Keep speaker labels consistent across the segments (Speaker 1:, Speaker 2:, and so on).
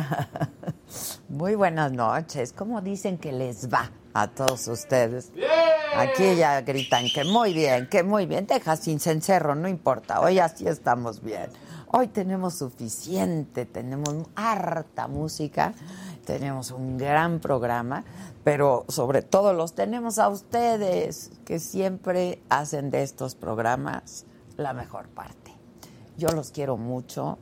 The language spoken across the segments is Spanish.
Speaker 1: muy buenas noches. ¿Cómo dicen que les va a todos ustedes? Aquí ya gritan que muy bien, que muy bien. Deja sin cencerro, no importa. Hoy así estamos bien. Hoy tenemos suficiente, tenemos harta música, tenemos un gran programa, pero sobre todo los tenemos a ustedes que siempre hacen de estos programas la mejor parte. Yo los quiero mucho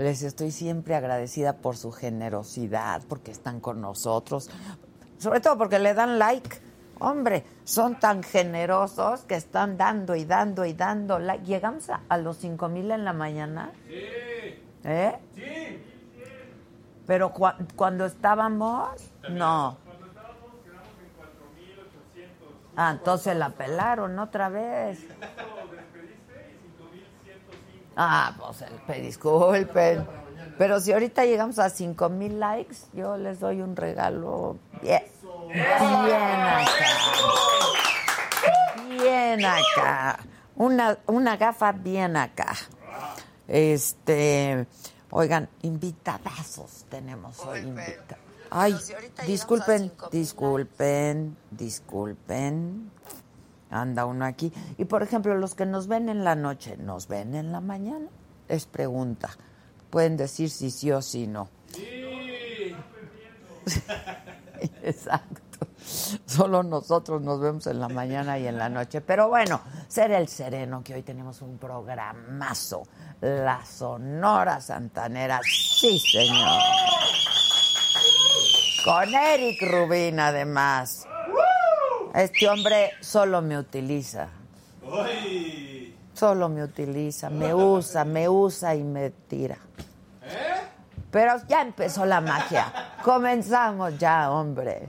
Speaker 1: les estoy siempre agradecida por su generosidad, porque están con nosotros, sobre todo porque le dan like. Hombre, son tan generosos que están dando y dando y dando like. ¿Llegamos a, los cinco mil en la mañana?
Speaker 2: Sí.
Speaker 1: ¿Eh?
Speaker 2: Sí.
Speaker 1: Pero cuando estábamos, no.
Speaker 2: Cuando estábamos quedamos en 4.800.
Speaker 1: Ah, entonces la pelaron otra vez. Ah, pues el, disculpen. Pero si ahorita llegamos a 5 mil likes, yo les doy un regalo bien, bien acá. Bien acá. Una, una gafa bien acá. Este, oigan, invitadazos tenemos hoy. Invita Ay, disculpen, disculpen, disculpen anda uno aquí. Y por ejemplo, los que nos ven en la noche, ¿nos ven en la mañana? Es pregunta. Pueden decir si sí o si no.
Speaker 2: Sí.
Speaker 1: Exacto.
Speaker 3: Solo nosotros nos vemos en la mañana y en la noche. Pero bueno, ser el sereno, que hoy tenemos un programazo. La Sonora Santanera. Sí, señor. Con Eric Rubín, además. Este hombre solo me utiliza. Solo me utiliza, me usa, me usa y me tira. ¿Eh? Pero ya empezó la magia. Comenzamos ya, hombre.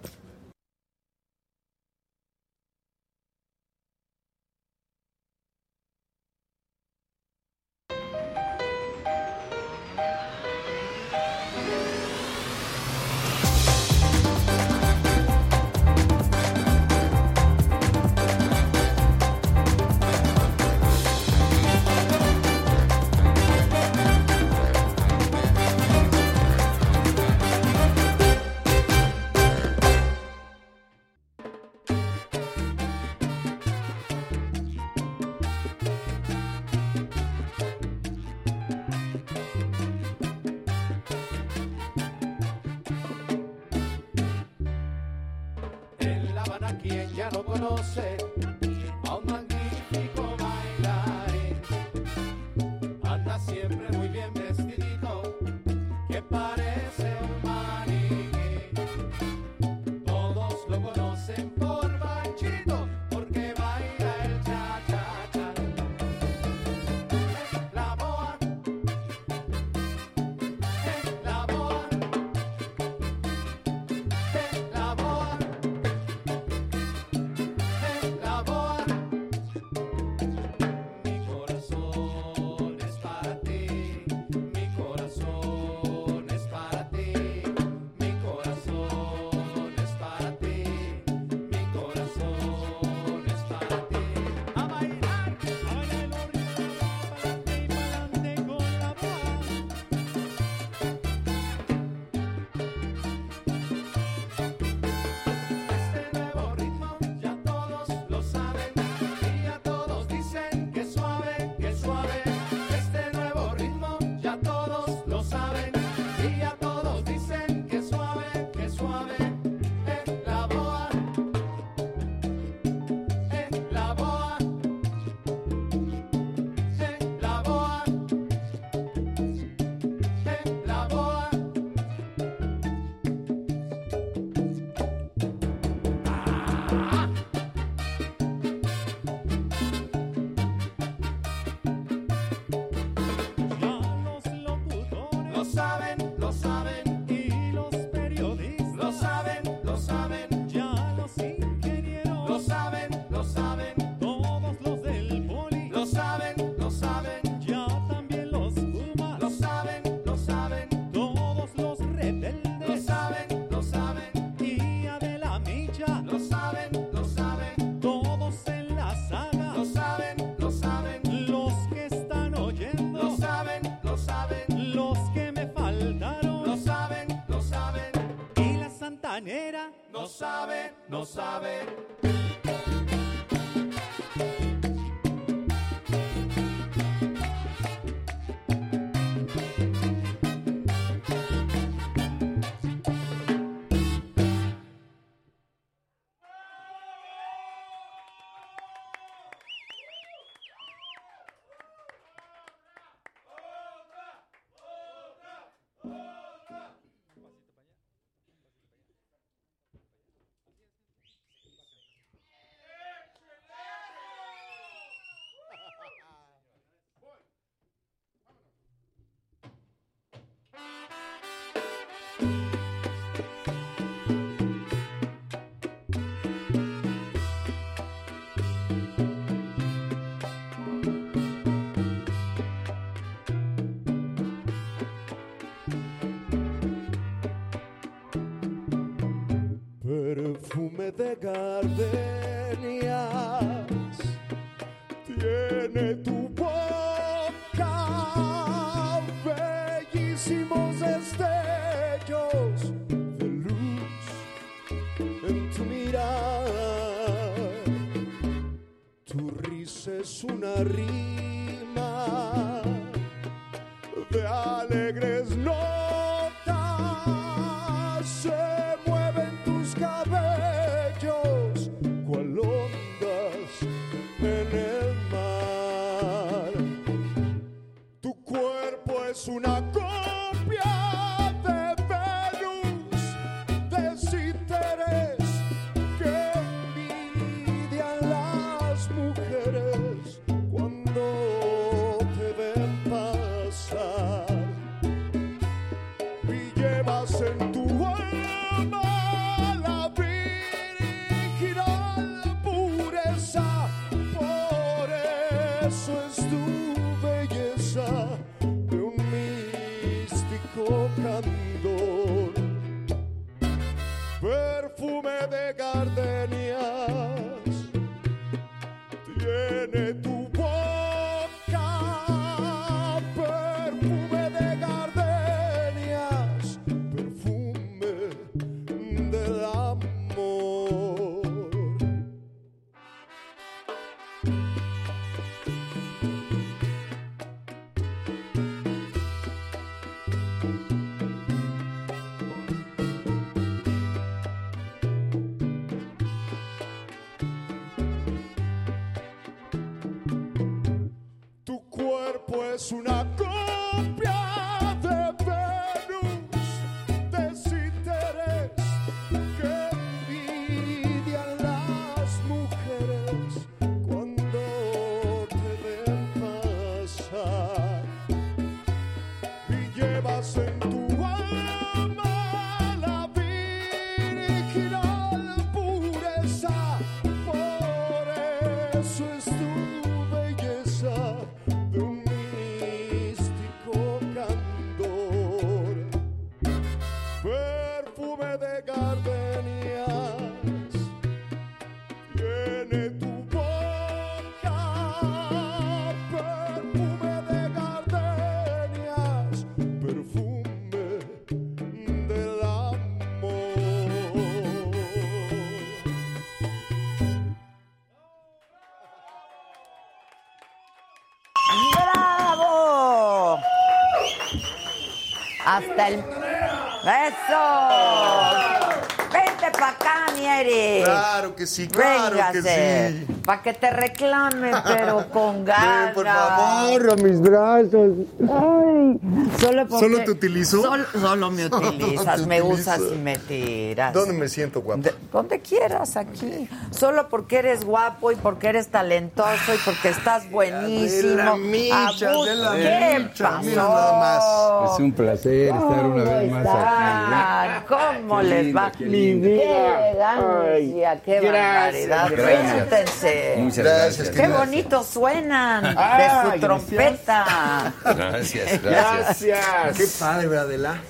Speaker 4: de garder Hasta el... ¡Eso! Vente pa' acá, mi Eric.
Speaker 5: Claro que sí, claro que sí.
Speaker 4: Para que te reclame, pero con
Speaker 5: Ven,
Speaker 4: ganas.
Speaker 5: por favor, a mis brazos.
Speaker 4: Ay, solo, porque-
Speaker 5: ¿Solo te utilizo?
Speaker 4: Solo, solo me utilizas,
Speaker 5: Te
Speaker 4: me
Speaker 5: utilizo.
Speaker 4: usas y me tiras.
Speaker 5: ¿Dónde me siento, guapo?
Speaker 4: De- donde quieras, aquí. Solo porque eres guapo y porque eres talentoso y porque estás buenísimo.
Speaker 5: De la micha,
Speaker 4: Abus-
Speaker 5: de la
Speaker 4: ¿Qué
Speaker 5: micha,
Speaker 4: pasó?
Speaker 5: mira nada más.
Speaker 6: Es un placer estar una vez más aquí.
Speaker 4: ¿Cómo están? ¿Cómo
Speaker 6: Qué
Speaker 4: les va?
Speaker 6: qué lindo.
Speaker 4: ¡Qué ganancia! ¡Qué
Speaker 5: gracias,
Speaker 4: barbaridad!
Speaker 5: gracias.
Speaker 4: Siéntense.
Speaker 6: Muchas
Speaker 5: Gracias,
Speaker 6: gracias.
Speaker 4: ¡Qué
Speaker 5: Gracias.
Speaker 4: bonito suenan! de
Speaker 6: Ah,
Speaker 4: su
Speaker 6: gracias.
Speaker 4: trompeta.
Speaker 6: Gracias, gracias.
Speaker 5: Qué padre, ¿verdad, Adela?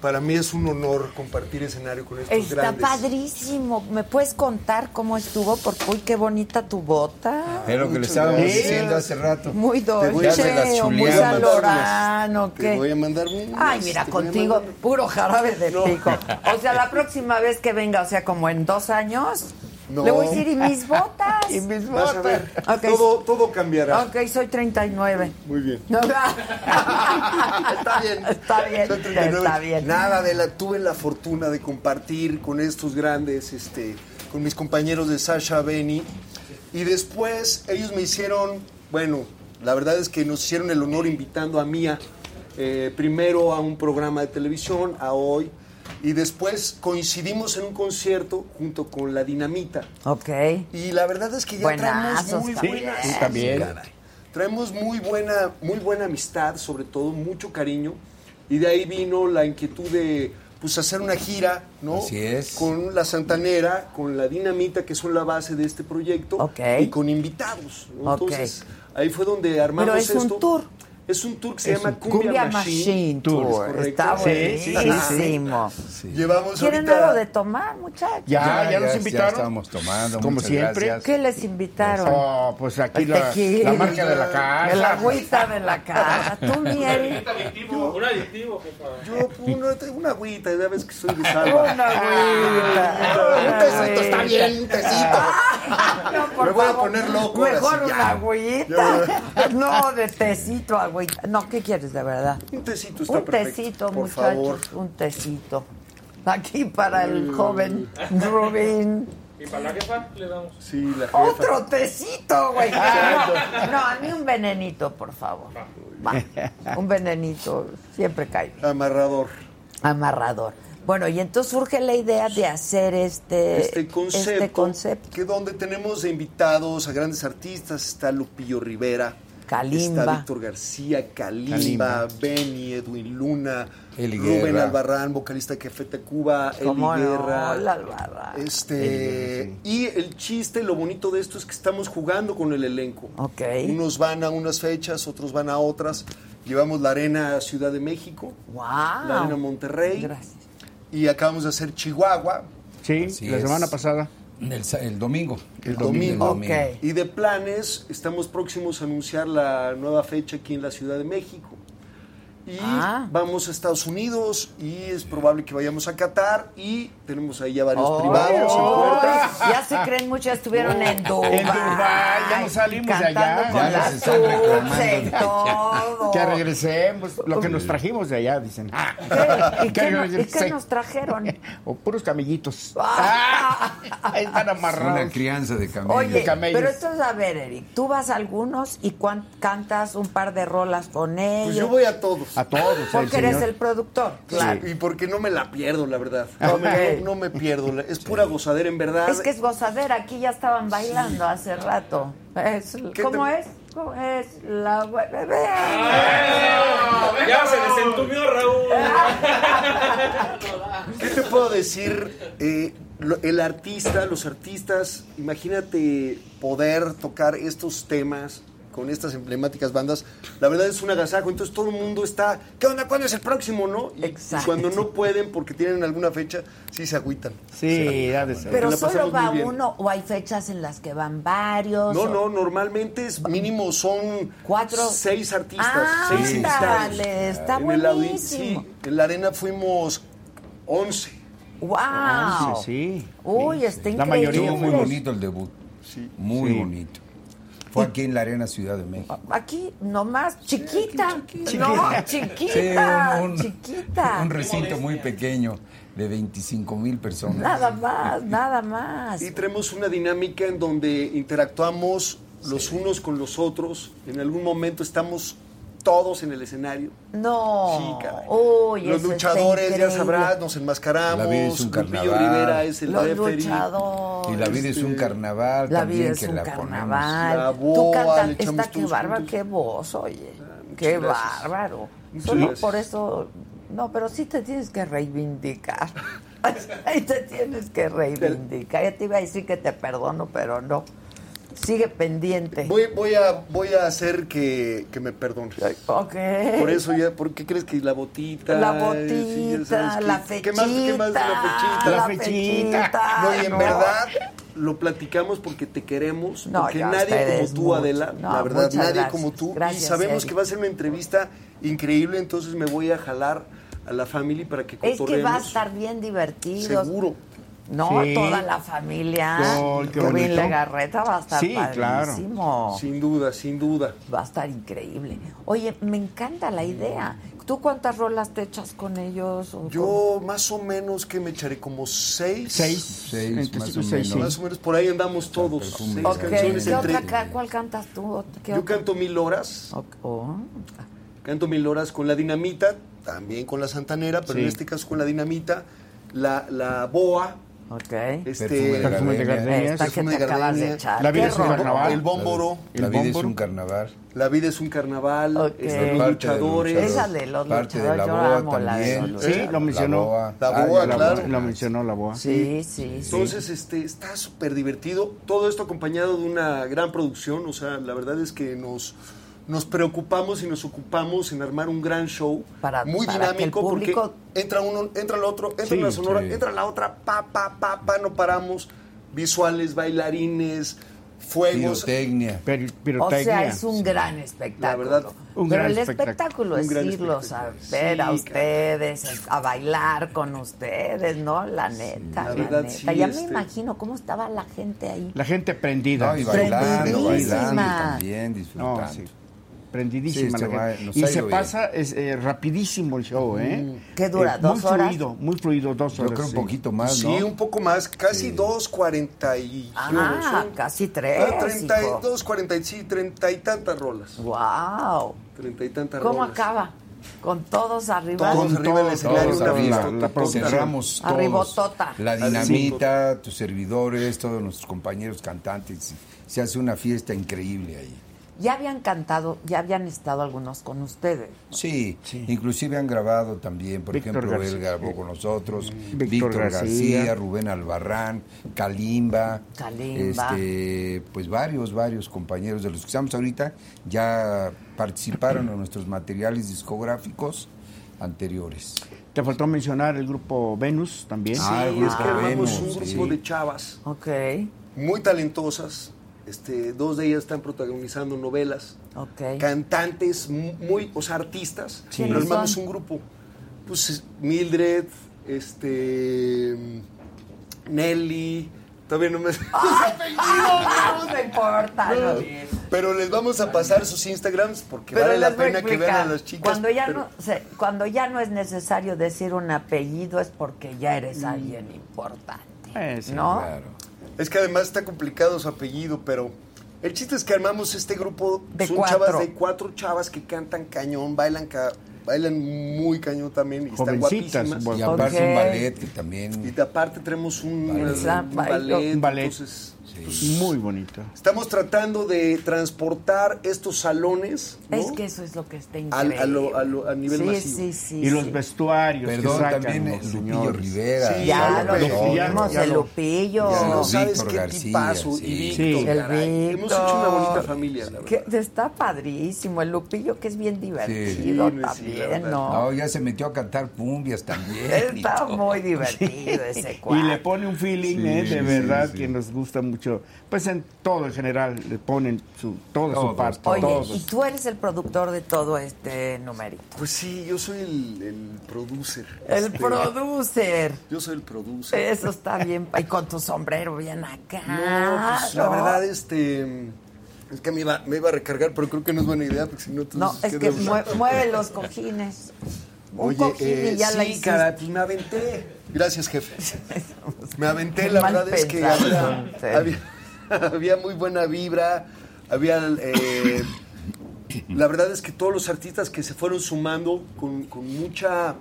Speaker 5: Para mí es un honor compartir escenario con estos
Speaker 4: Está
Speaker 5: grandes.
Speaker 4: padrísimo. ¿Me puedes contar cómo estuvo? Porque, uy, qué bonita tu bota.
Speaker 6: Es lo que le estábamos diciendo hace rato.
Speaker 4: Muy dolce, muy salorano,
Speaker 5: Te voy a mandar un.
Speaker 4: Ay, mira, contigo,
Speaker 5: mandar-
Speaker 4: puro jarabe de pico. O sea, la próxima vez que venga, o sea, como en dos años,
Speaker 5: No.
Speaker 4: le voy a decir, ¿y mis botas?
Speaker 5: Y mis Vas a ver.
Speaker 4: Ok.
Speaker 5: Todo, todo cambiará.
Speaker 4: Ok, soy 39.
Speaker 5: Muy bien.
Speaker 4: No,
Speaker 5: Está bien.
Speaker 4: Está bien,
Speaker 5: Soy 39.
Speaker 4: está bien.
Speaker 5: Nada, Adela, tuve la fortuna de compartir con estos grandes, este, con mis compañeros de Sasha Beni. Y después ellos me hicieron, bueno, la verdad es que nos hicieron el honor invitando a Mía, eh, primero a un programa de televisión, a hoy, y después coincidimos en un concierto junto con La Dinamita.
Speaker 4: Ok.
Speaker 5: Y la verdad es que ya
Speaker 4: Buenazos
Speaker 5: traemos muy buena,
Speaker 4: Sí,
Speaker 6: también.
Speaker 5: caray. Traemos muy buena, muy buena amistad, sobre todo mucho cariño, y de ahí vino la inquietud de pues hacer una gira, ¿no?
Speaker 6: Así es.
Speaker 5: Con la Santanera, con la Dinamita, que son la base de este proyecto,
Speaker 4: Ok.
Speaker 5: y con invitados. ¿no?
Speaker 4: Ok.
Speaker 5: Entonces, ahí fue donde armamos
Speaker 4: Pero es un
Speaker 5: esto.
Speaker 4: tour.
Speaker 5: Es un tour que se
Speaker 6: Es
Speaker 5: llama Cumbia,
Speaker 4: Cumbia
Speaker 5: Machine,
Speaker 4: Machine
Speaker 5: Tour. Es.
Speaker 4: Está
Speaker 5: Sí, sí,
Speaker 4: buenísimo.
Speaker 5: Llevamos
Speaker 4: ¿Quieren
Speaker 5: ahorita-
Speaker 4: algo de tomar, muchachos?
Speaker 6: Ya, ya, nos
Speaker 7: ya
Speaker 6: invitaron.
Speaker 7: estamos tomando,
Speaker 6: Como siempre.
Speaker 7: gracias.
Speaker 4: ¿Qué les invitaron?
Speaker 7: Oh, pues aquí la, la marca de la casa.
Speaker 4: El agüita de la casa. Tú, miel.
Speaker 2: adictivo, un adictivo.
Speaker 5: Yo, una, una agüita, ya ves que soy de salva.
Speaker 4: Una agüita.
Speaker 5: Un tecito, está bien, un tecito.
Speaker 4: Por
Speaker 5: Me voy a poner loco
Speaker 4: Mejor una
Speaker 5: ya.
Speaker 4: agüita. No, de tecito, agüita. No, ¿qué quieres de verdad?
Speaker 5: Un tecito está
Speaker 4: Un
Speaker 5: perfecto.
Speaker 4: tecito,
Speaker 5: por
Speaker 4: muchachos.
Speaker 5: favor.
Speaker 4: Un tecito. Aquí para el joven Rubín.
Speaker 2: ¿Y para la jefa le damos?
Speaker 5: Sí, la jefa.
Speaker 4: Otro tecito, güey. No, no, a mí un venenito, por favor.
Speaker 1: Va, un venenito siempre cae.
Speaker 5: Amarrador.
Speaker 1: Amarrador. Bueno, y entonces surge la idea de hacer este,
Speaker 5: Este concepto,
Speaker 1: este concepto.
Speaker 5: que donde tenemos invitados a grandes artistas, está Lupillo Rivera,
Speaker 1: Kalimba.
Speaker 5: está Víctor García, Kalimba,
Speaker 8: Kalimba.
Speaker 5: Benny, Edwin Luna,
Speaker 6: Eli
Speaker 5: Rubén. Albarrán, vocalista de Café Tacuba, Eli
Speaker 1: ¿Cómo no?
Speaker 5: Guerra.
Speaker 1: Albarrán.
Speaker 5: Este, y el chiste, lo bonito de esto es que estamos jugando con el elenco.
Speaker 1: Ok.
Speaker 5: Unos van a unas fechas, otros van a otras. Llevamos la arena Ciudad de México,
Speaker 1: Wow.
Speaker 5: la arena Monterrey
Speaker 1: Gracias.
Speaker 5: y acabamos de hacer Chihuahua.
Speaker 8: Sí,
Speaker 6: Así
Speaker 8: la
Speaker 6: es.
Speaker 8: semana pasada.
Speaker 6: El, sa- el domingo.
Speaker 5: El domingo.
Speaker 1: Ok.
Speaker 5: Y de planes, estamos próximos a anunciar la nueva fecha aquí en la Ciudad de México. Y
Speaker 1: Ah.
Speaker 5: vamos a Estados Unidos y es probable que vayamos a Qatar y tenemos ahí ya varios
Speaker 1: Oh,
Speaker 5: privados en puerta.
Speaker 1: ya se creen mucho, ya estuvieron en Dubái.
Speaker 8: En Dubái, ya no salimos de allá.
Speaker 1: con
Speaker 6: Ya nos están reclamando.
Speaker 8: Que regresemos, lo que nos trajimos de allá, dicen.
Speaker 1: ¿Qué? ¿Y qué, no- y qué
Speaker 8: regrese.
Speaker 1: nos trajeron?
Speaker 8: O puros camillitos.
Speaker 1: Ah.
Speaker 8: Están
Speaker 6: Una
Speaker 8: amarrados.
Speaker 6: crianza de camellos.
Speaker 1: Oye,
Speaker 8: camellos.
Speaker 1: pero entonces, a ver, Eric, tú vas a algunos y cuan- cantas un par de rolas con ellos.
Speaker 5: Pues yo voy a todos.
Speaker 8: A todos.
Speaker 1: Porque
Speaker 8: el
Speaker 1: eres
Speaker 8: señor.
Speaker 1: el productor, claro.
Speaker 5: Y porque no me la pierdo, la verdad. No me, no- no me pierdo. Es pura gozadera, en verdad.
Speaker 1: Es que es gozadera, aquí ya estaban bailando hace rato. Es-
Speaker 5: ¿Qué
Speaker 1: ¿Cómo
Speaker 5: te-
Speaker 1: es? ¿Cómo es la bebé?
Speaker 2: Ya se desentumió Raúl.
Speaker 5: ¿Qué te puedo decir? Eh, lo- el artista, los artistas, imagínate poder tocar estos temas con estas emblemáticas bandas. La verdad es un agasajo. Entonces todo el mundo está, ¿qué onda? ¿Cuándo es el próximo? ¿No? Y,
Speaker 1: Exacto.
Speaker 5: cuando no pueden porque tienen alguna fecha, sí se agüitan.
Speaker 8: Sí, ha de ser.
Speaker 1: Pero
Speaker 5: la
Speaker 1: solo va
Speaker 5: muy
Speaker 1: uno o hay fechas en las que van varios.
Speaker 5: No,
Speaker 1: o-
Speaker 5: no, normalmente es mínimo son
Speaker 1: Cuatro.
Speaker 5: seis artistas,
Speaker 1: Ah,
Speaker 5: seis invitados.
Speaker 1: ándale, está
Speaker 5: En el
Speaker 1: buenísimo.
Speaker 5: sí, en la arena fuimos 11.
Speaker 1: ¡Wow!
Speaker 8: Once, sí.
Speaker 1: Uy, está
Speaker 8: La
Speaker 1: increíble.
Speaker 8: mayoría
Speaker 6: Estuvo muy bonito el debut. Muy
Speaker 8: Sí.
Speaker 6: bonito. Fue aquí en la Arena Ciudad de México.
Speaker 1: Aquí nomás, chiquita. No, chiquita.
Speaker 6: Sí, un- un-
Speaker 1: chiquita.
Speaker 6: Un recinto muy pequeño de 25 mil personas.
Speaker 1: Nada más, nada más.
Speaker 5: Y tenemos una dinámica en donde interactuamos los unos con los otros. En algún momento estamos todos en el escenario.
Speaker 1: No.
Speaker 5: Sí, caray.
Speaker 1: Uy,
Speaker 5: los
Speaker 1: eso está
Speaker 5: luchadores, ya sabrás, nos enmascaramos.
Speaker 6: La vida es un
Speaker 5: Lupillo
Speaker 6: carnaval.
Speaker 5: Rivera es el
Speaker 1: Los
Speaker 5: referee.
Speaker 1: luchadores.
Speaker 6: Y la vida es un
Speaker 5: Este,
Speaker 6: carnaval
Speaker 1: La
Speaker 6: también
Speaker 1: vida es
Speaker 6: que
Speaker 1: un
Speaker 6: la
Speaker 1: carnaval.
Speaker 5: La
Speaker 1: Tú
Speaker 5: boa,
Speaker 1: cantas,
Speaker 5: le echamos
Speaker 1: está qué
Speaker 5: todos
Speaker 1: bárbaro,
Speaker 5: juntos.
Speaker 1: qué voz, oye.
Speaker 5: muchas
Speaker 1: qué
Speaker 5: gracias.
Speaker 1: bárbaro.
Speaker 5: Muchas
Speaker 1: Solo
Speaker 5: gracias.
Speaker 1: por eso, no, pero sí te tienes que reivindicar. Ahí te tienes que reivindicar. Ya te iba a decir que te perdono, pero no. Sigue pendiente.
Speaker 5: Voy, voy, a, voy a hacer que, que me perdones.
Speaker 1: Ok.
Speaker 5: Por eso ya, ¿por qué crees que la botita?
Speaker 1: La
Speaker 5: Sí,
Speaker 1: botita,
Speaker 5: sabes
Speaker 1: la fechita.
Speaker 5: ¿Qué más, qué más de la fechita?
Speaker 1: La
Speaker 8: La
Speaker 1: fechita.
Speaker 8: fechita.
Speaker 5: No, y en
Speaker 1: no.
Speaker 5: verdad lo platicamos porque te queremos,
Speaker 1: No,
Speaker 5: porque nadie como tú,
Speaker 1: mucho.
Speaker 5: Adela,
Speaker 1: No,
Speaker 5: la verdad, nadie
Speaker 1: gracias.
Speaker 5: como tú.
Speaker 1: Gracias,
Speaker 5: y sabemos
Speaker 1: Eric.
Speaker 5: que va a ser una entrevista increíble, entonces me voy a jalar a la family para que
Speaker 1: Es que va a estar bien divertido.
Speaker 5: Seguro.
Speaker 1: No,
Speaker 8: Sí.
Speaker 1: toda la familia.
Speaker 8: Ay, qué
Speaker 1: Rubín
Speaker 8: bonito.
Speaker 1: Legarreta va a estar
Speaker 8: Sí, claro.
Speaker 1: padrísimo.
Speaker 5: Sin duda, sin duda.
Speaker 1: Va a estar increíble. Oye, me encanta la idea. ¿Tú cuántas rolas te echas con ellos? o
Speaker 5: Yo más o menos que me echaré como seis.
Speaker 8: Seis.
Speaker 6: Seis, más o
Speaker 8: seis,
Speaker 6: menos.
Speaker 8: sí.
Speaker 5: Más o menos por ahí andamos todos. Seis canciones
Speaker 1: ¿qué
Speaker 5: entre.
Speaker 1: otra ¿Cuál cantas tú? ¿Qué
Speaker 5: Yo
Speaker 1: otra?
Speaker 5: canto mil horas.
Speaker 1: Oh.
Speaker 5: Canto mil horas con la dinamita, también con la santanera, pero
Speaker 8: Sí.
Speaker 5: en este caso con la dinamita, la, la boa,
Speaker 1: Ok.
Speaker 5: este,
Speaker 6: Perfume de
Speaker 8: Perfume de
Speaker 6: gardenia.
Speaker 8: gardenia.
Speaker 1: Esta que
Speaker 5: perfume
Speaker 1: te
Speaker 5: de
Speaker 1: acabas de echar.
Speaker 8: La vida es un carnaval.
Speaker 5: el bómboro,
Speaker 6: La
Speaker 8: El
Speaker 6: vida es un carnaval.
Speaker 5: la vida es un carnaval,
Speaker 1: Ok.
Speaker 5: este,
Speaker 1: Es
Speaker 5: los
Speaker 6: parte de
Speaker 5: luchadores.
Speaker 1: Esa de los
Speaker 6: Parte de
Speaker 1: luchadores,
Speaker 6: la
Speaker 1: yo
Speaker 6: boa
Speaker 1: amo la de
Speaker 6: también.
Speaker 1: los
Speaker 8: Sí, lo mencionó.
Speaker 6: boa.
Speaker 5: La
Speaker 6: Ah,
Speaker 5: boa,
Speaker 6: ya
Speaker 5: claro.
Speaker 8: Lo mencionó la boa.
Speaker 1: Sí, sí, sí.
Speaker 5: Entonces, este, está súper divertido. Todo esto acompañado de una gran producción. O sea, la verdad es que nos, nos preocupamos y nos ocupamos en armar un gran show.
Speaker 1: Para-
Speaker 5: muy
Speaker 1: para que el
Speaker 5: dinámico
Speaker 1: público-
Speaker 5: porque entra uno, entra el otro, entra
Speaker 8: Sí,
Speaker 5: una sonora,
Speaker 6: sí.
Speaker 5: entra la otra, pa, pa, pa, pa, no paramos. Visuales, bailarines, fuegos.
Speaker 6: Pirotecnia.
Speaker 8: Per-
Speaker 1: O sea, es un gran espectáculo.
Speaker 5: La verdad,
Speaker 8: un
Speaker 1: Pero
Speaker 8: gran
Speaker 1: el
Speaker 8: espectáculo.
Speaker 1: es irlos a ver a ustedes, a bailar con ustedes, ¿no? La neta,
Speaker 5: la
Speaker 1: la,
Speaker 5: verdad,
Speaker 1: neta.
Speaker 5: sí,
Speaker 1: ya me
Speaker 5: este-
Speaker 1: imagino cómo estaba la gente ahí.
Speaker 8: La gente prendida.
Speaker 6: No, y bailando, bailando también,
Speaker 8: No,
Speaker 6: disfrutando.
Speaker 8: sí. Prendidísima
Speaker 6: Sí,
Speaker 8: la
Speaker 6: se va-
Speaker 8: gente.
Speaker 6: nos
Speaker 8: Y se
Speaker 6: bien.
Speaker 8: pasa es, eh, rapidísimo el show, ¿eh?
Speaker 1: ¿Qué dura,
Speaker 8: Eh,
Speaker 1: dos
Speaker 8: muy
Speaker 1: horas?
Speaker 8: fluido, muy fluido, dos
Speaker 6: Yo
Speaker 8: horas.
Speaker 6: creo un
Speaker 8: sí.
Speaker 6: poquito más,
Speaker 5: Sí, un poco más, casi 2.40 y...
Speaker 1: Ah,
Speaker 5: son-
Speaker 1: casi tres,
Speaker 5: Ah, 30 y-
Speaker 1: hijo.
Speaker 5: 2.40 y sí, 30 y tantas rolas.
Speaker 1: Wow.
Speaker 5: treinta y tantas
Speaker 1: ¿Cómo
Speaker 5: rolas.
Speaker 1: acaba? Con todos arriba.
Speaker 5: Todos arriba del escenario,
Speaker 6: Todos
Speaker 5: una
Speaker 6: arriba,
Speaker 5: fiesta,
Speaker 6: la- cerramos todos.
Speaker 1: Arribotota.
Speaker 6: La dinamita, tus servidores, todos nuestros compañeros cantantes. Se hace una fiesta increíble ahí.
Speaker 1: Ya habían cantado, ya habían estado algunos con ustedes.
Speaker 6: Sí, inclusive han grabado también, por
Speaker 7: Víctor
Speaker 6: ejemplo,
Speaker 7: García.
Speaker 6: él grabó con nosotros,
Speaker 7: Víctor
Speaker 6: Víctor, García,
Speaker 7: García,
Speaker 6: Rubén Albarrán, Kalimba,
Speaker 1: Kalimba.
Speaker 6: este, pues varios, varios compañeros de los que estamos ahorita ya participaron en nuestros materiales discográficos anteriores.
Speaker 7: Te faltó mencionar el grupo Venus también.
Speaker 6: Ah, el
Speaker 5: Sí, es que
Speaker 6: Venus,
Speaker 5: un
Speaker 6: sí.
Speaker 5: grupo de chavas
Speaker 1: Ok,
Speaker 5: muy talentosas. Este, dos de ellas están protagonizando novelas.
Speaker 1: ok.
Speaker 5: Cantantes mu- muy, o sea, artistas.
Speaker 1: ¿Quiénes
Speaker 5: Pero armamos un grupo. Pues Mildred, este Nelly, todavía no me
Speaker 1: No importa.
Speaker 5: No,
Speaker 1: no.
Speaker 5: Pero les vamos a pasar sus Instagrams porque
Speaker 1: Pero
Speaker 5: vale la pena que vean a las chicas.
Speaker 1: Cuando ya,
Speaker 5: pero-
Speaker 1: no, se- cuando ya no es necesario decir un apellido es porque ya eres
Speaker 5: Mm.
Speaker 1: alguien importante.
Speaker 7: Eh, sí,
Speaker 1: ¿No?
Speaker 6: Claro.
Speaker 5: Es que además está complicado su apellido, pero el chiste es que armamos este grupo.
Speaker 1: De
Speaker 5: son
Speaker 1: cuatro.
Speaker 5: chavas de cuatro chavas que cantan cañón, bailan ca- bailan muy cañón también y están guapísimas.
Speaker 7: bueno.
Speaker 6: Y aparte un ballet que también...
Speaker 5: Y de aparte tenemos un,
Speaker 6: Ballet.
Speaker 5: un ballet.
Speaker 7: Un ballet.
Speaker 5: entonces, pues,
Speaker 7: Muy bonito.
Speaker 5: estamos tratando de transportar estos salones ¿no?
Speaker 1: Es que eso es lo que está
Speaker 5: Al-
Speaker 1: increíble.
Speaker 5: a lo- a lo- a nivel
Speaker 1: sí,
Speaker 5: masivo.
Speaker 1: Sí, sí,
Speaker 7: Y los
Speaker 1: sí.
Speaker 7: vestuarios
Speaker 6: Perdón,
Speaker 7: que sacan
Speaker 6: también
Speaker 7: los
Speaker 6: Lupillo
Speaker 7: señores.
Speaker 6: Rivera.
Speaker 5: Sí,
Speaker 1: Ya lo
Speaker 5: lo-
Speaker 1: dijimos,
Speaker 7: ya
Speaker 1: el
Speaker 7: lo-
Speaker 1: Lupillo.
Speaker 6: ya
Speaker 5: No
Speaker 6: lo-
Speaker 5: sabes
Speaker 6: Víctor
Speaker 5: qué
Speaker 6: García,
Speaker 5: tipazo.
Speaker 6: sí.
Speaker 5: Y Víctor,
Speaker 7: Sí.
Speaker 1: El
Speaker 5: caray. Hemos hecho una bonita familia, la verdad.
Speaker 1: Que está padrísimo. El Lupillo que es bien divertido
Speaker 5: Sí, sí,
Speaker 1: también. ¿no?
Speaker 6: No, ya se metió a cantar cumbias también. y
Speaker 1: Está muy divertido ese
Speaker 7: Y
Speaker 1: cuadro.
Speaker 7: le pone un feeling,
Speaker 6: Sí,
Speaker 7: ¿eh? de
Speaker 6: sí,
Speaker 7: verdad,
Speaker 6: sí.
Speaker 7: que nos gusta mucho. Pues en todo en general, le ponen su, toda su parte.
Speaker 1: Oye,
Speaker 7: todos.
Speaker 1: y tú eres el productor de todo este numerito.
Speaker 5: Pues sí, yo soy el, el producer.
Speaker 1: El
Speaker 5: Este,
Speaker 1: producer.
Speaker 5: Yo soy el producer.
Speaker 1: Eso está bien. Y con tu sombrero bien acá.
Speaker 5: No, pues la verdad, este. Es que me iba, me iba a recargar, pero creo que no es buena idea, porque si no,
Speaker 1: No, es que mue- mueve los cojines.
Speaker 5: Oye, eh,
Speaker 1: y ya la
Speaker 5: sí, caray, pues me aventé. Gracias, jefe. Me aventé, la
Speaker 1: Mal
Speaker 5: verdad es que había,
Speaker 1: sí.
Speaker 5: había, había muy buena vibra, había... eh, la verdad es que todos los artistas que se fueron sumando con, con mucha...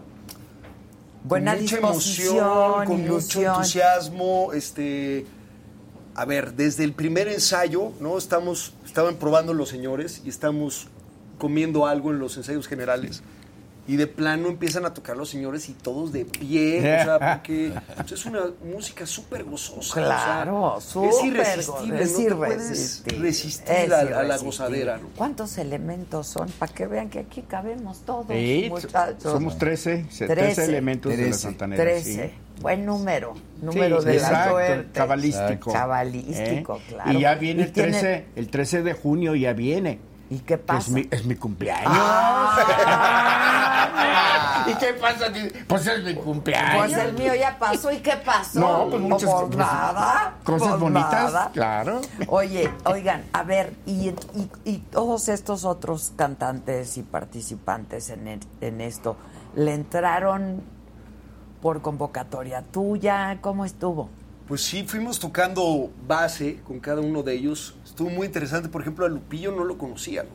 Speaker 1: Buena
Speaker 5: con mucha emoción, con mucho entusiasmo, este... A ver, desde el primer ensayo, ¿no? Estamos, estaban probando los señores y estamos comiendo algo en los ensayos generales. Y de plano empiezan a tocar los señores y todos de pie, o sea, porque pues, es una música súper gozosa. o sea,
Speaker 1: Claro, súper
Speaker 5: Es irresistible,
Speaker 1: es
Speaker 5: no te puedes
Speaker 1: irresistible.
Speaker 5: resistir
Speaker 1: Es
Speaker 5: a, a la
Speaker 1: irresistible.
Speaker 5: gozadera, ¿no?
Speaker 1: ¿Cuántos elementos son? Para que vean que aquí cabemos todos,
Speaker 7: Sí,
Speaker 1: muchachos.
Speaker 7: somos 13, se- 13
Speaker 1: Trece.
Speaker 7: elementos de la
Speaker 6: Trece.
Speaker 7: Santanera.
Speaker 1: 13.
Speaker 7: sí.
Speaker 1: Buen número. Número
Speaker 7: Sí,
Speaker 1: de la
Speaker 7: exacto,
Speaker 1: suerte.
Speaker 7: Cabalístico.
Speaker 1: Cabalístico,
Speaker 7: ¿Eh?
Speaker 1: claro.
Speaker 7: Y ya viene el
Speaker 1: tiene-
Speaker 7: 13, el 13 de junio ya viene.
Speaker 1: ¿Y qué pasa?
Speaker 7: Es mi, es mi cumpleaños.
Speaker 1: Ah.
Speaker 7: ¿Y qué pasa? Pues es mi cumpleaños.
Speaker 1: Pues el mío ya pasó. ¿Y qué pasó?
Speaker 7: No, pues muchas
Speaker 1: Por
Speaker 7: cosas-
Speaker 1: nada.
Speaker 7: cosas
Speaker 1: por
Speaker 7: bonitas,
Speaker 1: nada.
Speaker 7: claro.
Speaker 1: Oye, oigan, a ver, y, y- y todos estos otros cantantes y participantes en, e- en esto, ¿le entraron por convocatoria tuya? ¿Cómo estuvo?
Speaker 5: Pues sí, fuimos tocando base con cada uno de ellos. Estuvo muy interesante. Por ejemplo, a Lupillo no lo conocía, ¿no?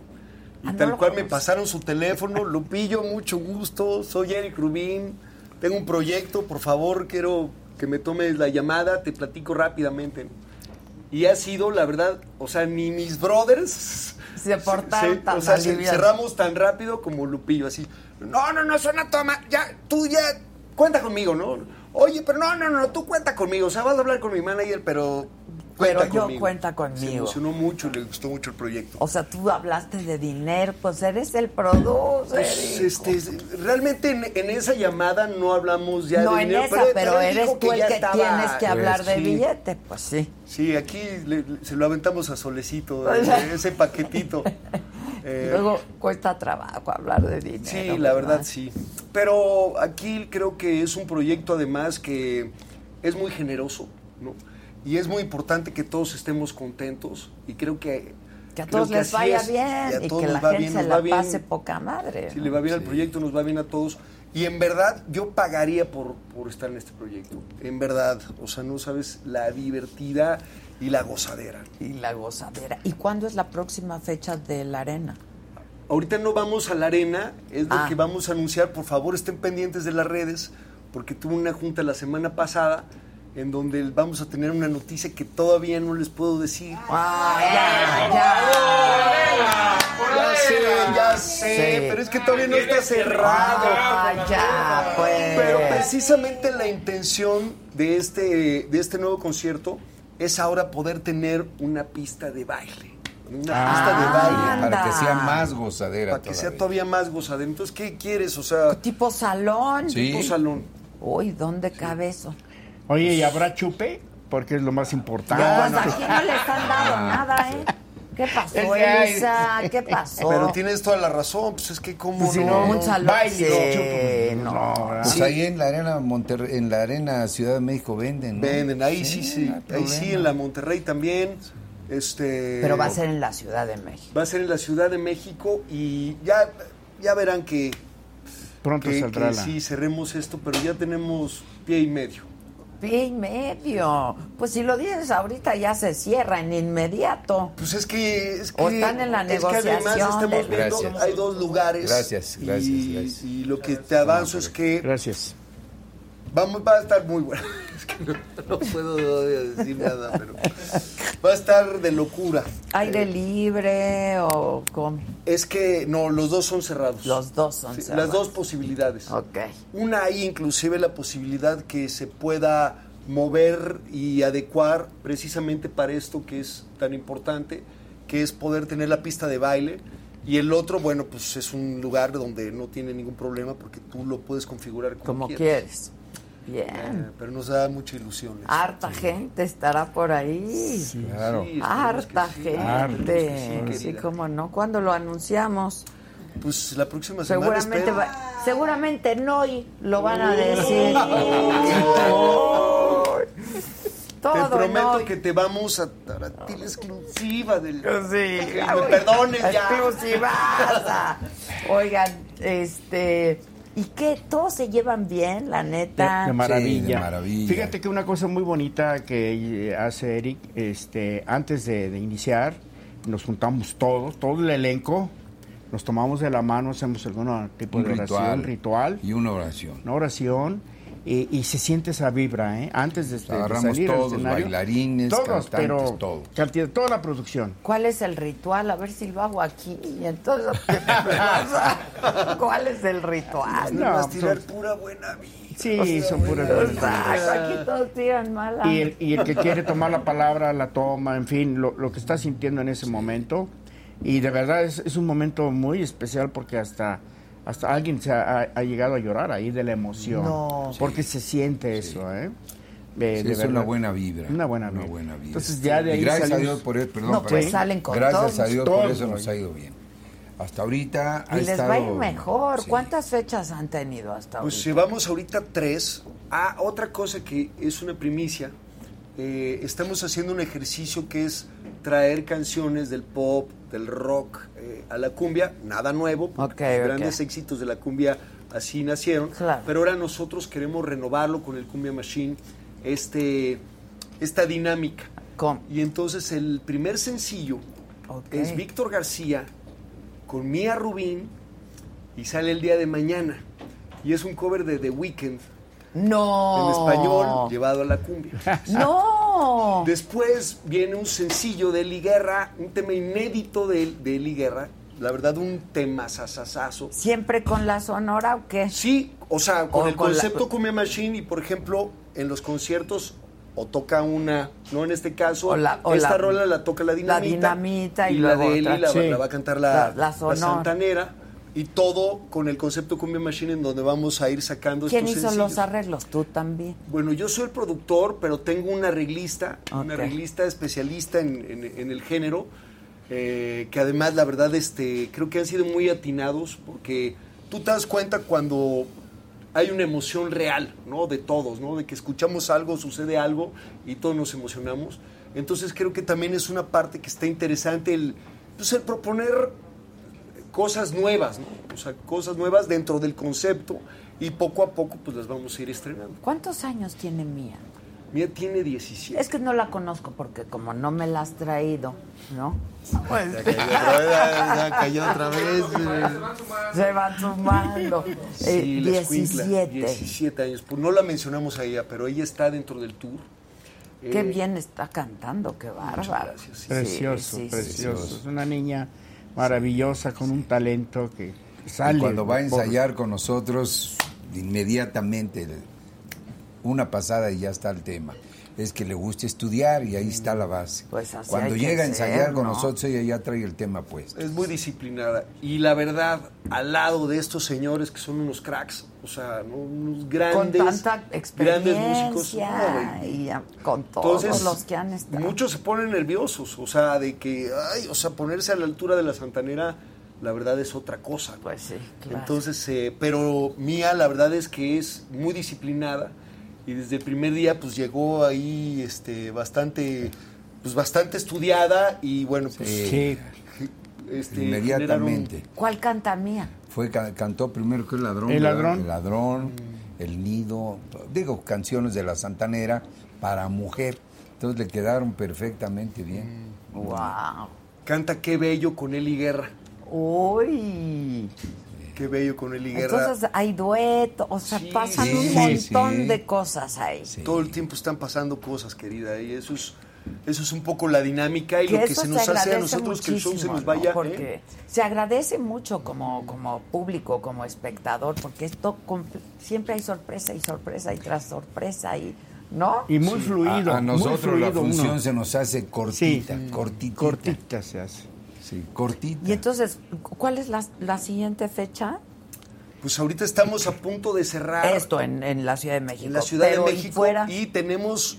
Speaker 5: Y
Speaker 1: Ah, ¿no
Speaker 5: tal cual me pasaron su teléfono. Lupillo, mucho gusto. Soy Eric Rubín. Tengo un proyecto. Por favor, quiero que me tomes la llamada. Te platico rápidamente. Y ha sido, la verdad, o sea, ni mis brothers...
Speaker 1: Se portaron tan
Speaker 5: O sea, se- cerramos tan rápido como Lupillo, así. No, no, no, suena toma. Ya, tú ya, cuenta conmigo, ¿no? Oye, pero no, no, no, tú cuenta conmigo. O sea, vas a hablar con mi manager, pero
Speaker 1: Pero yo
Speaker 5: conmigo.
Speaker 1: cuenta conmigo.
Speaker 5: Se emocionó mucho, le gustó mucho el proyecto.
Speaker 1: O sea, tú hablaste de dinero, pues eres el producer.
Speaker 5: Pues, este, realmente en, en esa llamada no hablamos ya
Speaker 1: no
Speaker 5: de
Speaker 1: en
Speaker 5: dinero,
Speaker 1: esa, pero,
Speaker 5: él
Speaker 1: eres
Speaker 5: dijo
Speaker 1: tú el
Speaker 5: ya
Speaker 1: que
Speaker 5: estaba-
Speaker 1: tienes que hablar de
Speaker 5: Sí.
Speaker 1: billete, pues sí.
Speaker 5: Sí, aquí le- le- se lo aventamos a Solecito,
Speaker 1: O sea-
Speaker 5: eh, ese paquetito. Eh,
Speaker 1: Luego cuesta trabajo hablar de dinero.
Speaker 5: Sí, la verdad sí. Pero aquí creo que es un proyecto además que es muy generoso, ¿no? Y es muy importante que todos estemos contentos y creo que...
Speaker 1: Que a todos les vaya
Speaker 5: es.
Speaker 1: bien
Speaker 5: a
Speaker 1: y
Speaker 5: todos
Speaker 1: que la gente
Speaker 5: bien,
Speaker 1: se la
Speaker 5: bien.
Speaker 1: pase poca madre.
Speaker 5: Si
Speaker 1: ¿no?
Speaker 5: le va bien al proyecto, nos va bien a todos. Y en verdad, yo pagaría por, por estar en este proyecto. En verdad. O sea, no sabes la divertida y la gozadera.
Speaker 1: Y la gozadera. ¿Y cuándo es la próxima fecha de la arena?
Speaker 5: ahorita no vamos a la arena, es lo
Speaker 1: Ah.
Speaker 5: que vamos a anunciar. Por favor, estén pendientes de las redes, porque tuve una junta la semana pasada en donde vamos a tener una noticia que todavía no les puedo decir.
Speaker 1: Ah, ya,
Speaker 5: Ya sé, ya sé,
Speaker 1: Sí.
Speaker 5: pero es que todavía no está cerrado.
Speaker 1: Ah, ya, pues.
Speaker 5: Pero precisamente la intención de este, de este nuevo concierto es ahora poder tener una pista de baile. Una
Speaker 6: Ah,
Speaker 5: pista de baile.
Speaker 6: para que sea más gozadera
Speaker 5: Para que sea
Speaker 6: todavía.
Speaker 5: todavía más gozadera. Entonces, ¿qué quieres? O sea,
Speaker 1: Tipo salón.
Speaker 6: Sí.
Speaker 5: tipo salón.
Speaker 1: Uy, ¿dónde cabe eso?
Speaker 7: Oye, ¿y habrá chupe? Porque es lo más importante.
Speaker 1: Pues aquí no les han dado nada, ¿eh? ¿Qué pasó, Elisa? ¿Qué pasó?
Speaker 5: Pero tienes toda la razón, pues es que como
Speaker 7: Pues si
Speaker 5: no,
Speaker 7: no,
Speaker 1: un salón.
Speaker 7: baile,
Speaker 1: no.
Speaker 7: no.
Speaker 6: Pues ahí en la arena Monterrey, en la arena Ciudad de México venden, ¿no?
Speaker 5: venden, ahí sí, sí,
Speaker 6: no
Speaker 5: ahí sí, en la Monterrey también. Este,
Speaker 1: Pero va a ser en la Ciudad de México.
Speaker 5: va a ser en la Ciudad de México y ya, ya verán que,
Speaker 7: Pronto
Speaker 5: que,
Speaker 7: saldrá
Speaker 5: que
Speaker 7: la...
Speaker 5: sí cerremos esto, pero ya tenemos pie y medio.
Speaker 1: Pie y medio. Pues si lo dices ahorita ya se cierra en inmediato.
Speaker 5: Pues es que, es que
Speaker 1: O están en la
Speaker 5: es que además
Speaker 1: negociación
Speaker 5: estamos viendo,
Speaker 6: Gracias.
Speaker 5: hay dos lugares.
Speaker 6: Gracias, gracias,
Speaker 5: y,
Speaker 6: gracias.
Speaker 5: y lo que te avanzo es que
Speaker 7: Gracias.
Speaker 5: vamos, va a estar muy bueno. Que no, no puedo decir nada, pero va a estar de locura.
Speaker 1: ¿Aire libre o cómo?
Speaker 5: Es que no, los dos son cerrados.
Speaker 1: Los dos son
Speaker 5: Sí,
Speaker 1: cerrados.
Speaker 5: Las dos posibilidades.
Speaker 1: Ok.
Speaker 5: Una hay inclusive la posibilidad que se pueda mover y adecuar precisamente para esto que es tan importante, que es poder tener la pista de baile. Y el otro, bueno, pues es un lugar donde no tiene ningún problema porque tú lo puedes configurar como,
Speaker 1: quieres.
Speaker 5: Eh,
Speaker 1: Bien.
Speaker 5: pero nos da mucha ilusión. eso.
Speaker 1: Harta gente estará por ahí.
Speaker 6: Claro.
Speaker 5: Sí,
Speaker 1: Harta
Speaker 5: que sí.
Speaker 1: gente.
Speaker 7: Harta,
Speaker 5: sí,
Speaker 1: Sí, cómo no. ¿Cuándo lo anunciamos?
Speaker 5: Pues la próxima semana
Speaker 1: Seguramente, va- seguramente no y lo van a decir. Todo
Speaker 5: Te prometo
Speaker 1: no.
Speaker 5: que te vamos a dar a ti la exclusiva del...
Speaker 1: Sí,
Speaker 5: Que
Speaker 1: ay,
Speaker 5: me perdones ya.
Speaker 1: exclusivaza. Oigan, este, ¿y qué? ¿Todos se llevan bien, la neta?
Speaker 7: de maravilla.
Speaker 6: Sí, de maravilla.
Speaker 7: Fíjate que una cosa muy bonita que eh, hace Eric, este, antes de, de iniciar, nos juntamos todos, todo el elenco, nos tomamos de la mano, hacemos algún tipo
Speaker 6: Un
Speaker 7: de oración,
Speaker 6: ritual.
Speaker 7: ritual,
Speaker 6: Y una oración.
Speaker 7: una oración, y, y se siente esa vibra, ¿eh? Antes de, de
Speaker 6: Agarramos
Speaker 7: salir al
Speaker 6: todos,
Speaker 7: escenario.
Speaker 6: bailarines,
Speaker 7: todos,
Speaker 6: cantantes,
Speaker 7: pero
Speaker 6: todo.
Speaker 7: cantidad- toda la producción.
Speaker 1: ¿Cuál es el ritual? A ver si lo hago aquí. Y entonces, ¿qué pasa? ¿cuál es el ritual?
Speaker 7: No,
Speaker 5: No, vas a tirar
Speaker 7: pues-
Speaker 5: pura buena vida.
Speaker 7: Sí, son puras buenas
Speaker 1: aquí todos tiran mala.
Speaker 7: Y el, y el que quiere tomar la palabra la toma, en fin, lo, lo que está sintiendo en ese momento. Y de verdad es, es un momento muy especial porque hasta, hasta alguien se ha, ha llegado a llorar ahí de la emoción.
Speaker 1: No.
Speaker 7: Porque se siente eso, ¿eh? De-
Speaker 6: Sí,
Speaker 7: de
Speaker 6: es
Speaker 7: verdad.
Speaker 6: una buena vibra.
Speaker 7: Una buena vibra.
Speaker 6: Una buena vibra.
Speaker 7: Entonces ya de ahí
Speaker 6: Y gracias a Dios por eso, perdón,
Speaker 1: No,
Speaker 6: pero-
Speaker 1: pues salen con
Speaker 6: Gracias
Speaker 1: todos.
Speaker 6: a Dios
Speaker 7: Todos,
Speaker 6: por eso nos ha ido bien. Hasta ahorita ha
Speaker 1: Y les
Speaker 6: estado...
Speaker 1: va a ir mejor.
Speaker 6: Sí.
Speaker 1: ¿Cuántas fechas han tenido hasta
Speaker 5: Pues
Speaker 1: ahorita?
Speaker 5: llevamos ahorita tres. Ah, otra cosa que es una primicia. Eh, estamos haciendo un ejercicio que es traer canciones del pop, del rock eh, a la cumbia. Nada nuevo. los grandes éxitos de la cumbia así nacieron.
Speaker 1: Claro.
Speaker 5: Pero ahora nosotros queremos renovarlo con el Cumbia Machine. Este, esta dinámica.
Speaker 1: ¿Cómo?
Speaker 5: Y entonces el primer sencillo es Víctor García con Mía Rubín y sale el día de mañana. Y es un cover de The Weeknd
Speaker 1: No.
Speaker 5: en español llevado a la cumbia.
Speaker 1: No.
Speaker 5: Después viene un sencillo de Eli Guerra, un tema inédito de, de Eli Guerra. La verdad, un tema sasasazo.
Speaker 1: ¿Siempre con la sonora o qué?
Speaker 5: Sí, o sea, con
Speaker 1: O
Speaker 5: el
Speaker 1: con la-
Speaker 5: concepto Cumbia Machine y, por ejemplo, en los conciertos o toca una, no en este caso,
Speaker 1: O la- o
Speaker 5: esta
Speaker 1: la-
Speaker 5: rola la toca la dinamita.
Speaker 1: dinamita y
Speaker 5: la
Speaker 1: luego
Speaker 5: de Eli
Speaker 1: otra.
Speaker 5: la,
Speaker 7: Sí.
Speaker 5: la va a cantar la,
Speaker 1: La- la
Speaker 5: la santanera. Y todo con el concepto Cumbia Machine en donde vamos a ir sacando
Speaker 1: ¿Quién
Speaker 5: estos
Speaker 1: hizo
Speaker 5: sencillos.
Speaker 1: los arreglos? Tú también.
Speaker 5: Bueno, yo soy el productor, pero tengo un arreglista, un
Speaker 1: Ok.
Speaker 5: arreglista especialista en, en- en el género, eh, que además, la verdad, este, creo que han sido muy atinados, porque tú te das cuenta cuando hay una emoción real, ¿no? De todos, ¿no? De que escuchamos algo, sucede algo y todos nos emocionamos. Entonces creo que también es una parte que está interesante el, pues, el proponer cosas nuevas, ¿no? O sea, cosas nuevas dentro del concepto y poco a poco pues las vamos a ir estrenando.
Speaker 1: ¿Cuántos años tiene Mía?
Speaker 5: Mía tiene 17.
Speaker 1: Es que no la conozco porque como no me la has traído, ¿no? Pues,
Speaker 5: Ya cayó otra vez, ya cayó otra vez.
Speaker 1: se van sumando. Eh,
Speaker 5: Sí, escuincla,
Speaker 1: 17.
Speaker 5: 17 años. Pues no la mencionamos a ella, pero ella está dentro del tour.
Speaker 1: Qué
Speaker 5: Eh,
Speaker 1: bien está cantando, qué bárbaro.
Speaker 5: gracias, sí.
Speaker 7: Precioso,
Speaker 1: Sí, sí,
Speaker 7: precioso.
Speaker 6: sí.
Speaker 7: Es una niña maravillosa con un talento que sale.
Speaker 6: Y cuando va a
Speaker 7: por-
Speaker 6: ensayar con nosotros, inmediatamente una pasada y ya está el tema. Es que le gusta estudiar y ahí está la base.
Speaker 1: Pues así
Speaker 6: cuando llega a ensayar
Speaker 1: ser,
Speaker 6: con
Speaker 1: ¿no?
Speaker 6: nosotros, ella ya trae el tema puesto.
Speaker 5: Es muy disciplinada. Y la verdad, al lado de estos señores que son unos cracks, o sea, ¿no? unos
Speaker 1: Con
Speaker 5: grandes,
Speaker 1: tanta
Speaker 5: grandes músicos.
Speaker 1: experiencia
Speaker 5: No,
Speaker 1: y con todos
Speaker 5: Entonces,
Speaker 1: los que han estado.
Speaker 5: muchos se ponen nerviosos, o sea, de que, ay, o sea, ponerse a la altura de la Santanera, la verdad es otra cosa. ¿no?
Speaker 1: Pues sí, claro.
Speaker 5: Entonces, eh, pero Mía, la verdad es que es muy disciplinada y desde el primer día, pues llegó ahí, este, bastante, pues bastante estudiada y bueno, pues,
Speaker 6: Sí.
Speaker 5: este,
Speaker 6: Inmediatamente.
Speaker 1: ¿Cuál canta mía?
Speaker 6: Fue ca- cantó primero que el ladrón.
Speaker 7: El ladrón.
Speaker 6: El ladrón, el nido, digo, canciones de la Santanera para mujer. Entonces le quedaron perfectamente bien.
Speaker 1: Wow.
Speaker 5: generaron- Canta Qué Bello con Eli Guerra.
Speaker 1: Uy.
Speaker 5: Qué Bello con Eli Guerra.
Speaker 1: Entonces hay dueto, o sea,
Speaker 5: Sí,
Speaker 1: pasan
Speaker 5: sí,
Speaker 1: un montón
Speaker 6: sí.
Speaker 1: de cosas ahí.
Speaker 6: Sí.
Speaker 5: Todo el tiempo están pasando cosas, querida, y eso es, eso es un poco la dinámica y
Speaker 1: Que
Speaker 5: lo que se nos hace a nosotros que el show se nos
Speaker 1: ¿no?
Speaker 5: vaya. ¿eh?
Speaker 1: Porque se agradece mucho como, como público, como espectador, porque esto siempre hay sorpresa y sorpresa y tras sorpresa y ¿no?
Speaker 7: Y muy fluido.
Speaker 6: A, a
Speaker 7: muy
Speaker 6: nosotros la función
Speaker 7: uno.
Speaker 6: se nos hace cortita,
Speaker 7: Sí.
Speaker 6: cortitita.
Speaker 7: Cortita se hace.
Speaker 6: Sí, cortita.
Speaker 1: Y entonces, ¿cuál es la, la siguiente fecha?
Speaker 5: Pues ahorita estamos a punto de cerrar
Speaker 1: Esto en, en la Ciudad de México.
Speaker 5: en la Ciudad
Speaker 1: Pero
Speaker 5: de
Speaker 1: ¿y
Speaker 5: México
Speaker 1: fuera?
Speaker 5: y tenemos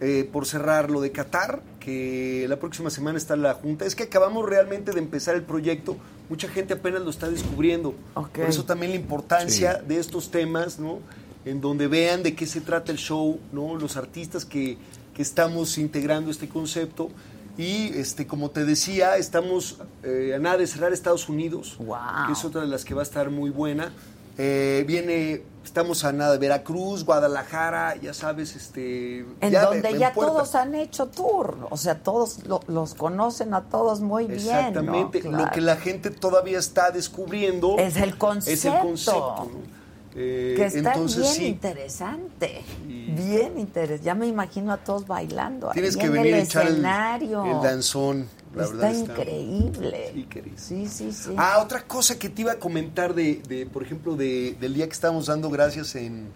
Speaker 5: eh, por cerrar lo de Qatar, que la próxima semana está la junta. Es que acabamos realmente de empezar el proyecto, mucha gente apenas lo está descubriendo.
Speaker 1: Ok.
Speaker 5: Por eso también la importancia de estos temas, ¿no? En donde vean de qué se trata el show, ¿no? Los artistas que, que estamos integrando este concepto. Y este, como te decía, estamos eh, a nada de cerrar Estados Unidos,
Speaker 1: Wow.
Speaker 5: que es otra de las que va a estar muy buena. Eh, viene, estamos a nada Veracruz, Guadalajara, ya sabes, este.
Speaker 1: En
Speaker 5: ya
Speaker 1: donde
Speaker 5: en
Speaker 1: ya todos han hecho tour, o sea, todos lo- los conocen a todos muy bien, ¿no?
Speaker 5: Exactamente. Lo
Speaker 1: Claro.
Speaker 5: que la gente todavía está descubriendo
Speaker 1: Es el concepto.
Speaker 5: es el concepto. ¿no? Eh,
Speaker 1: que está
Speaker 5: entonces
Speaker 1: bien
Speaker 5: sí,
Speaker 1: interesante, bien interesante. Ya me imagino a todos bailando
Speaker 5: tienes
Speaker 1: ahí
Speaker 5: que
Speaker 1: en
Speaker 5: venir
Speaker 1: el
Speaker 5: a echar el,
Speaker 1: escenario.
Speaker 5: el danzón. La
Speaker 1: está
Speaker 5: verdad
Speaker 1: increíble.
Speaker 5: Sí, querido.
Speaker 1: Sí, sí, sí.
Speaker 5: Ah, otra cosa que te iba a comentar de, de, por ejemplo, de, del día que estábamos dando gracias en,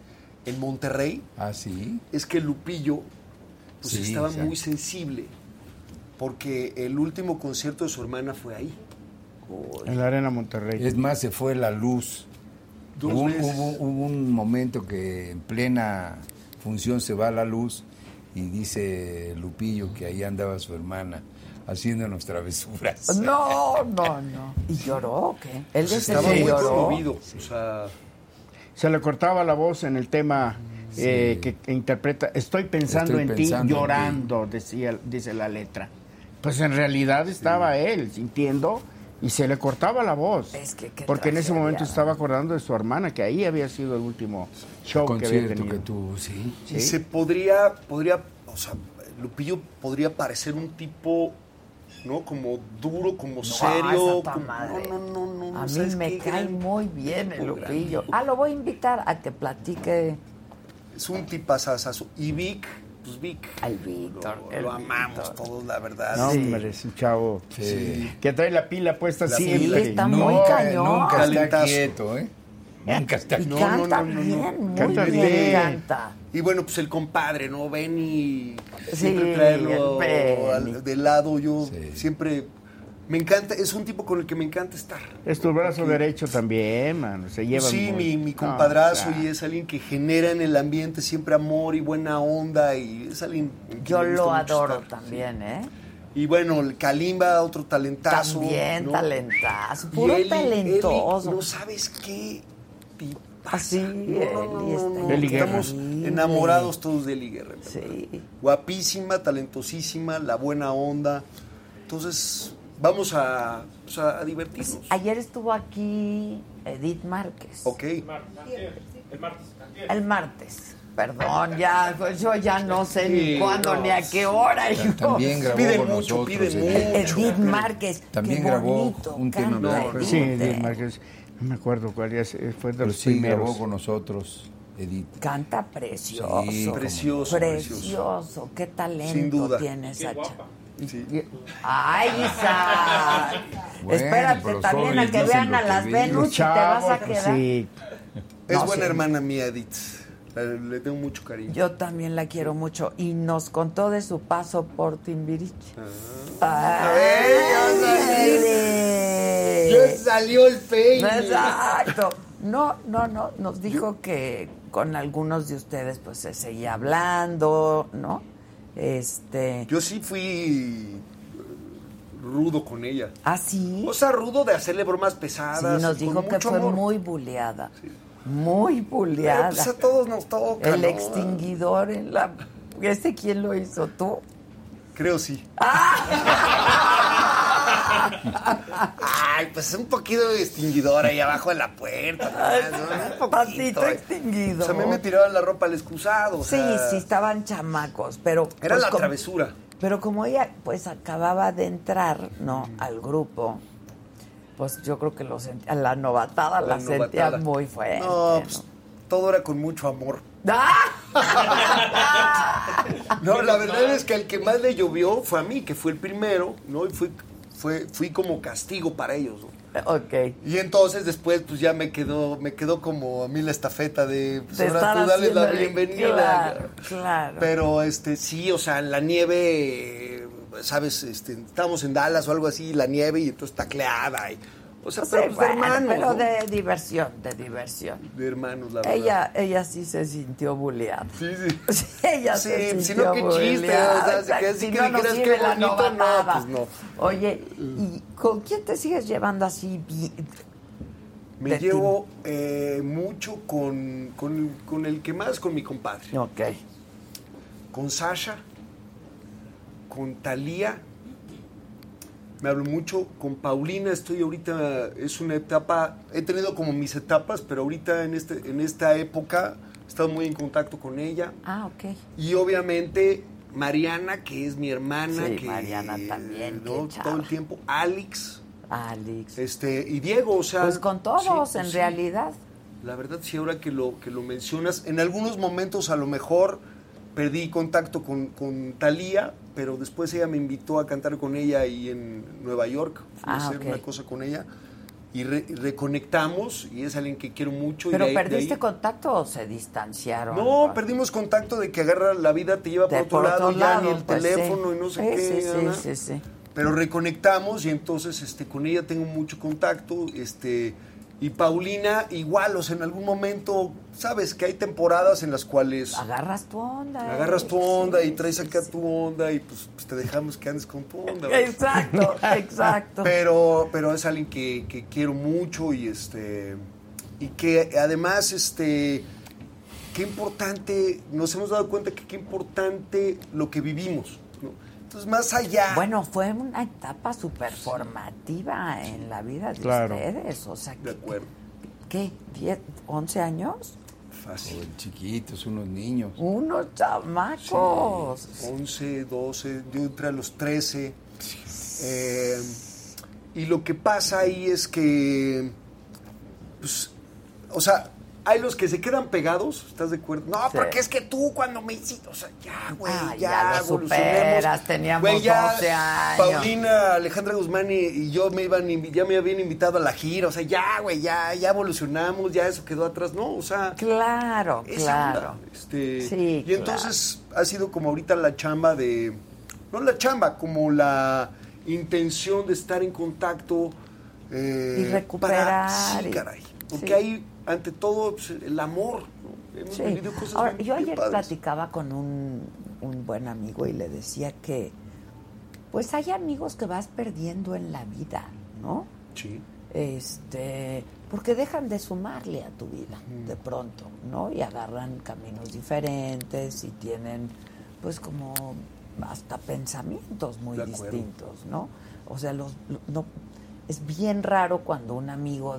Speaker 5: en Monterrey,
Speaker 6: Ah, sí.
Speaker 5: es que Lupillo pues
Speaker 6: Sí,
Speaker 5: estaba
Speaker 6: exacto.
Speaker 5: muy sensible porque el último concierto de su hermana fue ahí.
Speaker 7: En la Arena Monterrey.
Speaker 6: Es más, se fue la luz.
Speaker 5: Dos
Speaker 6: Hubo, un-
Speaker 5: veces.
Speaker 6: hubo- hubo un momento que en plena función se va la luz y dice Lupillo que ahí andaba su hermana haciéndonos travesuras.
Speaker 1: No, no, no. ¿Y lloró o qué? Él
Speaker 5: Pues estaba muy
Speaker 1: lloró.
Speaker 5: conmovido. O sea,
Speaker 7: Se le cortaba la voz en el tema eh, que, que interpreta Estoy pensando
Speaker 6: Estoy
Speaker 7: en
Speaker 6: pensando en
Speaker 7: ti,
Speaker 6: ti.
Speaker 7: llorando, decía, dice la letra. Pues en realidad estaba él sintiendo y se le cortaba la voz.
Speaker 1: Es que qué
Speaker 7: porque en ese momento estaba acordando de su hermana, que ahí había sido el último show que había tenido.
Speaker 6: que tuvo, sí.
Speaker 5: y se podría, podría, o sea, Lupillo podría parecer un tipo, ¿no? Como duro, como serio. como-
Speaker 1: madre.
Speaker 5: no, no, no, no.
Speaker 1: A mí
Speaker 5: ¿sabes
Speaker 1: me cae
Speaker 5: Gran
Speaker 1: muy bien el Lupillo. Ah, lo voy a invitar a que platique
Speaker 5: Es un tipazazazo. Y Vic, pues Vic.
Speaker 1: al Víctor.
Speaker 5: Lo, amamos
Speaker 1: Víctor.
Speaker 5: todos, la verdad.
Speaker 7: No,
Speaker 1: Sí.
Speaker 7: hombre, es un chavo
Speaker 6: Sí.
Speaker 7: que trae la pila puesta
Speaker 5: La
Speaker 7: siempre.
Speaker 5: pila
Speaker 1: está muy
Speaker 6: Nunca,
Speaker 1: cañón.
Speaker 6: nunca está quieto, ¿eh? Nunca está
Speaker 1: Y
Speaker 5: No,
Speaker 1: canta
Speaker 5: no, no, no,
Speaker 1: bien, muy
Speaker 7: Canta
Speaker 1: bien,
Speaker 7: bien.
Speaker 1: canta.
Speaker 5: Y bueno, pues el compadre, ¿no? Benny,
Speaker 1: Sí,
Speaker 5: siempre traerlo
Speaker 1: el Benny.
Speaker 5: al- de lado. Yo
Speaker 6: Sí.
Speaker 5: siempre me encanta, es un tipo con el que me encanta estar.
Speaker 7: Es tu brazo derecho también, mano. Se lleva
Speaker 5: sí, mi, mi compadrazo y es alguien que genera en el ambiente siempre amor y buena onda y es alguien
Speaker 1: Yo lo adoro
Speaker 5: estar.
Speaker 1: también, ¿eh?
Speaker 5: Y bueno, el Kalimba, otro talentazo.
Speaker 1: También
Speaker 5: ¿no?
Speaker 1: talentazo,
Speaker 5: Y
Speaker 1: puro
Speaker 5: Eli-
Speaker 1: talentoso.
Speaker 5: Eli, no sabes qué tipaza.
Speaker 1: Así,
Speaker 5: No, no, no,
Speaker 1: Eli.
Speaker 5: Estamos enamorados todos de Eli Guerra. en verdad.
Speaker 1: Sí.
Speaker 5: Guapísima, talentosísima, la buena onda. Entonces, vamos a, pues, a divertirnos.
Speaker 1: Ayer estuvo aquí Edith Márquez.
Speaker 5: Ok.
Speaker 2: El martes.
Speaker 1: El martes. Perdón, ya, pues yo ya no sé ni cuándo
Speaker 5: no.
Speaker 1: ni a qué hora.
Speaker 6: También grabó
Speaker 5: Piden
Speaker 6: con
Speaker 5: mucho,
Speaker 6: nosotros.
Speaker 5: piden
Speaker 6: Edith.
Speaker 5: mucho.
Speaker 1: Edith Márquez.
Speaker 6: También
Speaker 1: qué
Speaker 6: grabó
Speaker 1: bonito
Speaker 6: un tema
Speaker 7: Sí. Edith Márquez. No me acuerdo cuál es, eh, fue de
Speaker 6: Pero
Speaker 7: los
Speaker 6: sí grabó
Speaker 7: primeros.
Speaker 6: con nosotros, Edith.
Speaker 1: Canta precioso.
Speaker 6: Sí.
Speaker 5: Precioso, precioso.
Speaker 1: Precioso. Qué talento
Speaker 5: Sin duda.
Speaker 1: tiene Sacha.
Speaker 5: Sí.
Speaker 1: Ay, Isa.
Speaker 6: Bueno,
Speaker 1: Espérate también a que vean a las
Speaker 6: ven.
Speaker 1: Venus y te vas a quedar.
Speaker 7: sí.
Speaker 5: Es
Speaker 1: No,
Speaker 5: buena
Speaker 1: sí.
Speaker 5: hermana mía, Edith. Le, tengo mucho cariño.
Speaker 1: Yo también la quiero mucho y nos contó de su paso por Timbiriche.
Speaker 5: A salió el peine.
Speaker 1: Exacto. No, no, no. Nos dijo que con algunos de ustedes pues se seguía hablando, ¿no? Este.
Speaker 5: Yo sí fui rudo con ella.
Speaker 1: ¿Ah, sí?
Speaker 5: O sea, rudo de hacerle bromas pesadas.
Speaker 1: Sí, nos dijo que fue
Speaker 5: amor.
Speaker 1: muy buleada. Muy
Speaker 5: Pero,
Speaker 1: buleada.
Speaker 5: pues a todos nos toca.
Speaker 1: El
Speaker 5: ¿no?
Speaker 1: extinguidor en la. ¿Este quién lo hizo? ¿Tú?
Speaker 5: Creo sí. Ay, pues un poquito de extinguidor ahí abajo de la puerta. ¿no? Un poquito, eh.
Speaker 1: extinguidor.
Speaker 5: O sea, a mí me tiraban la ropa al excusado. o
Speaker 1: Sí,
Speaker 5: sea,
Speaker 1: sí, estaban chamacos, pero...
Speaker 5: Era
Speaker 1: pues,
Speaker 5: la
Speaker 1: como-
Speaker 5: travesura.
Speaker 1: Pero como ella, pues, acababa de entrar, ¿no?, al grupo, pues yo creo que lo sentía, la novatada la,
Speaker 5: La
Speaker 1: sentía muy fuerte,
Speaker 5: No,
Speaker 1: ¿no?
Speaker 5: pues, todo era con mucho amor.
Speaker 1: ¡Ah!
Speaker 5: No, la verdad es que el que más le llovió fue a mí, que fue el primero, ¿no? Y fui, fue, fui como castigo para ellos, ¿no?
Speaker 1: Ok.
Speaker 5: Y entonces después pues ya me quedó, me quedó como a mí la estafeta de, pues, ahora tú dale la bienvenida.
Speaker 1: Claro, claro.
Speaker 5: Pero este sí, o sea, la nieve, sabes, este, estábamos en Dallas o algo así, la nieve y entonces tacleada y o sea, pero pues, de hermanos,
Speaker 1: pero
Speaker 5: ¿no?
Speaker 1: de diversión, de diversión.
Speaker 5: De hermanos, la verdad.
Speaker 1: Ella, ella sí se sintió buleada.
Speaker 5: Sí, sí.
Speaker 1: Sí, ella
Speaker 5: Sí,
Speaker 1: se
Speaker 5: si
Speaker 1: sintió
Speaker 5: no, qué chiste,
Speaker 1: buleada.
Speaker 5: o sea, si
Speaker 1: Exacto,
Speaker 5: que- si
Speaker 1: si
Speaker 5: que
Speaker 1: no, no
Speaker 5: dijeras qué
Speaker 1: la
Speaker 5: bonito, no, pues no.
Speaker 1: Oye, ¿y con quién te sigues llevando así bien?
Speaker 5: Me llevo eh, mucho con, con, con el que más, con mi compadre.
Speaker 1: Ok.
Speaker 5: Con Sasha, con Talía. Me hablo mucho con Paulina, estoy ahorita, es una etapa, he tenido como mis etapas, pero ahorita en, este, en esta época he estado muy en contacto con ella.
Speaker 1: Ah, ok.
Speaker 5: Y obviamente Mariana, que es mi hermana,
Speaker 1: Sí,
Speaker 5: que
Speaker 1: Mariana también,
Speaker 5: ¿no? todo el tiempo, Alex,
Speaker 1: Alex.
Speaker 5: este, y Diego, o sea.
Speaker 1: Pues con todos,
Speaker 5: sí,
Speaker 1: en
Speaker 5: sí.
Speaker 1: realidad.
Speaker 5: La verdad, sí, ahora que lo, que lo mencionas, en algunos momentos a lo mejor perdí contacto con, con Talía, pero después ella me invitó a cantar con ella ahí en Nueva York. A
Speaker 1: Ah,
Speaker 5: hacer una cosa con ella y re- reconectamos y es alguien que quiero mucho. y
Speaker 1: ¿Pero
Speaker 5: ahí- de
Speaker 1: perdiste
Speaker 5: ahí-
Speaker 1: contacto o se distanciaron?
Speaker 5: No, perdimos contacto de que agarra la vida, te lleva por otro
Speaker 1: por
Speaker 5: lado,
Speaker 1: otro
Speaker 5: ya
Speaker 1: lado,
Speaker 5: ni el
Speaker 1: pues,
Speaker 5: teléfono
Speaker 1: sí.
Speaker 5: y no sé
Speaker 1: Sí,
Speaker 5: qué.
Speaker 1: sí, sí, sí.
Speaker 5: Pero reconectamos y entonces este, con ella tengo mucho contacto. Este, y Paulina, igual, o sea, en algún momento, sabes que hay temporadas en las cuales
Speaker 1: Agarras tu onda.
Speaker 5: agarras tu
Speaker 1: eh.
Speaker 5: onda
Speaker 1: Sí,
Speaker 5: y traes acá
Speaker 1: sí.
Speaker 5: tu onda y pues, pues, te dejamos que andes con tu onda. ¿verdad?
Speaker 1: Exacto, exacto.
Speaker 5: Pero, pero es alguien que, que quiero mucho y este y que además este qué importante nos hemos dado cuenta que qué importante lo que vivimos. Entonces más allá
Speaker 1: Bueno, fue una etapa súper formativa en la vida de
Speaker 7: Claro.
Speaker 1: ustedes. O sea,
Speaker 5: de acuerdo
Speaker 1: ¿qué? ¿10, 11 años?
Speaker 5: fácil
Speaker 6: O chiquitos, unos niños.
Speaker 1: Unos chamacos.
Speaker 5: 11 12 yo entré a los 13 eh, y lo que pasa ahí es que pues, o sea hay los que se quedan pegados, ¿estás de acuerdo? No,
Speaker 1: Sí.
Speaker 5: porque es que tú cuando me hiciste, o sea, ya, güey,
Speaker 1: Ah,
Speaker 5: ya,
Speaker 1: ya superas, teníamos
Speaker 5: Güey, ya
Speaker 1: 12 años.
Speaker 5: Paulina, Alejandra Guzmán y, y yo me iban, ya me habían invitado a la gira, o sea, ya, güey, ya, ya evolucionamos, ya eso quedó atrás, ¿no? O sea,
Speaker 1: Claro, claro.
Speaker 5: onda, este,
Speaker 1: Sí,
Speaker 5: y entonces ha sido como ahorita la chamba de, no la chamba, como la intención de estar en contacto eh,
Speaker 1: Y recuperar
Speaker 5: para- sí, caray, porque
Speaker 1: sí.
Speaker 5: hay ante todo pues, el amor, ¿no? Hemos
Speaker 1: Sí.
Speaker 5: vivido cosas
Speaker 1: Ahora,
Speaker 5: bien-
Speaker 1: yo ayer
Speaker 5: padres.
Speaker 1: platicaba con un, un buen amigo y le decía que, pues hay amigos que vas perdiendo en la vida, ¿no?
Speaker 5: Sí.
Speaker 1: Este, porque dejan de sumarle a tu vida de pronto, ¿no? Y agarran caminos diferentes y tienen, pues, como hasta pensamientos muy distintos, ¿no? O sea, los, no, es bien raro cuando un amigo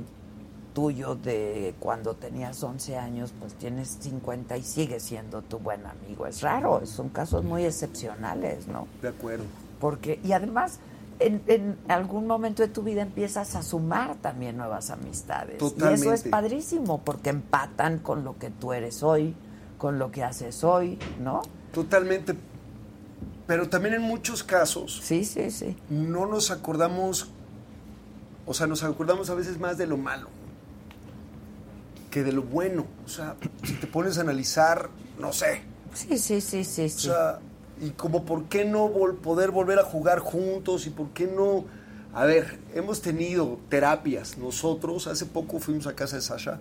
Speaker 1: tuyo de cuando tenías 11 años, pues tienes 50 y sigue siendo tu buen amigo. Es raro, son casos muy excepcionales, ¿no?
Speaker 5: De acuerdo.
Speaker 1: Porque, y además, en, en algún momento de tu vida empiezas a sumar también nuevas amistades. Y eso es
Speaker 5: Totalmente.
Speaker 1: padrísimo, porque empatan con lo que tú eres hoy, con lo que haces hoy, ¿no?
Speaker 5: Totalmente. Pero también en muchos casos
Speaker 1: Sí, sí, sí.
Speaker 5: no nos acordamos, o sea, nos acordamos a veces más de lo malo que de lo bueno. O sea, si te pones a analizar, no sé.
Speaker 1: Sí, sí, sí, sí,
Speaker 5: O sea, y como por qué no vol- poder volver a jugar juntos y por qué no... A ver, hemos tenido terapias nosotros, hace poco fuimos a casa de Sasha,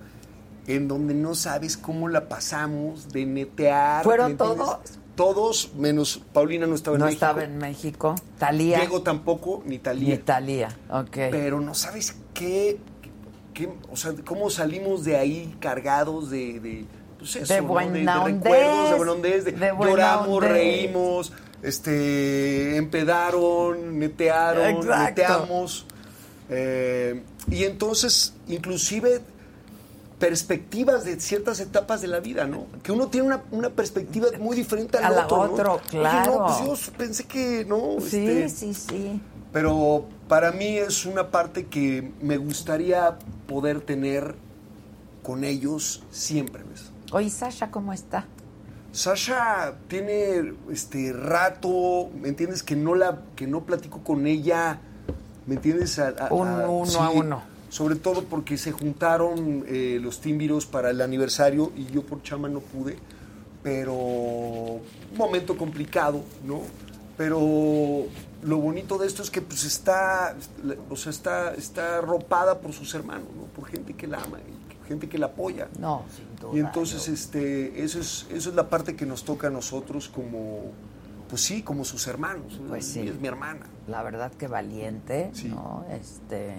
Speaker 5: en donde no sabes cómo la pasamos de netear.
Speaker 1: ¿Fueron todos?
Speaker 5: Todos, menos Paulina no estaba en
Speaker 1: no
Speaker 5: México.
Speaker 1: estaba en México. Talía.
Speaker 5: Diego tampoco, ni Talía.
Speaker 1: Ni Talía, ok.
Speaker 5: Pero no sabes qué, qué- o sea, cómo salimos de ahí cargados de, de pues eso,
Speaker 1: De
Speaker 5: ¿no? de, de recuerdos, de de, lloramos, reímos, este, empedaron, netearon,
Speaker 1: Exacto.
Speaker 5: neteamos. eh, y entonces, inclusive perspectivas de ciertas etapas de la vida, ¿no? Que uno tiene una, una perspectiva muy diferente al
Speaker 1: A la
Speaker 5: otro, ¿no?
Speaker 1: otro,
Speaker 5: Oye,
Speaker 1: claro.
Speaker 5: no, pues yo pensé que no.
Speaker 1: Sí,
Speaker 5: este,
Speaker 1: sí, sí.
Speaker 5: Pero para mí es una parte que me gustaría poder tener con ellos siempre, ¿ves?
Speaker 1: Oye, Sasha, ¿cómo está?
Speaker 5: Sasha tiene este rato, ¿me entiendes? Que no la, que no platico con ella, ¿me entiendes? A- a-
Speaker 1: Un
Speaker 5: a-
Speaker 1: uno a uno.
Speaker 5: Sobre todo porque se juntaron eh, los tímbiros para el aniversario y yo por chama no pude, pero un momento complicado, ¿no? Pero lo bonito de esto es que pues está, o sea, está, está arropada por sus hermanos, ¿no? Por gente que la ama y gente que la apoya.
Speaker 1: No, sin duda.
Speaker 5: Y entonces, este, eso es, eso es la parte que nos toca a nosotros como, pues sí, como sus hermanos.
Speaker 1: Pues sí.
Speaker 5: Es mi hermana.
Speaker 1: la verdad que valiente,
Speaker 5: Sí.
Speaker 1: ¿no? Este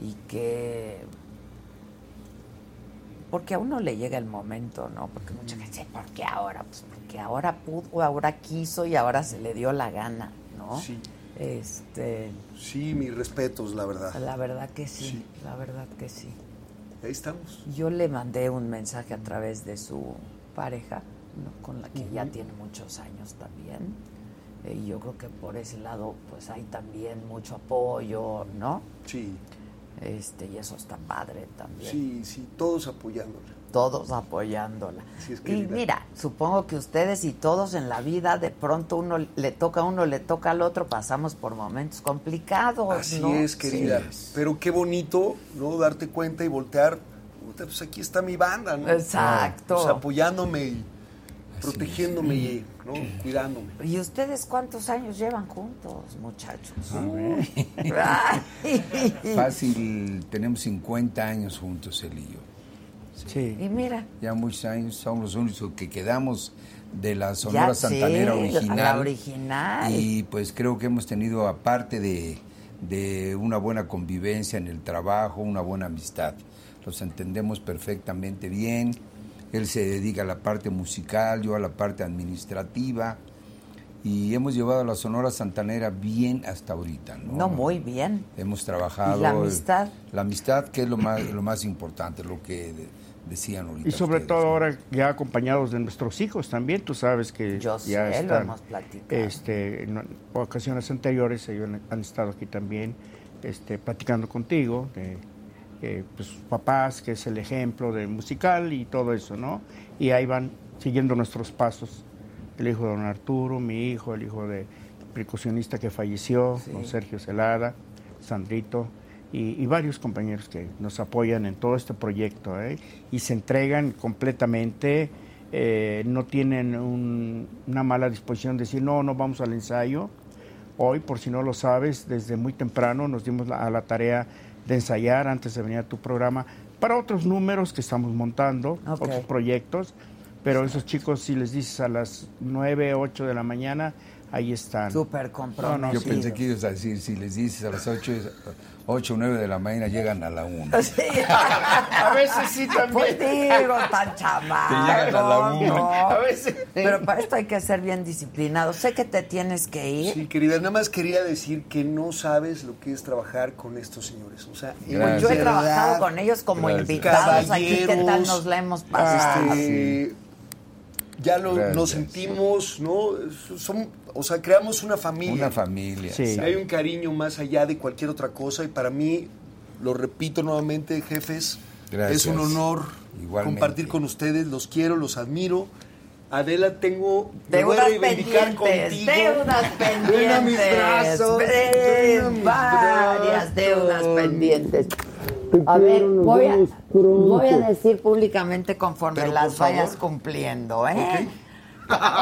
Speaker 1: y que porque a uno le llega el momento, ¿no? Porque mucha gente dice, ¿por qué ahora? Pues porque ahora pudo, ahora quiso y ahora se le dio la gana, ¿no?
Speaker 5: Sí.
Speaker 1: Este,
Speaker 5: Sí, mis respetos, la verdad.
Speaker 1: la verdad que sí,
Speaker 5: Sí.
Speaker 1: la verdad que sí.
Speaker 5: Ahí estamos.
Speaker 1: Yo le mandé un mensaje a través de su pareja, ¿no? con la que ya tiene muchos años también. Eh, Y yo creo que por ese lado, pues hay también mucho apoyo, ¿no?
Speaker 5: Sí,
Speaker 1: Este, y eso está padre también.
Speaker 5: sí, sí, todos apoyándola.
Speaker 1: Todos apoyándola.
Speaker 5: Es,
Speaker 1: y mira, supongo que ustedes y todos en la vida, de pronto uno le toca a uno, le toca al otro, pasamos por momentos complicados.
Speaker 5: Así
Speaker 1: ¿no?
Speaker 5: es, querida.
Speaker 1: Sí.
Speaker 5: Pero qué bonito, ¿no? Darte cuenta y voltear. Pues aquí está mi banda, ¿no?
Speaker 1: Exacto.
Speaker 5: Pues apoyándome y protegiéndome y ¿no? cuidándome.
Speaker 1: ¿Y ustedes cuántos años llevan juntos, muchachos?
Speaker 6: A ver. Fácil, tenemos 50 años juntos él y yo.
Speaker 7: Sí.
Speaker 1: Y mira,
Speaker 6: Ya muchos años, somos los únicos que quedamos de la Sonora
Speaker 1: ya
Speaker 6: Santanera original.
Speaker 1: La original.
Speaker 6: Y pues creo que hemos tenido, aparte de, de una buena convivencia en el trabajo, una buena amistad. Los entendemos perfectamente bien. Él se dedica a la parte musical, yo a la parte administrativa. Y hemos llevado a la Sonora Santanera bien hasta ahorita. No,
Speaker 1: no, muy bien.
Speaker 6: Hemos trabajado.
Speaker 1: ¿Y la amistad?
Speaker 6: La amistad, que es lo más, lo más importante, lo que decían ahorita.
Speaker 7: Y sobre
Speaker 6: ustedes,
Speaker 7: todo
Speaker 6: ¿no?
Speaker 7: ahora ya acompañados de nuestros hijos también, tú sabes que
Speaker 1: Yo
Speaker 7: ya
Speaker 1: sé, lo
Speaker 7: están,
Speaker 1: hemos platicado.
Speaker 7: Este, en ocasiones anteriores ellos han, han estado aquí también este, platicando contigo, de eh, pues, papás, que es el ejemplo de musical y todo eso, ¿no? Y ahí van siguiendo nuestros pasos. El hijo de don Arturo, mi hijo, el hijo de percusionista que falleció,
Speaker 1: Sí.
Speaker 7: don Sergio Celada, Sandrito, y, y varios compañeros que nos apoyan en todo este proyecto ¿eh? y se entregan completamente, eh, no tienen un- una mala disposición de decir, no, no vamos al ensayo. Hoy, por si no lo sabes, desde muy temprano nos dimos la- a la tarea de ensayar antes de venir a tu programa para otros números que estamos montando, otros proyectos, pero esos chicos, si les dices a las 9, 8 de la mañana, ahí están.
Speaker 1: Súper comprometidos.
Speaker 6: Yo pensé que ibas a decir, si les dices a las 8, 8 o 9 de la mañana, llegan a la 1.
Speaker 1: Sí.
Speaker 7: A veces sí también.
Speaker 1: Pues digo, tan chamaco.
Speaker 6: Que llegan a la una.
Speaker 1: ¿no?
Speaker 7: A veces.
Speaker 1: Pero para esto hay que ser bien disciplinado. Sé que te tienes que ir.
Speaker 5: Sí, querida, nada más quería decir que no sabes lo que es trabajar con estos señores. O sea,
Speaker 6: Gracias.
Speaker 1: Yo he
Speaker 5: verdad,
Speaker 1: trabajado con ellos como
Speaker 6: Gracias.
Speaker 1: invitados aquí. ¿Qué tal
Speaker 5: Caballeros,
Speaker 1: nos la hemos pasado?
Speaker 5: Este, ya lo, nos sentimos, ¿no? Son, o sea, creamos una familia.
Speaker 6: Una familia.
Speaker 7: Sí.
Speaker 5: Hay un cariño más allá de cualquier otra cosa y para mí, lo repito nuevamente, jefes,
Speaker 6: Gracias.
Speaker 5: es un honor
Speaker 6: Igualmente.
Speaker 5: compartir con ustedes, los quiero, los admiro. Adela, tengo me voy a
Speaker 1: Deudas
Speaker 5: reivindicar
Speaker 1: pendientes,
Speaker 5: contigo.
Speaker 1: deudas
Speaker 5: Ven a mis
Speaker 1: pendientes.
Speaker 5: brazos,
Speaker 1: ven,
Speaker 5: ven a mis
Speaker 1: varias
Speaker 5: brazos.
Speaker 1: deudas pendientes. A ver, voy a, voy a decir públicamente conforme
Speaker 5: Pero,
Speaker 1: las vayas cumpliendo, ¿eh?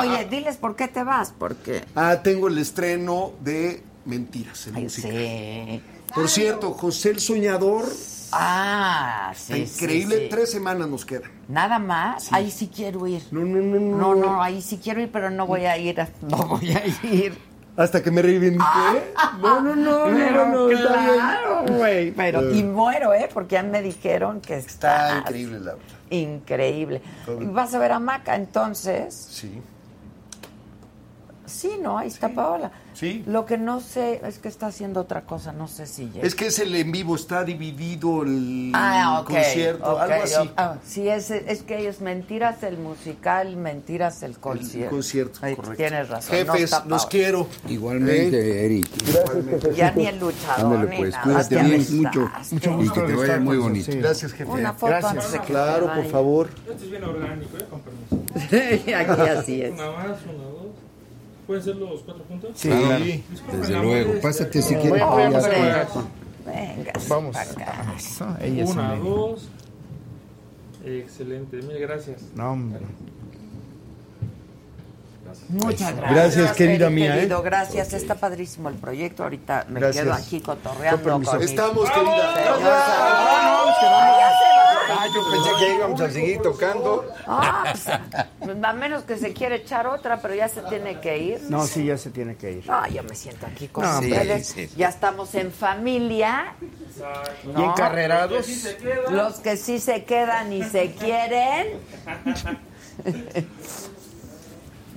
Speaker 1: Oye, diles por qué te vas, porque...
Speaker 5: Ah, tengo el estreno de Mentiras,
Speaker 1: Ay,
Speaker 5: musical.
Speaker 1: sí.
Speaker 5: Por cierto, José el Soñador,
Speaker 1: Ah, sí,
Speaker 5: increíble,
Speaker 1: sí, sí.
Speaker 5: tres semanas nos quedan.
Speaker 1: Nada más, ahí sí quiero ir.
Speaker 5: No, no, no, no.
Speaker 1: No, no, ahí sí quiero ir, pero no voy a ir, no voy a ir.
Speaker 5: Hasta que me reivindiqué. No, no, no,
Speaker 1: Pero
Speaker 5: no, no, está bien.
Speaker 1: claro, güey. Pero, y muero, ¿eh? Porque ya me dijeron que está,
Speaker 5: Está increíble, la verdad.
Speaker 1: increíble. Vas a ver a Maca, entonces.
Speaker 5: Sí.
Speaker 1: Sí, ¿no? Ahí está Paola.
Speaker 5: Sí.
Speaker 1: Lo que no sé es que está haciendo otra cosa, no sé si llega.
Speaker 5: Es que es el en vivo, está dividido el
Speaker 1: Ah, ok.
Speaker 5: concierto,
Speaker 1: ok,
Speaker 5: algo así.
Speaker 1: Ah, sí, es, es que ellos mentiras el musical, mentiras el concierto.
Speaker 5: El concierto,
Speaker 1: Ahí
Speaker 5: correcto.
Speaker 1: Tienes razón. no
Speaker 5: Jefes,
Speaker 1: está
Speaker 5: los quiero.
Speaker 6: Igualmente, Eric.
Speaker 1: Ya ni el luchador
Speaker 6: Ándale,
Speaker 1: ni
Speaker 6: pues,
Speaker 1: nada.
Speaker 6: cuídate bien,
Speaker 1: besaste.
Speaker 6: mucho.
Speaker 7: Mucho
Speaker 6: Y
Speaker 7: gusto
Speaker 6: que te vaya muy bonito.
Speaker 7: ustedes.
Speaker 5: Gracias, jefe.
Speaker 1: Una foto
Speaker 7: Gracias.
Speaker 1: antes de que
Speaker 5: Claro, por favor.
Speaker 2: Este es bien orgánico, ¿eh? Con permiso.
Speaker 1: Aquí así es.
Speaker 2: Una más, una. ¿Pueden ser los cuatro juntos?
Speaker 7: Sí,
Speaker 6: Claro.
Speaker 7: claro.
Speaker 6: Desde luego. Pásate si quieres.
Speaker 1: Venga,
Speaker 7: Vamos. ella
Speaker 2: Una, dos. Excelente, mil gracias.
Speaker 7: No, hombre.
Speaker 1: Muchas gracias.
Speaker 5: Gracias, querida
Speaker 1: Eri,
Speaker 5: mía, ¿eh?
Speaker 1: Gracias, está padrísimo el proyecto. Ahorita me
Speaker 5: Gracias.
Speaker 1: quedo aquí cotorreando
Speaker 5: Con
Speaker 1: con
Speaker 5: Estamos, querida.
Speaker 6: Ah, yo pensé que íbamos a seguir tocando.
Speaker 1: Ah, pues, a menos que se quiere echar otra, pero ya se tiene que ir.
Speaker 7: No, sí, ya se tiene que ir.
Speaker 1: No, yo me siento aquí con
Speaker 7: No,
Speaker 1: ustedes.
Speaker 6: sí, sí.
Speaker 1: Ya estamos en familia.
Speaker 7: Y encarrerados.
Speaker 1: Los que sí se quedan y se quieren.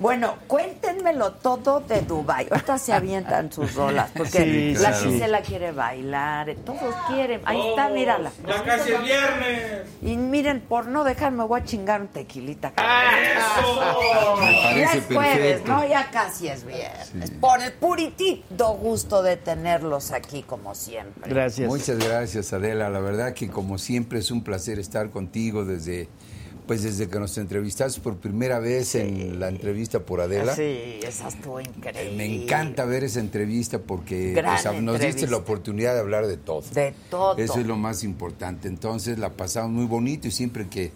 Speaker 1: Bueno, cuéntenmelo todo de Dubai. Ahorita se avientan sus rolas, porque
Speaker 7: Sí,
Speaker 1: la
Speaker 7: sí.
Speaker 1: Gisela quiere bailar, todos quieren. Ahí está, mírala.
Speaker 2: Ya casi es viernes.
Speaker 1: Y miren, por no dejarme voy a chingar un tequilita.
Speaker 2: ¡Eso!
Speaker 6: Me
Speaker 1: Ya es jueves. ¿no? Ya casi es viernes. Por el puritito gusto de tenerlos aquí, como siempre.
Speaker 7: Gracias.
Speaker 6: Muchas gracias, Adela. La verdad que como siempre es un placer estar contigo desde pues desde que nos entrevistaste por primera vez en la entrevista por Adela.
Speaker 1: Sí, esa estuvo increíble.
Speaker 6: Me encanta ver esa entrevista porque nos diste la oportunidad de hablar de todo.
Speaker 1: De todo.
Speaker 6: Eso es lo más importante. Entonces la pasamos muy bonito y siempre que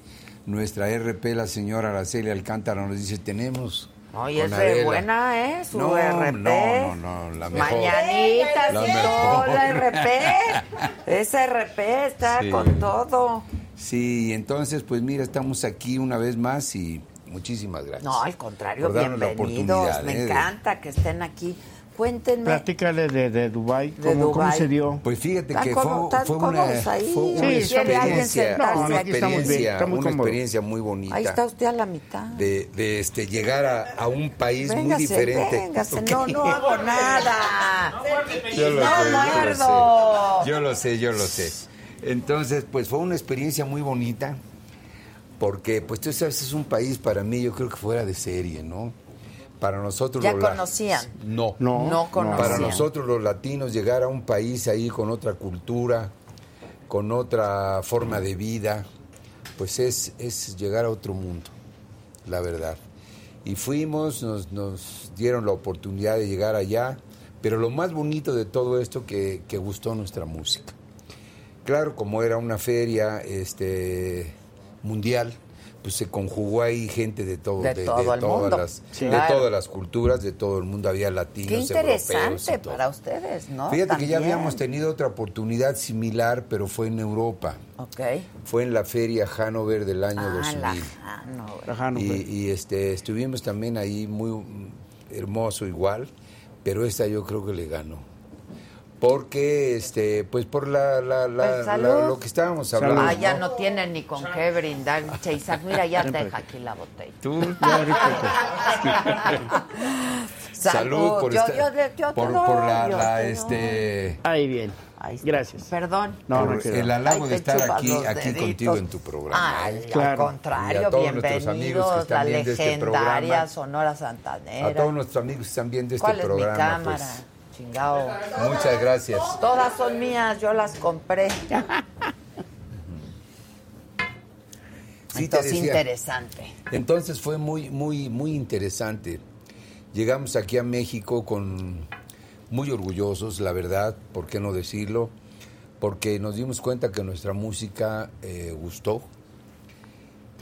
Speaker 6: nuestra RP, la señora Araceli Alcántara, nos dice, tenemos...
Speaker 1: Oye, es
Speaker 6: Adela".
Speaker 1: buena, ¿eh? Su
Speaker 6: No,
Speaker 1: RP.
Speaker 6: no, no, no, la mejor.
Speaker 1: Mañanitas
Speaker 6: La mejor.
Speaker 1: la RP. Esa RP está
Speaker 6: Sí.
Speaker 1: con todo.
Speaker 6: Sí, entonces pues mira, estamos aquí una vez más y muchísimas gracias.
Speaker 1: No, al contrario, bienvenidos. Me
Speaker 6: ¿eh? de-
Speaker 1: encanta que estén aquí. Cuéntenme.
Speaker 7: Platícale de, de Dubai,
Speaker 1: De
Speaker 7: ¿cómo, cómo
Speaker 1: Dubái.
Speaker 7: se dio?
Speaker 6: Pues fíjate
Speaker 1: ¿Están
Speaker 6: que
Speaker 1: cómo-
Speaker 6: fue, fue una,
Speaker 1: ahí?
Speaker 6: fue una
Speaker 7: Sí, bien.
Speaker 6: experiencia, una
Speaker 7: bien,
Speaker 6: experiencia,
Speaker 7: muy
Speaker 6: una experiencia muy bonita.
Speaker 1: Ahí está usted a la mitad.
Speaker 6: de, de, este llegar a, a un país muy
Speaker 1: Véngase,
Speaker 6: diferente.
Speaker 1: véngase. No, no hago nada.
Speaker 6: Yo lo
Speaker 1: No
Speaker 6: sé, yo lo sé. Yo lo sé, yo lo sé. Entonces, pues fue una experiencia muy bonita, porque pues tú sabes, es un país para mí, yo creo que fuera de serie, ¿no? Para nosotros
Speaker 1: ¿Ya
Speaker 6: los
Speaker 1: conocían?
Speaker 6: No.
Speaker 7: No,
Speaker 1: No conocían.
Speaker 6: Para nosotros los latinos llegar a un país ahí con otra cultura, con otra forma de vida, pues es, es llegar a otro mundo, la verdad. Y fuimos, nos, nos dieron la oportunidad de llegar allá, pero lo más bonito de todo esto que, que gustó nuestra música. Claro, como era una feria este, mundial, pues se conjugó ahí gente de todo,
Speaker 1: De todo el
Speaker 6: todas
Speaker 1: mundo.
Speaker 6: las, de todas las culturas, de todo el mundo, había latinos,
Speaker 1: Qué
Speaker 6: europeos y
Speaker 1: interesante
Speaker 6: todo.
Speaker 1: para ustedes, ¿no?
Speaker 6: Fíjate que ya habíamos tenido otra oportunidad similar, pero fue en Europa.
Speaker 1: Ok.
Speaker 6: Fue en la feria Hanover del año
Speaker 1: Ah,
Speaker 6: 2000.
Speaker 1: la Hanover.
Speaker 6: Y, y, este estuvimos también ahí muy hermoso igual, pero esta yo creo que le ganó. Porque, este, pues por la, la, la-
Speaker 1: Pues,
Speaker 6: la- lo que estábamos hablando.
Speaker 1: Ah, ya no tienen ni con qué brindar. Che, Isaac, mira, ya te deja aquí la botella.
Speaker 6: Tú.
Speaker 1: Salud.
Speaker 6: por
Speaker 1: Yo-
Speaker 6: esta-
Speaker 1: yo le- yo te
Speaker 6: por,
Speaker 1: doy,
Speaker 6: por la,
Speaker 1: yo
Speaker 6: la,
Speaker 1: te
Speaker 6: este
Speaker 7: Ahí bien.
Speaker 1: Ahí.
Speaker 7: Gracias.
Speaker 1: Perdón.
Speaker 7: No,
Speaker 6: por
Speaker 7: no
Speaker 6: el halago de estar aquí, aquí
Speaker 1: deditos.
Speaker 6: contigo en tu programa.
Speaker 1: Ay,
Speaker 6: ¿eh?
Speaker 1: al
Speaker 7: Claro.
Speaker 1: contrario,
Speaker 6: Y a todos nuestros amigos que
Speaker 1: bienvenidos,
Speaker 6: están
Speaker 1: la
Speaker 6: viendo este
Speaker 1: legendaria
Speaker 6: programa.
Speaker 1: Sonora Santanera.
Speaker 6: A todos nuestros amigos que están viendo este
Speaker 1: ¿Cuál es mi
Speaker 6: programa.
Speaker 1: cámara? Chingao.
Speaker 6: Muchas gracias.
Speaker 1: Todas son mías, yo las compré.
Speaker 6: Sí,
Speaker 1: Entonces,
Speaker 6: decía.
Speaker 1: interesante.
Speaker 6: Entonces fue muy, muy, muy interesante. Llegamos aquí a México con muy orgullosos, la verdad, ¿por qué no decirlo? Porque nos dimos cuenta que nuestra música eh, gustó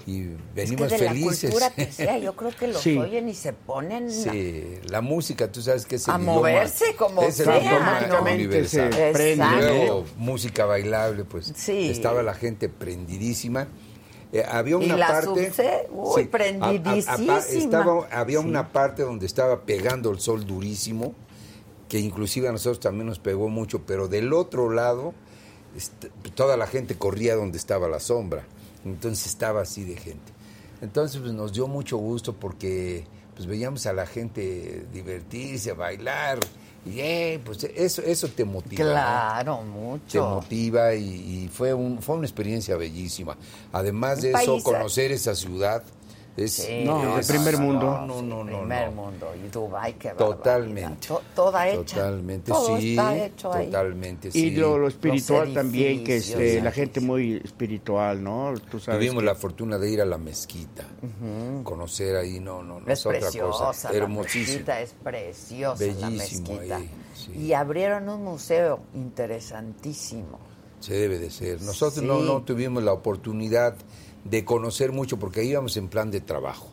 Speaker 6: y venimos
Speaker 1: es que de
Speaker 6: felices.
Speaker 1: la cultura que sea, yo creo que los
Speaker 7: Sí.
Speaker 1: oyen y se ponen
Speaker 6: Sí, la música, tú sabes que es el
Speaker 1: A
Speaker 6: idioma-
Speaker 1: moverse como
Speaker 6: es el
Speaker 1: sea,
Speaker 6: idioma
Speaker 1: ¿no?
Speaker 7: Automáticamente se
Speaker 6: universal.
Speaker 7: prende.
Speaker 6: Luego, música bailable, pues
Speaker 1: Sí.
Speaker 6: estaba la gente prendidísima. Eh, había
Speaker 1: Y
Speaker 6: una
Speaker 1: la
Speaker 6: parte.
Speaker 1: subse, uy, prendidísima.
Speaker 6: estaba, había una parte donde estaba pegando el sol durísimo, que inclusive a nosotros también nos pegó mucho, pero del otro lado, est- toda la gente corría donde estaba la sombra. Entonces estaba así de gente. Entonces pues, nos dio mucho gusto porque pues veíamos a la gente divertirse, bailar. Y eh, pues eso, eso te motiva. ¿no?
Speaker 1: Claro,
Speaker 6: te
Speaker 1: mucho.
Speaker 6: motiva y, y fue un fue una experiencia bellísima. Además
Speaker 1: Un
Speaker 6: de eso,
Speaker 1: país-
Speaker 6: conocer esa ciudad es
Speaker 1: Sí,
Speaker 7: No, de primer mundo.
Speaker 6: No, no, no,
Speaker 1: primer
Speaker 6: no.
Speaker 1: mundo y Dubai que
Speaker 6: Totalmente.
Speaker 1: toda hecha.
Speaker 6: Totalmente,
Speaker 1: Todo
Speaker 6: sí.
Speaker 1: está hecho ahí.
Speaker 6: Totalmente,
Speaker 7: Y
Speaker 6: sí.
Speaker 7: lo, lo espiritual también, que este, la gente muy espiritual, ¿no? Tú sabes
Speaker 6: Tuvimos
Speaker 7: que-
Speaker 6: la fortuna de ir a la mezquita, conocer ahí, no, no, no,
Speaker 1: Es
Speaker 6: es, otra
Speaker 1: preciosa,
Speaker 6: cosa,
Speaker 1: la
Speaker 6: hermosísima.
Speaker 1: mezquita es preciosa la
Speaker 6: Bellísimo
Speaker 1: mezquita.
Speaker 6: ahí, sí.
Speaker 1: Y abrieron un museo interesantísimo.
Speaker 6: Se debe de ser. Nosotros no,
Speaker 1: Sí.
Speaker 6: no tuvimos la oportunidad de conocer mucho porque íbamos en plan de trabajo.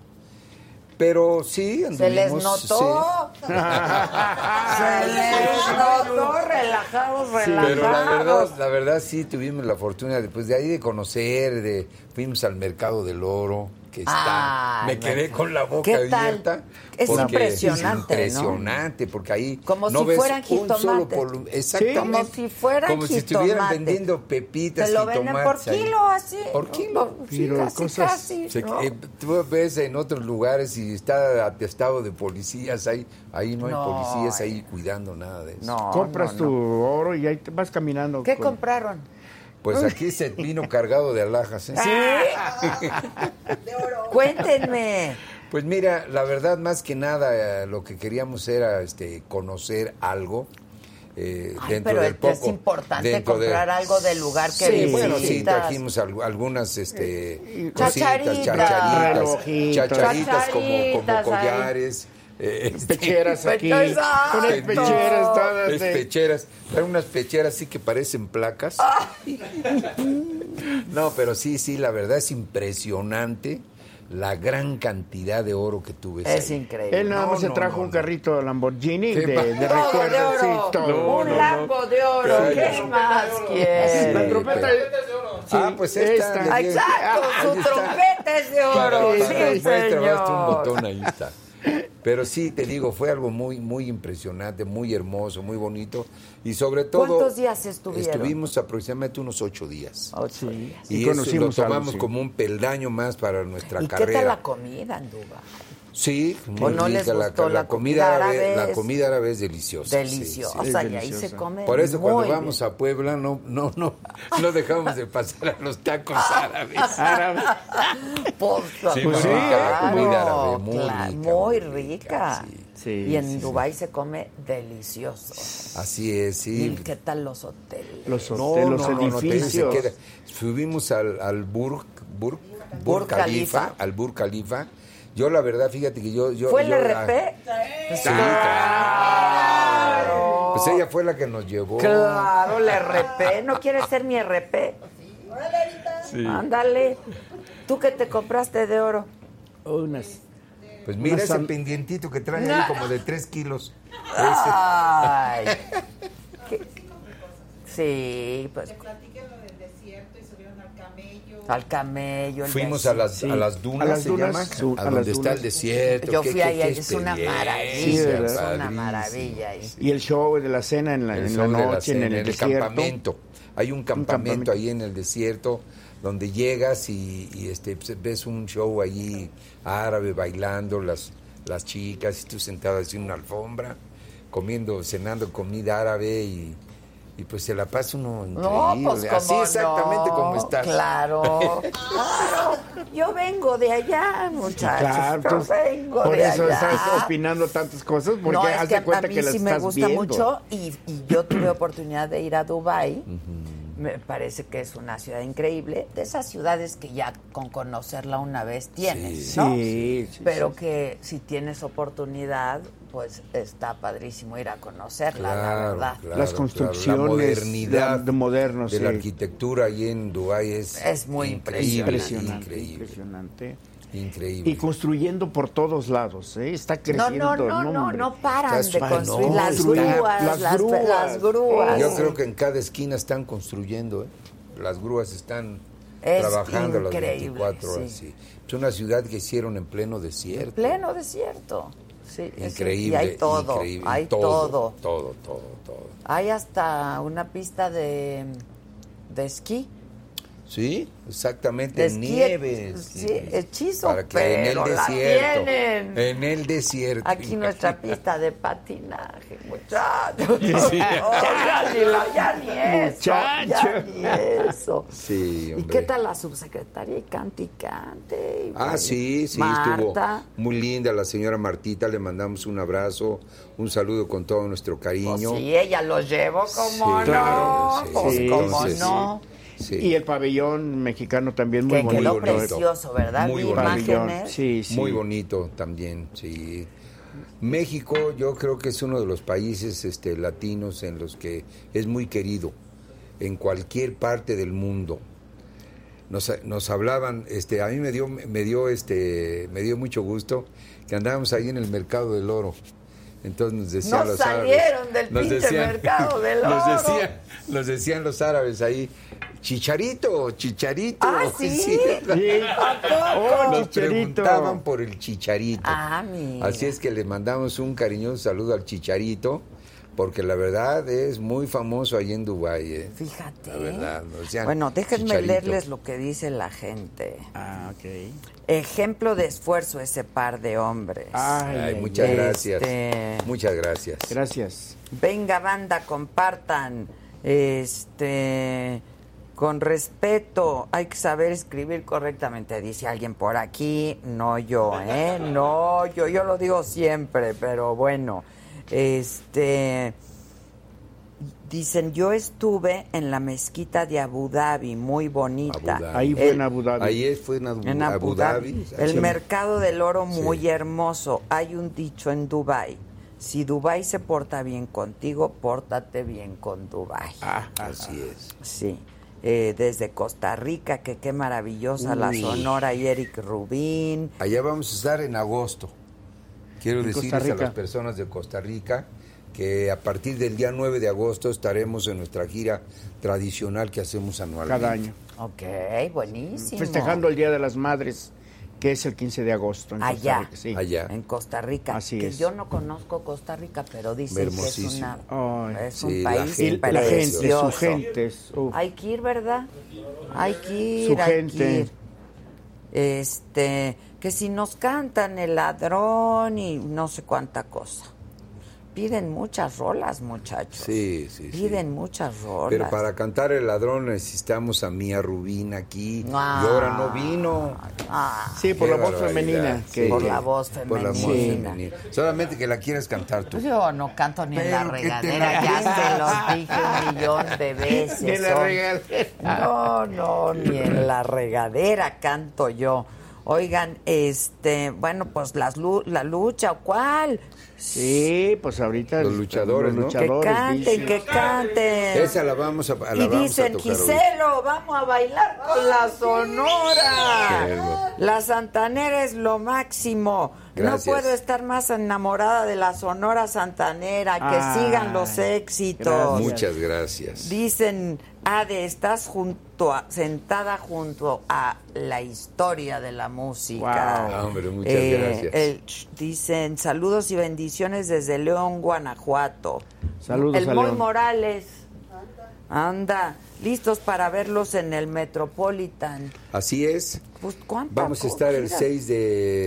Speaker 6: Pero sí,
Speaker 1: Se les notó.
Speaker 6: sí.
Speaker 1: Se les notó relajados, relajados.
Speaker 6: Pero la verdad, la verdad sí tuvimos la fortuna después de ahí de conocer, de fuimos al mercado del oro, que está,
Speaker 1: Ay,
Speaker 6: me quedé
Speaker 1: no.
Speaker 6: con la boca
Speaker 1: ¿Qué tal?
Speaker 6: abierta.
Speaker 1: Es impresionante, ¿no?
Speaker 6: Es impresionante, porque ahí
Speaker 1: Como
Speaker 6: no
Speaker 1: si
Speaker 6: ves
Speaker 1: fueran
Speaker 6: un solo
Speaker 1: jitomates.
Speaker 6: polu- Exactamente.
Speaker 1: Como si fueran
Speaker 6: Como si estuvieran vendiendo pepitas
Speaker 1: Te lo venden por
Speaker 6: jitomates ahí.
Speaker 1: kilo así.
Speaker 6: Por kilo.
Speaker 1: Sí,
Speaker 7: Pero
Speaker 1: casi,
Speaker 7: cosas-
Speaker 1: casi,
Speaker 6: Se-
Speaker 1: ¿no?
Speaker 6: eh, tú ves en otros lugares y está atestado de policías ahí, ahí no hay
Speaker 1: No,
Speaker 6: policías
Speaker 1: ay.
Speaker 6: ahí cuidando nada de eso.
Speaker 1: No,
Speaker 7: Compras
Speaker 1: no,
Speaker 7: tu
Speaker 1: no.
Speaker 7: oro y ahí te vas caminando.
Speaker 1: ¿Qué
Speaker 7: con-
Speaker 1: compraron?
Speaker 6: Pues aquí se vino cargado de alhajas. ¿eh?
Speaker 1: Cuéntenme.
Speaker 6: Pues mira, la verdad más que nada eh, lo que queríamos era este conocer algo eh,
Speaker 1: Ay,
Speaker 6: dentro
Speaker 1: pero
Speaker 6: del
Speaker 1: es
Speaker 6: poco.
Speaker 1: importante
Speaker 6: dentro de-
Speaker 1: comprar algo del lugar que
Speaker 6: Sí,
Speaker 1: visitas.
Speaker 6: bueno, sí, trajimos al- algunas este,
Speaker 1: Chacharitas.
Speaker 6: cositas, chacharitas,
Speaker 7: Relojitos.
Speaker 6: chacharitas como, como
Speaker 1: Chacharitas, ay.
Speaker 6: Este,
Speaker 7: Pecheras aquí.
Speaker 1: Exacto.
Speaker 7: Unas pecheras todas.
Speaker 6: es
Speaker 7: de-
Speaker 6: pecheras, hay unas pecheras sí que parecen placas. No, pero sí, sí, la verdad es impresionante la gran cantidad de oro que tuve.
Speaker 1: Es increíble.
Speaker 7: Él nada más
Speaker 6: No,
Speaker 7: se trajo
Speaker 6: no,
Speaker 7: un
Speaker 6: no.
Speaker 7: carrito Lamborghini
Speaker 6: ¿Qué
Speaker 7: de,
Speaker 6: pa-
Speaker 7: de
Speaker 1: de
Speaker 7: recuerdos.
Speaker 1: oro.
Speaker 7: Sí, todo.
Speaker 1: un lambo de oro. ¿Qué más
Speaker 7: La
Speaker 1: quieres?
Speaker 7: trompeta.
Speaker 6: Sí, ah, pues esta.
Speaker 7: esta.
Speaker 1: Exacto,
Speaker 6: Ah,
Speaker 1: su
Speaker 6: ahí está.
Speaker 1: trompeta es de oro.
Speaker 6: Para-
Speaker 1: Sí,
Speaker 6: muestra, basta un
Speaker 1: señor.
Speaker 6: botón, ahí está. Pero sí, te digo, fue algo muy, muy impresionante, muy hermoso, muy bonito. Y sobre todo.
Speaker 1: ¿Cuántos días estuvieron?
Speaker 6: Estuvimos aproximadamente unos ocho días.
Speaker 1: Ocho días.
Speaker 6: Y,
Speaker 7: Y
Speaker 6: eso lo
Speaker 7: algo,
Speaker 6: tomamos
Speaker 7: sí.
Speaker 6: como un peldaño más para nuestra
Speaker 1: ¿Y qué
Speaker 6: carrera.
Speaker 1: tal la comida?
Speaker 6: Sí,
Speaker 1: no les
Speaker 6: rica. La,
Speaker 1: gustó
Speaker 6: la
Speaker 1: la
Speaker 6: comida
Speaker 1: comida
Speaker 6: árabe,
Speaker 1: árabe?
Speaker 6: la comida árabe es deliciosa. sí, sí.
Speaker 1: Deliciosa.
Speaker 7: Es
Speaker 1: y ahí se come
Speaker 6: Por eso cuando vamos a Puebla no, no, no, no dejamos de pasar a los tacos árabes.
Speaker 7: Árabe.
Speaker 1: bien. Por
Speaker 6: Sí, la comida árabe, muy
Speaker 1: claro,
Speaker 6: rica,
Speaker 1: muy rica.
Speaker 6: rica, sí.
Speaker 7: Sí,
Speaker 1: y en
Speaker 7: sí, sí.
Speaker 1: Dubái se come delicioso.
Speaker 6: Así es, sí.
Speaker 1: ¿Y qué tal los hoteles?
Speaker 7: Los
Speaker 6: No,
Speaker 7: hoteles, los
Speaker 6: no, se
Speaker 7: edificios.
Speaker 6: queda. Subimos al, al Burj, Burj,
Speaker 1: Burj
Speaker 6: Burj Khalifa,
Speaker 1: Khalifa.
Speaker 6: al Burj Khalifa. Yo la verdad, fíjate que yo... yo
Speaker 1: ¿Fue el
Speaker 6: yo-
Speaker 1: RP?
Speaker 6: Sí, claro. Pues ella fue la que nos llevó.
Speaker 1: Claro, el RP. ¿No quieres ser mi RP? Ándale. ¿Tú qué te compraste de oro?
Speaker 7: Unas.
Speaker 6: Pues mira
Speaker 7: Una
Speaker 6: ese pendientito que trae ahí como de tres kilos.
Speaker 1: Ay. ¿Qué? Sí, pues.
Speaker 9: platiquen lo del desierto y subieron al camello.
Speaker 1: El
Speaker 6: Fuimos a las, a las dunas,
Speaker 7: A las
Speaker 6: se llama,
Speaker 7: su-
Speaker 6: a,
Speaker 7: a
Speaker 6: donde está el desierto.
Speaker 1: Yo fui
Speaker 6: qué-
Speaker 1: ahí,
Speaker 6: qué
Speaker 1: es una maravilla, es una maravilla.
Speaker 7: Y el show de la cena en la,
Speaker 6: El
Speaker 7: en la noche, en el,
Speaker 6: el
Speaker 7: desierto.
Speaker 6: campamento. Hay un campamento,
Speaker 7: campamento.
Speaker 6: ahí en el desierto donde llegas y, y, este pues, ves un show allí árabe bailando las las chicas y tú sentado así en una alfombra comiendo cenando comida árabe y, y pues se la pasa uno
Speaker 1: No,
Speaker 6: increíble
Speaker 1: pues
Speaker 6: así exactamente
Speaker 1: no,
Speaker 6: como estás
Speaker 1: Claro, claro. Yo vengo de allá, muchachos.
Speaker 7: Claro,
Speaker 1: yo vengo
Speaker 7: por
Speaker 1: de
Speaker 7: eso
Speaker 1: allá.
Speaker 7: estás opinando tantas cosas, porque
Speaker 1: no,
Speaker 7: haz
Speaker 1: que
Speaker 7: de cuenta
Speaker 1: a mí
Speaker 7: que las
Speaker 1: sí me
Speaker 7: estás
Speaker 1: gusta
Speaker 7: viendo.
Speaker 1: mucho y, y yo tuve oportunidad de ir a Dubai. Me parece que es una ciudad increíble, de esas ciudades que ya con conocerla una vez tienes,
Speaker 7: Sí,
Speaker 1: ¿no?
Speaker 7: sí, sí,
Speaker 1: Pero que si tienes oportunidad, pues está padrísimo ir a conocerla, la verdad.
Speaker 6: claro,
Speaker 7: Las
Speaker 6: claro.
Speaker 7: construcciones
Speaker 6: la modernidad
Speaker 7: de- de modernos,
Speaker 6: de la arquitectura ahí en Dubái es,
Speaker 1: Es muy
Speaker 6: increíble,
Speaker 7: impresionante,
Speaker 6: increíble,
Speaker 7: impresionante.
Speaker 6: increíble.
Speaker 7: Y construyendo por todos lados, ¿eh? Está
Speaker 1: No,
Speaker 7: creciendo.
Speaker 1: no, no, no,
Speaker 7: hombre.
Speaker 1: no paran de construir
Speaker 6: no,
Speaker 1: las grúas,
Speaker 7: las
Speaker 1: las,
Speaker 7: grúas.
Speaker 1: las grúas.
Speaker 6: Yo creo que en cada esquina están construyendo, ¿eh? Las grúas están
Speaker 1: Es
Speaker 6: trabajando las
Speaker 1: increíble,
Speaker 6: 24 horas.
Speaker 1: sí.
Speaker 6: Es una ciudad que hicieron en pleno desierto.
Speaker 1: pleno desierto. Sí, es-
Speaker 6: Increíble.
Speaker 1: Y hay todo,
Speaker 6: increíble.
Speaker 1: hay
Speaker 6: todo,
Speaker 1: todo.
Speaker 6: Todo, todo, todo.
Speaker 1: Hay hasta una pista de, de esquí.
Speaker 6: Sí, exactamente,
Speaker 1: De
Speaker 6: en
Speaker 1: esquí,
Speaker 6: nieve.
Speaker 1: sí,
Speaker 6: sí.
Speaker 1: hechizo,
Speaker 6: Para que en el
Speaker 1: la
Speaker 6: desierto.
Speaker 1: tienen.
Speaker 6: En el desierto.
Speaker 1: Aquí nuestra pista de patinaje, muchachos. No, ya ni, la- ya ni eso. Ya ni eso.
Speaker 6: Sí,
Speaker 1: ¿Y qué tal la subsecretaria y cante y cante? Y
Speaker 6: Ah,
Speaker 1: pues,
Speaker 6: sí, sí,
Speaker 1: Marta.
Speaker 6: estuvo muy linda la señora Martita, le mandamos un abrazo, un saludo con todo nuestro
Speaker 1: Pues
Speaker 6: cariño.
Speaker 1: sí, ella lo llevó como
Speaker 6: Sí,
Speaker 1: no.
Speaker 6: claro, sí,
Speaker 1: pues
Speaker 7: sí,
Speaker 1: cómo
Speaker 6: entonces,
Speaker 1: no.
Speaker 6: Sí.
Speaker 7: Y el pabellón mexicano también muy
Speaker 1: Que
Speaker 7: bonito.
Speaker 1: quedó precioso, ¿verdad?
Speaker 6: Muy bonito.
Speaker 1: imágenes.
Speaker 7: Sí, sí.
Speaker 6: Muy bonito también, sí. México yo creo que es uno de los países este, latinos en los que es muy querido en cualquier parte del mundo. Nos, nos hablaban, este, a mí me dio, me dio, este, me dio mucho gusto que andábamos ahí en el mercado del oro. Entonces nos decían
Speaker 1: No
Speaker 6: los
Speaker 1: salieron
Speaker 6: árabes,
Speaker 1: del
Speaker 6: nos
Speaker 1: pinche mercado del
Speaker 6: nos
Speaker 1: oro.
Speaker 6: decían, nos decían los árabes ahí, chicharito, chicharito.
Speaker 1: Ah, ¿sí?
Speaker 7: Sí.
Speaker 1: ¿A poco?
Speaker 7: Oh,
Speaker 6: Nos
Speaker 7: Chicharito.
Speaker 6: preguntaban por el chicharito.
Speaker 1: Ah, mira.
Speaker 6: Así es que le mandamos un cariñoso saludo al chicharito, porque la verdad es muy famoso ahí en Dubái. ¿eh?
Speaker 1: Fíjate.
Speaker 6: La verdad, decían
Speaker 1: Bueno, déjenme
Speaker 6: Chicharito.
Speaker 1: leerles lo que dice la gente.
Speaker 7: Ah, ok.
Speaker 1: Ejemplo de esfuerzo ese par de hombres.
Speaker 7: Ay,
Speaker 6: muchas
Speaker 1: ay.
Speaker 6: gracias.
Speaker 1: Este-
Speaker 6: Muchas gracias.
Speaker 7: Gracias.
Speaker 1: Venga, banda, compartan. Este. Con respeto, hay que saber escribir correctamente, dice alguien por aquí. No yo, ¿eh? No yo, yo lo digo siempre, pero bueno. Este. Dicen, yo estuve en la mezquita de Abu Dhabi, muy bonita.
Speaker 6: Abu Dhabi.
Speaker 7: Ahí fue
Speaker 1: El-
Speaker 7: en Abu Dhabi.
Speaker 6: Ahí fue en Abu,
Speaker 1: en Abu,
Speaker 6: Abu
Speaker 1: Dhabi.
Speaker 6: Dhabi.
Speaker 1: El
Speaker 6: Sí.
Speaker 1: mercado del oro muy
Speaker 6: Sí.
Speaker 1: hermoso. Hay un dicho en Dubai. Si Dubai se porta bien contigo, pórtate bien con Dubai.
Speaker 7: Ah,
Speaker 6: Así es.
Speaker 1: Sí. Eh, desde Costa Rica, que qué maravillosa la. Sonora y Eric Rubín.
Speaker 6: Allá vamos a estar en agosto. Quiero decirles
Speaker 7: Costa
Speaker 6: a las personas de Costa Rica que a partir del día 9 de agosto estaremos en nuestra gira tradicional que hacemos anualmente.
Speaker 7: cada año.
Speaker 1: Ok, buenísimo.
Speaker 7: Festejando el Día de las Madres, que es el 15 de agosto en Costa
Speaker 1: Allá,
Speaker 7: Rica. Sí.
Speaker 6: Allá.
Speaker 1: en Costa Rica.
Speaker 7: Así
Speaker 1: que
Speaker 7: es.
Speaker 1: yo no conozco Costa Rica, pero dicen que es, una,
Speaker 7: Ay.
Speaker 1: es un
Speaker 6: la
Speaker 1: país
Speaker 6: gente
Speaker 7: la gente, su gente. es-.
Speaker 1: Hay que ir, ¿verdad? Hay que ir,
Speaker 7: Su
Speaker 1: hay
Speaker 7: gente.
Speaker 1: que ir. Este, que si nos cantan el ladrón y no sé cuánta cosa. Piden muchas rolas, muchachos.
Speaker 6: Sí, sí, sí.
Speaker 1: Piden muchas rolas.
Speaker 6: Pero para cantar El Ladrón necesitamos a Mía Rubín aquí.
Speaker 1: Ah.
Speaker 6: y ahora no vino.
Speaker 1: Ah,
Speaker 7: Sí, por la voz femenina.
Speaker 6: sí.
Speaker 7: que-
Speaker 1: Por la voz
Speaker 6: Por la voz
Speaker 1: femenina.
Speaker 6: Solamente que la quieras cantar tú.
Speaker 1: Pues yo no canto ni en la regadera,
Speaker 6: la
Speaker 1: ya se los dije un millón de veces.
Speaker 7: Ni en la regadera.
Speaker 1: No, no, ni en la regadera canto yo. Oigan, este, bueno, pues las lu- la lucha, ¿cuál?
Speaker 7: Sí, pues ahorita.
Speaker 6: Los luchadores, ¿no?
Speaker 1: Que
Speaker 7: luchadores,
Speaker 1: canten,
Speaker 7: dicen.
Speaker 1: que canten.
Speaker 6: Esa la vamos a, la
Speaker 1: y
Speaker 6: vamos a
Speaker 1: dicen,
Speaker 6: hoy.
Speaker 1: Giselo, vamos a bailar con la sonora. La santanera es lo máximo.
Speaker 6: Gracias.
Speaker 1: No puedo estar más enamorada de la Sonora Santanera. Que
Speaker 7: Ay,
Speaker 1: sigan los éxitos.
Speaker 7: gracias.
Speaker 6: Muchas gracias.
Speaker 1: Dicen, Ade, estás junto a- sentada junto a la historia de la música.
Speaker 6: Wow. Ah, hombre, muchas gracias.
Speaker 1: el- dicen, saludos y bendiciones desde León, Guanajuato.
Speaker 7: Saludos
Speaker 1: El
Speaker 7: a
Speaker 1: Moy
Speaker 7: León.
Speaker 1: Morales. Anda, listos para verlos en el Metropolitan.
Speaker 6: Así es.
Speaker 1: Pues, ¿cuánta
Speaker 6: Vamos a estar el
Speaker 1: gira?
Speaker 6: 6 de,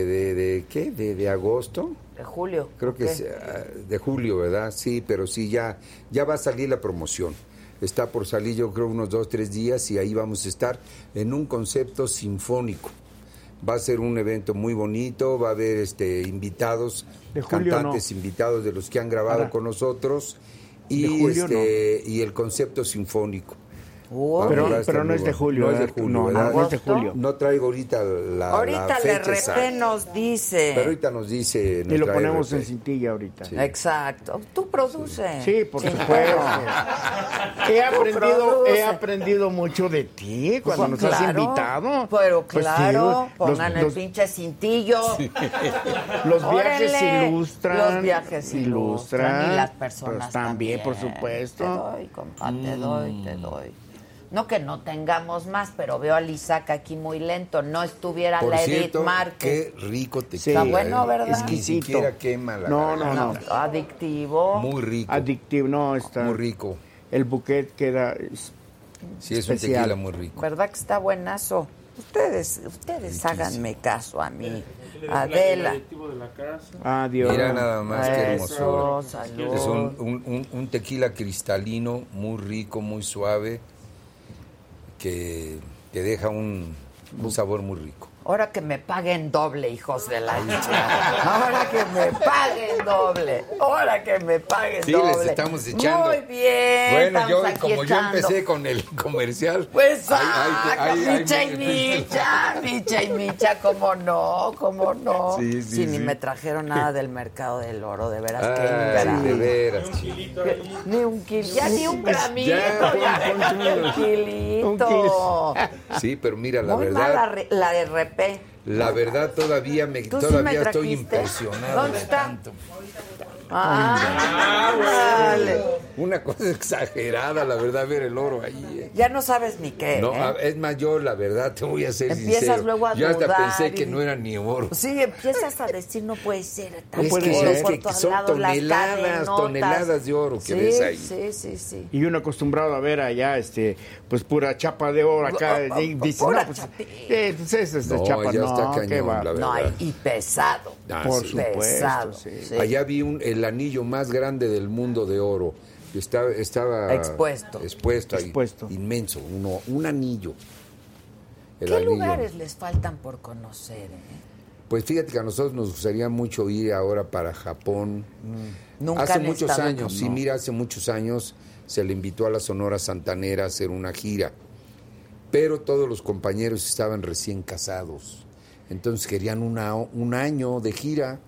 Speaker 6: de, de- ¿qué? De, de agosto.
Speaker 1: De julio.
Speaker 6: Creo que
Speaker 1: ¿Qué?
Speaker 6: es ah, de julio, ¿verdad? Sí, pero sí, ya, ya va a salir la promoción. Está por salir yo creo unos dos, tres días y ahí vamos a estar en un concepto sinfónico. Va a ser un evento muy bonito, va a haber este invitados,
Speaker 7: De julio,
Speaker 6: cantantes invitados de los que han grabado
Speaker 7: Ahora.
Speaker 6: con nosotros y
Speaker 7: julio,
Speaker 6: este y el concepto sinfónico.
Speaker 1: Oh.
Speaker 7: Pero- pero no es de julio,
Speaker 6: No es de julio,
Speaker 7: No, no, es de julio.
Speaker 6: No traigo ahorita la,
Speaker 1: Ahorita
Speaker 6: la
Speaker 1: le
Speaker 6: fecha exacta.
Speaker 1: nos dice.
Speaker 6: Pero ahorita nos dice
Speaker 7: Y lo ponemos
Speaker 6: RP.
Speaker 7: en cintilla ahorita.
Speaker 6: Sí.
Speaker 1: Exacto. Tú produces.
Speaker 7: Sí, por supuesto. He aprendido, he aprendido mucho de ti cuando nos has
Speaker 1: Pues Claro,
Speaker 7: invitado.
Speaker 1: Pero
Speaker 7: Pues sí,
Speaker 1: claro,
Speaker 7: los-
Speaker 1: pongan
Speaker 7: los-
Speaker 1: el pinche cintillo.
Speaker 7: Los viajes
Speaker 1: Órale.
Speaker 7: ilustran.
Speaker 1: Los viajes ilustran. Y las personas
Speaker 7: Pues también, por
Speaker 1: Te
Speaker 7: supuesto.
Speaker 1: doy, compa, te doy, te doy. No que no tengamos más, pero veo a Lizac aquí muy lento. No estuviera
Speaker 6: Por
Speaker 1: la Edith
Speaker 6: cierto,
Speaker 1: Márquez.
Speaker 6: qué rico te
Speaker 7: Sí.
Speaker 1: Está bueno, ¿verdad?
Speaker 6: Es que ni siquiera quema la
Speaker 7: No, no,
Speaker 6: garganta.
Speaker 7: no.
Speaker 1: Adictivo.
Speaker 6: Muy rico.
Speaker 7: Adictivo, no, está.
Speaker 6: Muy rico.
Speaker 7: El buquet queda. es-
Speaker 6: Sí, es un
Speaker 7: Especial.
Speaker 6: tequila muy rico.
Speaker 1: ¿Verdad que está buenazo? Ustedes, ustedes
Speaker 6: Riquísimo.
Speaker 1: háganme caso a mí.
Speaker 2: El
Speaker 1: Adela.
Speaker 7: Adiós.
Speaker 6: Mira nada más qué
Speaker 1: Eso,
Speaker 6: hermosura.
Speaker 1: salud.
Speaker 6: Es un, un- un- un tequila cristalino, muy rico, muy suave, que, que deja un, un sabor muy rico.
Speaker 1: Ahora que me paguen doble, hijos de la hincha. Ahora que me paguen doble. Ahora que me paguen
Speaker 6: Sí,
Speaker 1: doble.
Speaker 6: les estamos echando.
Speaker 1: Muy bien.
Speaker 6: Bueno, yo, como yo empecé con el comercial.
Speaker 1: Pues saca,
Speaker 6: ahí- ahí-
Speaker 1: Micha y Micha, Micha y Micha, cómo no, cómo no.
Speaker 6: Sí, sí,
Speaker 1: ni
Speaker 6: sí.
Speaker 1: me trajeron nada del mercado del oro, de veras que
Speaker 6: Ay,
Speaker 1: ingrato.
Speaker 6: de veras.
Speaker 2: Un kilito ahí.
Speaker 1: Ni un kilo, ya ni un gramito,
Speaker 6: Ya,
Speaker 1: ya, un
Speaker 7: Un
Speaker 1: kilito.
Speaker 6: Sí, pero mira, la
Speaker 1: Muy
Speaker 6: verdad,
Speaker 1: mala la de
Speaker 6: la verdad todavía me
Speaker 1: ¿Tú sí
Speaker 6: todavía
Speaker 1: me
Speaker 6: estoy impresionado
Speaker 1: ¿Dónde
Speaker 6: de
Speaker 1: está?
Speaker 6: tanto.
Speaker 1: Ah, dale.
Speaker 6: Una cosa exagerada, la verdad, ver el oro ahí. eh.
Speaker 1: Ya no sabes ni qué.
Speaker 6: No,
Speaker 1: ¿eh?
Speaker 6: es más, yo la verdad te voy a ser
Speaker 1: Empiezas
Speaker 6: sincero.
Speaker 1: luego a
Speaker 6: yo hasta
Speaker 1: dudar
Speaker 6: pensé
Speaker 1: y-
Speaker 6: que no era ni oro.
Speaker 1: Sí, empiezas a decir no puede ser. tan
Speaker 6: Es
Speaker 7: puede
Speaker 6: que,
Speaker 7: ser.
Speaker 6: es
Speaker 1: por
Speaker 6: que
Speaker 1: todos
Speaker 6: son toneladas, toneladas de oro que
Speaker 1: Sí,
Speaker 6: ves ahí.
Speaker 1: Sí, sí, sí.
Speaker 7: Y uno acostumbrado a ver allá, este, pues pura chapa de oro acá.
Speaker 1: Oh, oh,
Speaker 7: y dice,
Speaker 1: pura
Speaker 7: no, pues, eh, pues es de
Speaker 6: No,
Speaker 7: chapa,
Speaker 6: ya
Speaker 7: no,
Speaker 6: está
Speaker 7: qué
Speaker 6: cañón,
Speaker 7: va.
Speaker 6: la
Speaker 1: No,
Speaker 6: verdad.
Speaker 1: y, y pesado.
Speaker 6: Ah,
Speaker 7: Por
Speaker 6: sí.
Speaker 7: supuesto,
Speaker 1: pesado.
Speaker 7: sí.
Speaker 1: sí.
Speaker 6: Allá vi un, el anillo más grande del mundo de oro. Estaba, estaba
Speaker 1: Expuesto.
Speaker 6: expuesto, ahí,
Speaker 7: Expuesto.
Speaker 6: inmenso, uno, un anillo. El
Speaker 1: ¿Qué
Speaker 6: anillo.
Speaker 1: lugares les faltan por conocer? eh?
Speaker 6: Pues fíjate que a nosotros nos gustaría mucho ir ahora para Japón.
Speaker 1: Nunca
Speaker 6: hace muchos años, sí, mira, hace muchos años se le invitó a la Sonora Santanera a hacer una gira, pero todos los compañeros estaban recién casados, entonces querían una, un año de gira.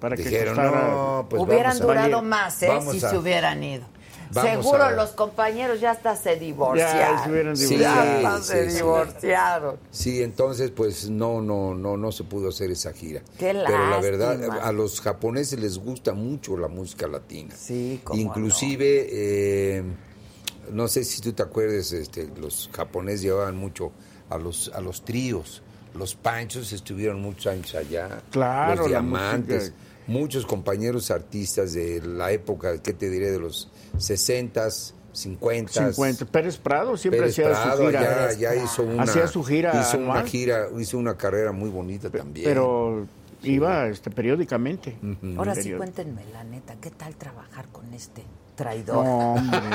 Speaker 7: Para que costara-
Speaker 6: no, pues
Speaker 1: hubieran
Speaker 6: vamos a-
Speaker 1: durado más, ¿eh?
Speaker 6: vamos
Speaker 1: Si
Speaker 6: a-
Speaker 1: se hubieran ido.
Speaker 6: vamos
Speaker 1: Seguro
Speaker 6: a-
Speaker 1: los compañeros ya hasta se divorciaron.
Speaker 7: Ya se hubieran
Speaker 6: Sí,
Speaker 7: divorciado.
Speaker 1: Ya hasta se
Speaker 6: sí, sí.
Speaker 1: divorciaron.
Speaker 6: Sí, entonces pues no, no, no, no se pudo hacer esa gira.
Speaker 1: Qué
Speaker 6: Pero la verdad, a los japoneses les gusta mucho la música latina.
Speaker 1: Sí, cómo
Speaker 6: Inclusive, eh, no sé si tú te acuerdas, este, los japoneses llevaban mucho a los, a los tríos. Los panchos estuvieron muchos años allá.
Speaker 7: Claro,
Speaker 6: Los
Speaker 7: la
Speaker 6: diamantes.
Speaker 7: música.
Speaker 6: Muchos compañeros artistas de la época, ¿qué te diré? De los 60s, 50s.
Speaker 7: 50. Pérez Prado siempre
Speaker 6: Pérez
Speaker 7: hacía
Speaker 6: Prado
Speaker 7: su gira.
Speaker 6: allá- allá hizo una,
Speaker 7: Hacía su gira
Speaker 6: hizo una gira, hizo una carrera muy bonita también.
Speaker 7: Pero iba este, periódicamente.
Speaker 1: Ahora sí, cuéntenme la neta, ¿qué tal trabajar con este traidor?
Speaker 7: No, hombre.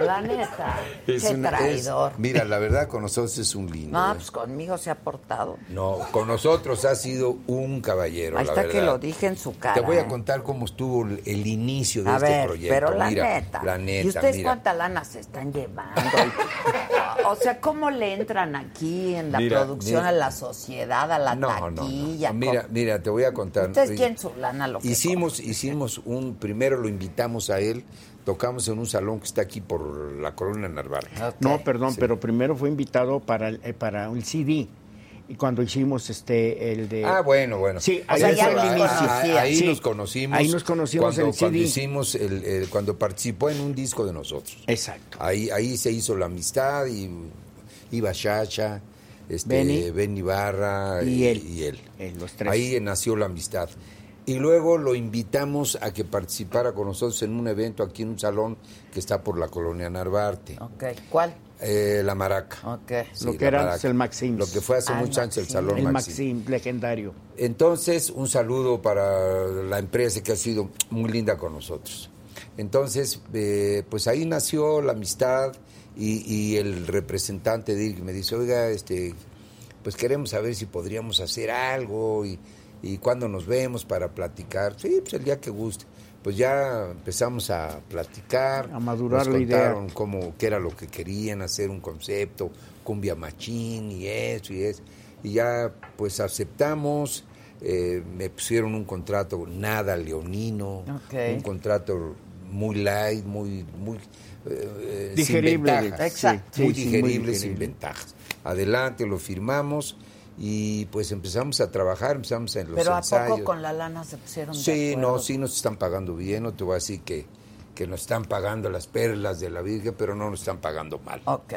Speaker 1: La neta,
Speaker 6: Es
Speaker 1: qué
Speaker 6: una- es-
Speaker 1: traidor.
Speaker 6: mira, la verdad con nosotros es un lindo.
Speaker 1: No,
Speaker 6: ¿eh?
Speaker 1: pues conmigo se ha portado.
Speaker 6: No, con nosotros ha sido un caballero,
Speaker 1: Ahí
Speaker 6: la
Speaker 1: está
Speaker 6: verdad.
Speaker 1: que lo dije en su cara.
Speaker 6: Te voy a
Speaker 1: ¿eh?
Speaker 6: contar cómo estuvo el, el inicio de
Speaker 1: A
Speaker 6: este
Speaker 1: ver,
Speaker 6: proyecto.
Speaker 1: pero la
Speaker 6: mira,
Speaker 1: neta.
Speaker 6: La neta,
Speaker 1: ¿Y ustedes
Speaker 6: mira.
Speaker 1: cuánta lana se están llevando? o sea, ¿cómo le entran aquí en la
Speaker 6: Mira,
Speaker 1: producción
Speaker 6: mira.
Speaker 1: a la sociedad, a la
Speaker 6: No, no, no,
Speaker 1: taquilla?
Speaker 6: no. Mira, mira, te voy a contar.
Speaker 1: ¿Ustedes quieren su lana lo que
Speaker 6: Hicimos, hicimos un, primero lo invitamos a él, tocamos en un salón que está aquí por la colonia Narvarte.
Speaker 7: No, perdón,
Speaker 6: Sí.
Speaker 7: pero primero fue invitado para el, eh, para un CD. y cuando hicimos este el de
Speaker 6: Ah, bueno, bueno.
Speaker 7: Sí,
Speaker 1: O
Speaker 7: ahí
Speaker 1: sea,
Speaker 7: el
Speaker 1: los
Speaker 7: inicio.
Speaker 1: conocía.
Speaker 6: Ahí
Speaker 7: Sí,
Speaker 6: nos conocimos.
Speaker 7: Ahí nos conocimos
Speaker 6: cuando,
Speaker 7: en el
Speaker 6: cuando
Speaker 7: CD.
Speaker 6: hicimos el, el- cuando participó en un disco de nosotros.
Speaker 7: Exacto.
Speaker 6: Ahí, ahí se hizo la amistad y iba Chacha, este,
Speaker 7: Benny.
Speaker 6: Ben Ibarra
Speaker 7: Y él.
Speaker 6: y él.
Speaker 7: Eh, los tres.
Speaker 6: Ahí nació la amistad. Y luego lo invitamos a que participara con nosotros en un evento aquí en un salón que está por la colonia Narvarte.
Speaker 1: Ok, ¿cuál?
Speaker 6: Eh, la Maraca.
Speaker 1: Ok.
Speaker 6: Sí,
Speaker 7: lo que era antes el Maxim.
Speaker 6: Lo que fue hace
Speaker 1: Ah,
Speaker 6: muchos años el
Speaker 1: Maxim.
Speaker 6: Salón
Speaker 7: el
Speaker 6: Maxim.
Speaker 7: Maxim, legendario.
Speaker 6: Entonces, un saludo para la empresa que ha sido muy linda con nosotros. Entonces, eh, pues ahí nació la amistad y, y el representante de IRC me dice, oiga, este, pues queremos saber si podríamos hacer algo y, y cuándo nos vemos para platicar. Sí, pues el día que guste. Pues ya empezamos a platicar.
Speaker 7: A madurar
Speaker 6: nos
Speaker 7: la idea.
Speaker 6: contaron cómo, qué era lo que querían, hacer un concepto, cumbia machín y eso y eso. Y ya pues aceptamos, eh, me pusieron un contrato nada leonino,
Speaker 1: Ok.
Speaker 6: un contrato muy light, muy, muy eh,
Speaker 7: Digerible,
Speaker 6: sin ventajas,
Speaker 1: Exacto.
Speaker 6: muy
Speaker 7: Sí, sí, muy
Speaker 6: digerible, sin
Speaker 7: digerible.
Speaker 6: ventajas. Adelante, lo firmamos y pues empezamos a trabajar, empezamos en los
Speaker 1: Pero ¿a
Speaker 6: ensayos.
Speaker 1: poco con la lana se pusieron de
Speaker 6: Sí,
Speaker 1: acuerdo?
Speaker 6: no, sí nos están pagando bien, no te voy a decir que, que nos están pagando las perlas de la Virgen, pero no nos están pagando mal.
Speaker 1: Ok.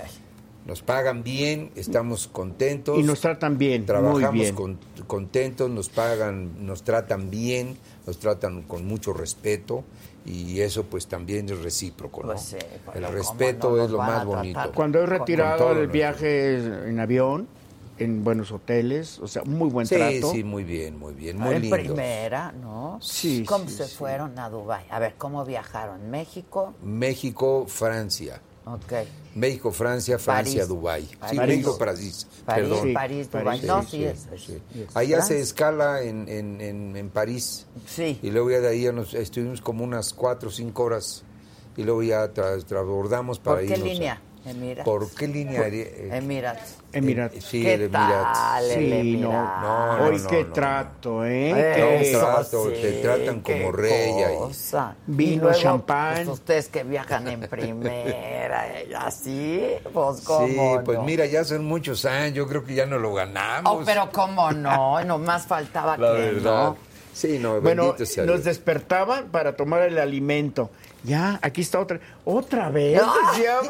Speaker 6: Nos pagan bien, estamos contentos.
Speaker 7: Y nos tratan bien, muy
Speaker 6: Trabajamos
Speaker 7: bien.
Speaker 6: con- contentos, nos pagan, nos tratan bien, nos tratan con mucho respeto y eso pues también es recíproco, ¿no?
Speaker 1: Pues sí,
Speaker 6: El
Speaker 1: ¿cómo
Speaker 6: respeto
Speaker 1: no
Speaker 6: es lo
Speaker 1: a
Speaker 6: más bonito.
Speaker 7: Cuando he retirado el
Speaker 6: nuestro-
Speaker 7: viaje en avión, en buenos hoteles, o sea, muy buen
Speaker 6: Sí,
Speaker 7: trato.
Speaker 6: sí, muy bien, muy bien,
Speaker 1: Ah,
Speaker 6: muy
Speaker 1: en primera, ¿no?
Speaker 7: Sí,
Speaker 1: ¿Cómo
Speaker 7: sí,
Speaker 1: se
Speaker 7: sí.
Speaker 1: fueron a Dubái? A ver, ¿cómo viajaron? ¿México?
Speaker 6: México, Francia.
Speaker 1: Ok.
Speaker 6: México, Francia, Francia. Dubái. Sí. México, París.
Speaker 1: París,
Speaker 6: Perdón.
Speaker 1: Sí, París, Dubái. No, sí, es-
Speaker 6: sí. Allá se escala en, en, en, en París.
Speaker 1: Sí.
Speaker 6: Y luego ya de ahí ya nos estuvimos como unas cuatro o cinco horas. Y luego ya tra- transbordamos para
Speaker 1: ¿Por qué
Speaker 6: irnos a-
Speaker 1: línea? Emirates.
Speaker 6: ¿Por qué línea? Eh,
Speaker 1: Emirates.
Speaker 7: Emirates.
Speaker 6: Sí,
Speaker 1: ¿Qué
Speaker 6: el Emirates.
Speaker 1: tal el
Speaker 7: Sí, no,
Speaker 1: Emirates?
Speaker 6: no, no,
Speaker 7: Hoy
Speaker 6: no,
Speaker 7: qué
Speaker 6: no,
Speaker 7: trato, ¿eh?
Speaker 1: Eso
Speaker 7: Qué-
Speaker 6: trato,
Speaker 1: sí,
Speaker 6: te tratan como rey ahí.
Speaker 1: cosa.
Speaker 7: Vino,
Speaker 1: Y luego,
Speaker 7: champán.
Speaker 1: pues, ustedes que viajan en primera, y así, pues cómo
Speaker 6: Sí, pues
Speaker 1: no?
Speaker 6: mira, ya son muchos años, yo creo que ya no lo ganamos.
Speaker 1: Oh, pero cómo no, nomás faltaba
Speaker 6: la
Speaker 1: que
Speaker 6: verdad.
Speaker 1: no.
Speaker 6: Sí, no,
Speaker 7: Bueno,
Speaker 6: sea
Speaker 7: nos
Speaker 6: Dios.
Speaker 7: despertaban para tomar el alimento. Ya, aquí está otra. ¿Otra vez?
Speaker 1: No,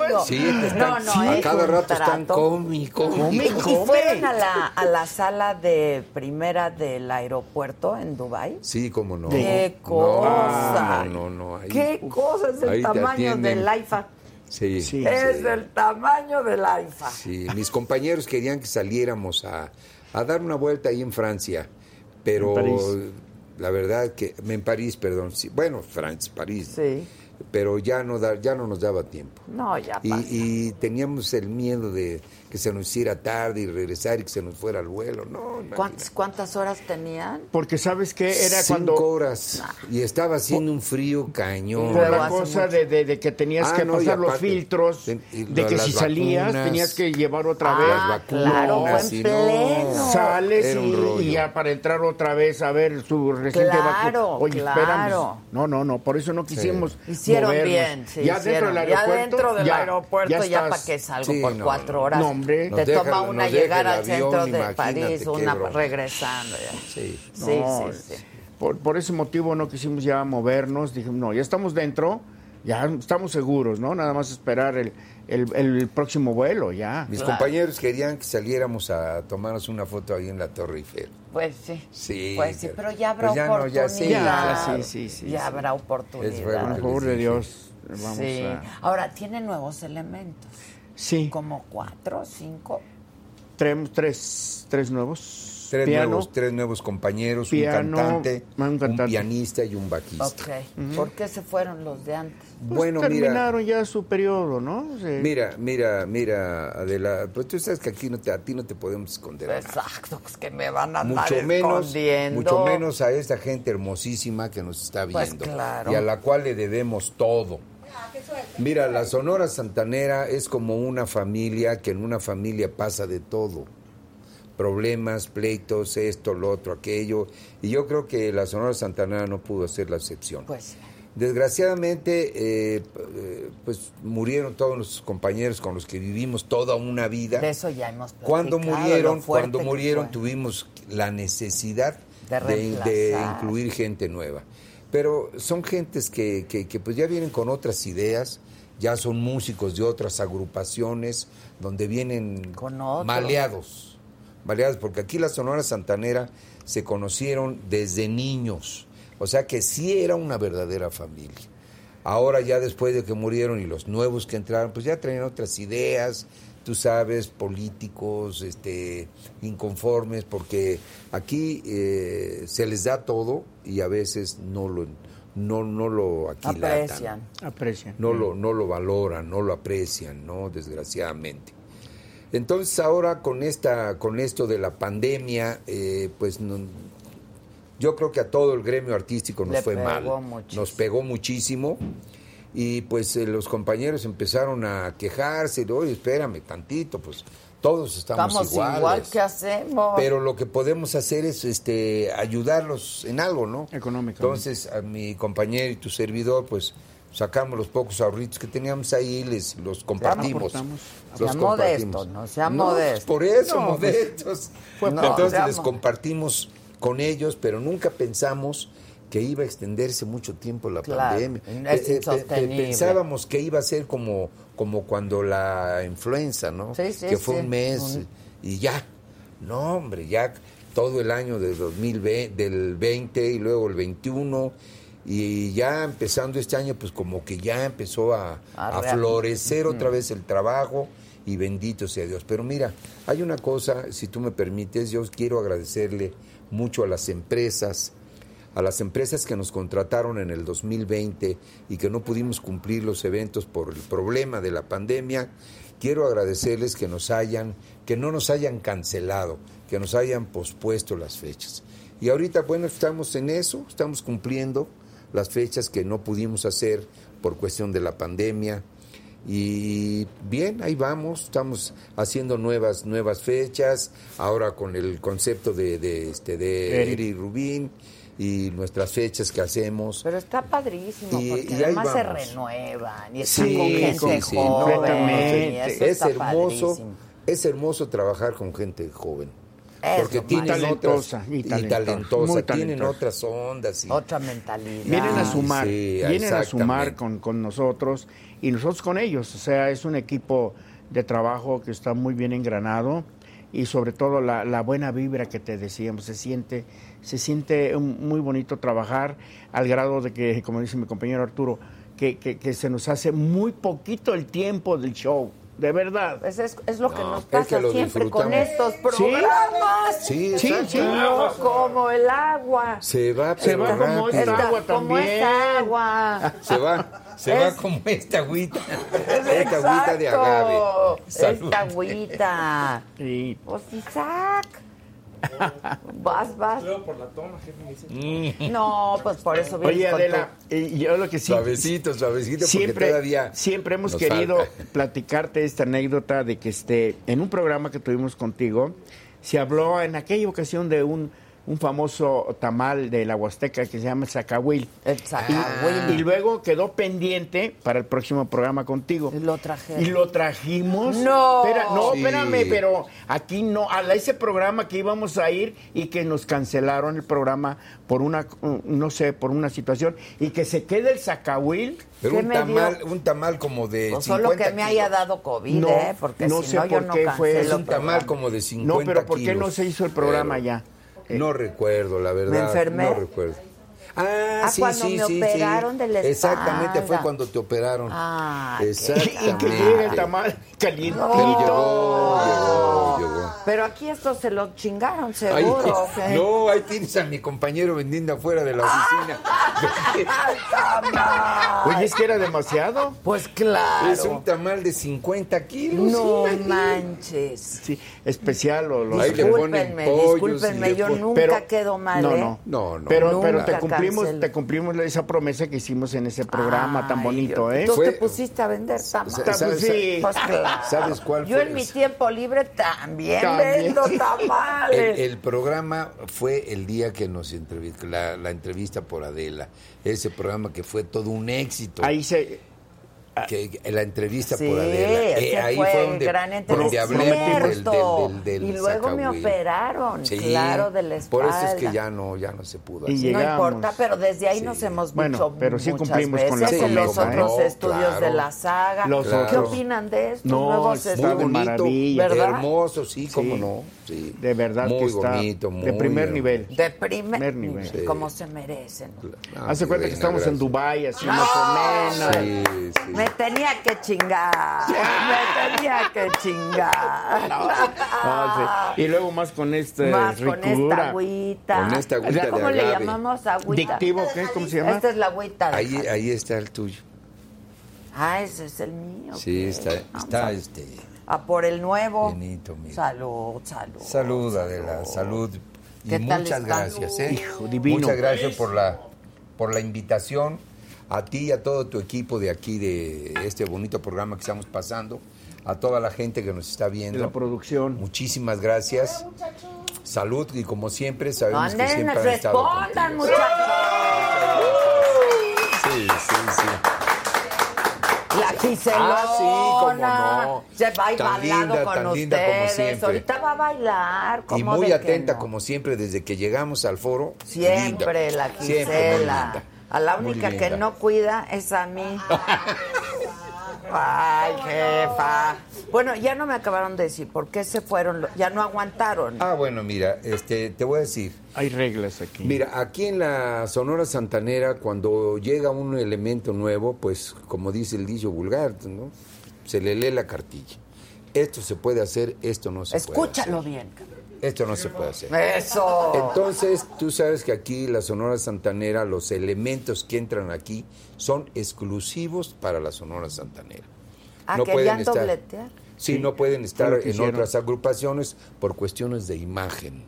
Speaker 1: no.
Speaker 6: Sí, te están-
Speaker 1: No, no,
Speaker 6: a cada rato están comi, comi.
Speaker 1: ¿Y, y fueron a la, a la sala de primera del aeropuerto en Dubai?
Speaker 6: Sí, cómo no.
Speaker 1: ¡Qué cosa!
Speaker 6: No, no, no. ahí-
Speaker 1: ¿Qué cosa es el tamaño del IFA?
Speaker 6: Sí,
Speaker 7: Sí.
Speaker 1: Es
Speaker 6: sí.
Speaker 1: el tamaño del IFA.
Speaker 6: Sí, mis compañeros querían que saliéramos a, a dar una vuelta ahí en Francia, pero
Speaker 7: En París.
Speaker 6: La verdad que en París, perdón, sí, bueno, Francia, París,
Speaker 1: Sí.
Speaker 6: pero ya no da, ya no nos daba tiempo.
Speaker 1: No, ya
Speaker 6: Y, y teníamos el miedo de que se nos hiciera tarde y regresar y que se nos fuera el vuelo. No,
Speaker 1: ¿Cuántas. ¿Cuántas horas tenían?
Speaker 7: Porque sabes que era
Speaker 6: Cinco
Speaker 7: cuando
Speaker 6: horas y estaba haciendo un frío cañón.
Speaker 7: por la cosa de, de- de que tenías
Speaker 6: Ah,
Speaker 7: que
Speaker 6: no,
Speaker 7: pasar los filtros,
Speaker 6: de- y
Speaker 7: de que si salías tenías que llevar otra
Speaker 1: Ah,
Speaker 7: vez.
Speaker 6: las vacunas
Speaker 1: claro, en pleno.
Speaker 6: no,
Speaker 7: Sales
Speaker 6: era un
Speaker 7: y,
Speaker 6: rollo.
Speaker 7: y ya para entrar otra vez a ver su reciente
Speaker 1: Claro,
Speaker 7: vacu- Oye,
Speaker 1: claro.
Speaker 7: espérame. No, no, no, por eso no quisimos.
Speaker 1: Hicieron
Speaker 7: movernos.
Speaker 1: bien, sí,
Speaker 7: ya
Speaker 1: hicieron.
Speaker 7: dentro del
Speaker 1: Ya
Speaker 7: aeropuerto.
Speaker 1: dentro del
Speaker 7: ya-
Speaker 1: aeropuerto, ya, para qué salgo
Speaker 6: Sí,
Speaker 1: por
Speaker 6: no,
Speaker 1: cuatro horas.
Speaker 7: No, hombre.
Speaker 1: Te
Speaker 6: deja-
Speaker 1: toma una llegar al
Speaker 6: avión,
Speaker 1: centro de París, una
Speaker 6: broma.
Speaker 1: regresando. ya.
Speaker 6: Sí.
Speaker 1: Sí,
Speaker 7: No,
Speaker 1: sí, sí.
Speaker 7: Por, por ese motivo no quisimos ya movernos. Dijimos, no, ya estamos dentro, ya estamos seguros, ¿no? Nada más esperar el, el- el próximo vuelo, ya.
Speaker 6: Mis
Speaker 1: Claro.
Speaker 6: compañeros querían que saliéramos a tomarnos una foto ahí en la Torre Eiffel.
Speaker 1: Pues sí.
Speaker 6: Sí,
Speaker 1: Pues sí, pero ya habrá
Speaker 6: pues ya no,
Speaker 1: oportunidad.
Speaker 6: ya sí,
Speaker 7: ya sí, sí, sí,
Speaker 1: Ya
Speaker 7: sí.
Speaker 1: habrá oportunidad.
Speaker 6: Es bueno
Speaker 7: Por favor de. Dios, vamos
Speaker 1: sí.
Speaker 7: a...
Speaker 1: Ahora, tiene nuevos elementos.
Speaker 7: Sí,
Speaker 1: Como cuatro, cinco.
Speaker 7: traemos tres, tres nuevos.
Speaker 6: Tres
Speaker 7: Piano,
Speaker 6: nuevos, tres nuevos compañeros,
Speaker 7: piano,
Speaker 6: un cantante,
Speaker 7: un
Speaker 6: un,
Speaker 7: cantante.
Speaker 6: pianista y un bajista.
Speaker 1: Ok. ¿Por qué se fueron los de antes?
Speaker 7: pues,
Speaker 6: bueno, mira,
Speaker 7: terminaron ya su periodo, ¿no? Sí.
Speaker 6: mira, mira, mira, Adela, pues tú sabes que aquí no te, a ti no te podemos esconder.
Speaker 1: Exacto, pues que me van a andar
Speaker 6: mucho menos,
Speaker 1: escondiendo.
Speaker 6: mucho menos a esta gente hermosísima que nos está
Speaker 1: Pues
Speaker 6: viendo
Speaker 1: claro.
Speaker 6: y a la cual le debemos todo. Mira, la Sonora Santanera es como una familia que en una familia pasa de todo. Problemas, pleitos, esto, lo otro, aquello. Y yo creo que la Sonora Santanera no pudo ser la excepción.
Speaker 1: Pues
Speaker 6: Desgraciadamente, eh, eh, pues murieron todos nuestros compañeros con los que vivimos toda una vida.
Speaker 1: De eso ya hemos
Speaker 6: Cuando murieron, cuando murieron tuvimos la necesidad
Speaker 1: De
Speaker 6: de, de
Speaker 1: reemplazar.
Speaker 6: incluir gente nueva. Pero son gentes que, que, que, pues ya vienen con otras ideas, ya son músicos de otras agrupaciones donde vienen
Speaker 1: otro.
Speaker 6: maleados, maleados, porque aquí la Sonora Santanera se conocieron desde niños, o sea que sí era una verdadera familia. Ahora ya después de que murieron y los nuevos que entraron, pues ya traían otras ideas, tú sabes, políticos, este, inconformes, porque aquí eh, se les da todo y a veces no lo, no, no lo aquilatan.
Speaker 1: Aprecian.
Speaker 7: Aprecian.
Speaker 6: No lo, no lo valoran, no lo aprecian, ¿no? Desgraciadamente. Entonces ahora con esta, con esto de la pandemia, eh, pues no- yo creo que a todo el gremio artístico nos
Speaker 1: Le
Speaker 6: fue mal,
Speaker 1: pegó muchísimo.
Speaker 6: nos pegó muchísimo y pues eh, los compañeros empezaron a quejarse, de, oye, espérame tantito, pues todos estamos,
Speaker 1: Estamos
Speaker 6: iguales.
Speaker 1: igual, ¿qué hacemos?
Speaker 6: Pero lo que podemos hacer es este ayudarlos en algo, ¿no?
Speaker 7: Económicamente.
Speaker 6: Entonces, a mi compañero y tu servidor, pues sacamos los pocos ahorritos que teníamos ahí, les los compartimos. Los
Speaker 1: Sea
Speaker 6: compartimos.
Speaker 1: modesto, no sea modesto.
Speaker 6: Por eso,
Speaker 1: No, pues,
Speaker 6: modestos.
Speaker 1: fue por-
Speaker 6: Entonces les
Speaker 1: mo-
Speaker 6: compartimos con ellos, pero nunca pensamos que iba a extenderse mucho tiempo la
Speaker 1: Claro,
Speaker 6: pandemia.
Speaker 1: es
Speaker 6: Eh, eh, pensábamos que iba a ser como, como cuando la influenza, ¿no?
Speaker 1: Sí, sí,
Speaker 6: que fue
Speaker 1: sí.
Speaker 6: un mes y ya. No, hombre, ya todo el año del 2020, del 20 y luego el 21 y ya empezando este año pues como que ya empezó a,
Speaker 1: A
Speaker 6: a
Speaker 1: real-
Speaker 6: florecer otra vez el trabajo y bendito sea Dios. Pero mira, hay una cosa, si tú me permites, yo quiero agradecerle mucho a las empresas, a las empresas que nos contrataron en el 2020 y que no pudimos cumplir los eventos por el problema de la pandemia, quiero agradecerles que nos hayan, que no nos hayan cancelado, que nos hayan pospuesto las fechas. Y ahorita, bueno, estamos en eso, estamos cumpliendo las fechas que no pudimos hacer por cuestión de la pandemia. Y bien, ahí vamos, estamos haciendo nuevas nuevas fechas, ahora con el concepto de, de, este de Rubín y nuestras fechas que hacemos.
Speaker 1: Pero está padrísimo,
Speaker 6: Y-
Speaker 1: porque
Speaker 6: y
Speaker 1: además se renuevan y están
Speaker 6: Sí,
Speaker 1: con gente
Speaker 6: sí, sí,
Speaker 1: joven.
Speaker 7: completamente.
Speaker 6: Es hermoso,
Speaker 1: padrísimo.
Speaker 6: es hermoso trabajar con gente joven.
Speaker 1: Eso,
Speaker 6: Porque tienen
Speaker 7: talentosa,
Speaker 6: otras
Speaker 7: y
Speaker 6: y
Speaker 7: talentosa, muy
Speaker 6: tienen
Speaker 7: talentosa.
Speaker 6: otras ondas y
Speaker 1: Otra mentalidad.
Speaker 7: Vienen a sumar,
Speaker 6: sí,
Speaker 7: vienen a sumar con, con nosotros y nosotros con ellos. O sea, es un equipo de trabajo que está muy bien engranado y sobre todo la, la buena vibra que te decíamos, se siente, se siente muy bonito trabajar al grado de que, como dice mi compañero Arturo, que, que- que se nos hace muy poquito el tiempo del show, de verdad.
Speaker 1: Pues es, es lo que
Speaker 6: No,
Speaker 1: nos
Speaker 6: es
Speaker 1: pasa
Speaker 6: que lo
Speaker 1: siempre con estos programas.
Speaker 6: Sí,
Speaker 7: Sí, sí.
Speaker 1: No, como el agua.
Speaker 6: Se va,
Speaker 7: Se va como
Speaker 6: rápido.
Speaker 7: esta agua
Speaker 1: como
Speaker 7: también.
Speaker 1: esta agua.
Speaker 6: Se va, se
Speaker 1: Es-
Speaker 6: va como esta agüita. Esta agüita de agave. Salud.
Speaker 1: Esta agüita.
Speaker 7: Sí.
Speaker 1: Pues Isaac. Vas, vas.
Speaker 2: Luego por la toma, jefe, me dice.
Speaker 1: No, pues por eso vienes
Speaker 7: Oye, Adela, eh, yo lo que sí...
Speaker 6: Suavecito, suavecito, porque
Speaker 7: siempre,
Speaker 6: todavía
Speaker 7: siempre hemos
Speaker 6: nos
Speaker 7: querido platicarte esta anécdota de que este, en un programa que tuvimos contigo, se habló en aquella ocasión de un, un famoso tamal de la Huasteca que se llama el Zacahuil.
Speaker 1: El Zacahuil.
Speaker 7: Y luego quedó pendiente para el próximo programa contigo.
Speaker 1: Y lo trajeron.
Speaker 7: Y lo trajimos.
Speaker 1: No.
Speaker 7: Espera- no,
Speaker 6: Sí.
Speaker 7: espérame, pero aquí no, a ese programa que íbamos a ir y que nos cancelaron el programa por una, no sé, por una situación y que se quede el Zacahuil.
Speaker 6: Pero
Speaker 1: ¿Qué
Speaker 6: un tamal,
Speaker 1: dio?
Speaker 6: un tamal como de
Speaker 1: Pues solo
Speaker 6: 50
Speaker 1: que me haya dado COVID,
Speaker 7: No,
Speaker 1: ¿eh? Porque
Speaker 7: no
Speaker 1: si
Speaker 7: sé
Speaker 1: no, yo
Speaker 7: por
Speaker 1: no
Speaker 7: qué fue.
Speaker 1: cancelo
Speaker 6: Es un
Speaker 1: el
Speaker 6: tamal como de 50
Speaker 7: No, pero ¿por qué
Speaker 6: kilos.
Speaker 7: no se hizo el programa
Speaker 6: Pero
Speaker 7: ya?
Speaker 6: No recuerdo, la verdad.
Speaker 1: ¿Me enfermé?
Speaker 6: No recuerdo. Ah,
Speaker 1: Ah,
Speaker 6: sí,
Speaker 1: cuando
Speaker 6: sí,
Speaker 1: me
Speaker 6: sí,
Speaker 1: operaron
Speaker 6: sí.
Speaker 1: de la
Speaker 6: Exactamente, fue
Speaker 1: espalda.
Speaker 6: cuando te operaron.
Speaker 1: Ah,
Speaker 6: Exactamente.
Speaker 7: Y que llegue el tamal calientito.
Speaker 6: Pero llegó, llegó, llegó.
Speaker 1: Pero aquí esto se lo chingaron,
Speaker 6: Ahí-
Speaker 1: seguro. ¿o qué?
Speaker 6: no, ahí tienes a mi compañero vendiendo afuera de la oficina.
Speaker 1: ¡Ay, tamal!
Speaker 7: Oye, es que era demasiado.
Speaker 1: Pues claro.
Speaker 6: Es un tamal de 50 kilos.
Speaker 1: No
Speaker 6: imagínate.
Speaker 1: manches.
Speaker 7: Sí, especial. O
Speaker 6: Ahí ponen
Speaker 1: Discúlpenme,
Speaker 6: pollos
Speaker 1: discúlpenme, yo nunca
Speaker 7: Pero-
Speaker 1: quedo mal,
Speaker 7: no,
Speaker 1: ¿eh?
Speaker 7: no,
Speaker 6: No, no.
Speaker 7: Pero, pero te cumplimos, te cumplimos esa promesa que hicimos en ese programa tan bonito,
Speaker 1: yo-
Speaker 7: ¿eh?
Speaker 1: Tú
Speaker 6: Fue-
Speaker 1: te pusiste a vender tamales.
Speaker 6: ¿Sabes-
Speaker 7: Pues sí.
Speaker 1: Pues claro.
Speaker 6: ¿Sabes cuál
Speaker 1: Yo
Speaker 6: fue?
Speaker 1: en mi tiempo libre también, Vendo tamales.
Speaker 6: El, el programa fue el día que nos entrevistó, la, la entrevista por Adela. Ese programa que fue todo un éxito.
Speaker 7: Ahí se.
Speaker 6: Que, que la entrevista
Speaker 1: Sí,
Speaker 6: por Adela. Eh, ahí
Speaker 1: fue
Speaker 6: fue donde,
Speaker 1: gran entrevista.
Speaker 6: donde hablé del, del, del, del
Speaker 1: Y luego me
Speaker 6: Zacahuil.
Speaker 1: operaron, claro, de la
Speaker 6: Por eso es que
Speaker 1: espalda.
Speaker 6: ya no, ya no se pudo
Speaker 7: Y.
Speaker 1: No importa, pero desde ahí nos hemos
Speaker 7: Bueno,
Speaker 1: dicho
Speaker 7: pero sí cumplimos con
Speaker 1: veces
Speaker 7: la
Speaker 1: en los
Speaker 7: ¿eh?
Speaker 1: otros
Speaker 6: No,
Speaker 1: estudios
Speaker 6: claro.
Speaker 1: de la saga.
Speaker 7: Los
Speaker 1: ¿Qué
Speaker 7: otros.
Speaker 1: opinan de estos
Speaker 7: No,
Speaker 1: nuevos
Speaker 6: Muy bonito.
Speaker 1: ¿Verdad?
Speaker 6: hermoso, sí, cómo
Speaker 7: Sí.
Speaker 6: no. Sí.
Speaker 7: De verdad
Speaker 6: muy
Speaker 7: que está
Speaker 6: bonito, muy
Speaker 7: de primer nivel.
Speaker 1: De primer,
Speaker 7: Primer nivel.
Speaker 1: como se merecen.
Speaker 6: Ah,
Speaker 7: Hace
Speaker 6: mi
Speaker 7: cuenta que estamos en. Dubai así
Speaker 1: No,
Speaker 7: más o menos.
Speaker 6: Sí, sí.
Speaker 1: Me tenía que chingar. Me tenía que chingar.
Speaker 7: Ah, sí. Y luego más con esta
Speaker 1: Más con esta agüita.
Speaker 6: Con esta agüita de
Speaker 1: ¿Cómo le llamamos agüita?
Speaker 7: Dictivo, ¿qué? ¿Cómo se llama?
Speaker 1: Esta es la agüita. de
Speaker 6: Ahí, ahí está el tuyo.
Speaker 1: Ah, ese es el mío.
Speaker 6: Sí, está, está
Speaker 1: a-
Speaker 6: este.
Speaker 1: A por el nuevo.
Speaker 6: Benito, mira.
Speaker 1: Salud, salud.
Speaker 6: Salud, Adela, salud. Y
Speaker 1: ¿Qué tal
Speaker 6: muchas
Speaker 1: están?
Speaker 6: gracias, ¿eh?
Speaker 7: Hijo, divino.
Speaker 6: Muchas gracias por la, por la invitación. A ti y a todo tu equipo de aquí, de este bonito programa que estamos pasando. A toda la gente que nos está
Speaker 7: De
Speaker 6: viendo.
Speaker 7: la producción.
Speaker 6: Muchísimas gracias. Salud y como siempre sabemos que siempre han estado
Speaker 1: respondan,
Speaker 6: contigo.
Speaker 1: muchachos.
Speaker 6: Sí, sí, sí.
Speaker 1: La Giselona.
Speaker 6: Ah, sí, cómo no.
Speaker 1: Se va a ir
Speaker 6: Tan
Speaker 1: bailando
Speaker 6: linda,
Speaker 1: con
Speaker 6: tan
Speaker 1: ustedes.
Speaker 6: linda como siempre.
Speaker 1: Ahorita va a bailar.
Speaker 6: Y
Speaker 1: ¿cómo
Speaker 6: muy atenta,
Speaker 1: no?
Speaker 6: como siempre, desde que llegamos al foro.
Speaker 1: Siempre
Speaker 6: linda.
Speaker 1: la Gisela. a la única que no cuida es a mí. Ay, jefa. Bueno, ya no me acabaron de decir por qué se fueron. Ya no aguantaron.
Speaker 6: Ah, bueno, mira, este, te voy a decir.
Speaker 7: Hay reglas aquí.
Speaker 6: Mira, aquí en la Sonora Santanera, cuando llega un elemento nuevo, pues, como dice el dicho vulgar, ¿no? Se le lee la cartilla. Esto se puede hacer, esto no se
Speaker 1: Escúchalo
Speaker 6: puede
Speaker 1: bien.
Speaker 6: Esto no se puede hacer.
Speaker 1: Eso.
Speaker 6: Entonces, tú sabes que aquí la Sonora Santanera, los elementos que entran aquí son exclusivos para la Sonora Santanera.
Speaker 1: Ah,
Speaker 6: no
Speaker 1: querían
Speaker 6: pueden estar-
Speaker 1: dobletear.
Speaker 6: Sí,
Speaker 7: Sí,
Speaker 6: no pueden estar en
Speaker 7: hicieron.
Speaker 6: otras agrupaciones por cuestiones de imagen.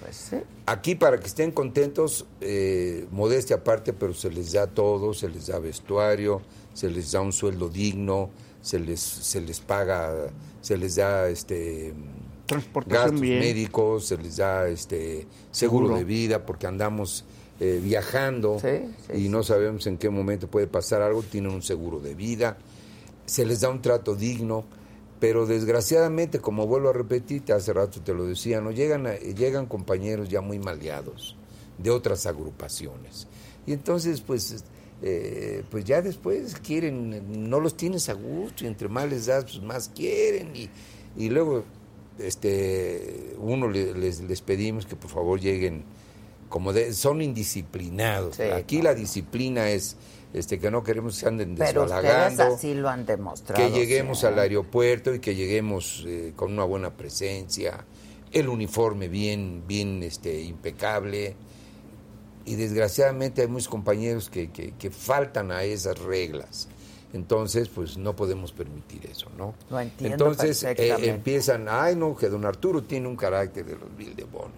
Speaker 1: Pues sí.
Speaker 6: Aquí para que estén contentos, eh, modestia aparte, pero se les da todo, se les da vestuario, se les da un sueldo digno, se les, se les paga, se les da este
Speaker 7: Transportación
Speaker 6: gastos
Speaker 7: bien.
Speaker 6: médicos, se les da este seguro,
Speaker 7: Seguro.
Speaker 6: de vida, porque andamos eh, viajando
Speaker 1: Sí, sí,
Speaker 6: y no sabemos en qué momento puede pasar algo, tienen un seguro de vida, se les da un trato digno, pero desgraciadamente, como vuelvo a repetirte, hace rato te lo decía, no llegan, a- llegan compañeros ya muy maleados de otras agrupaciones. Y entonces, pues, eh, pues ya después quieren, no los tienes a gusto, y entre más les das, pues más quieren, y, y luego este uno le- les, les pedimos que por favor lleguen como de, son indisciplinados.
Speaker 1: Sí,
Speaker 6: Aquí la disciplina es este que no queremos que anden
Speaker 1: Pero
Speaker 6: desbalagando
Speaker 1: así lo han demostrado.
Speaker 6: que lleguemos al aeropuerto y que lleguemos eh, con una buena presencia, el uniforme bien, bien este, impecable. Y desgraciadamente hay muchos compañeros que, que- que faltan a esas reglas. Entonces, pues no podemos permitir eso, ¿no?
Speaker 1: Lo entiendo
Speaker 6: Entonces eh, empiezan, ay no, que don Arturo tiene un carácter de los Bill de Bono,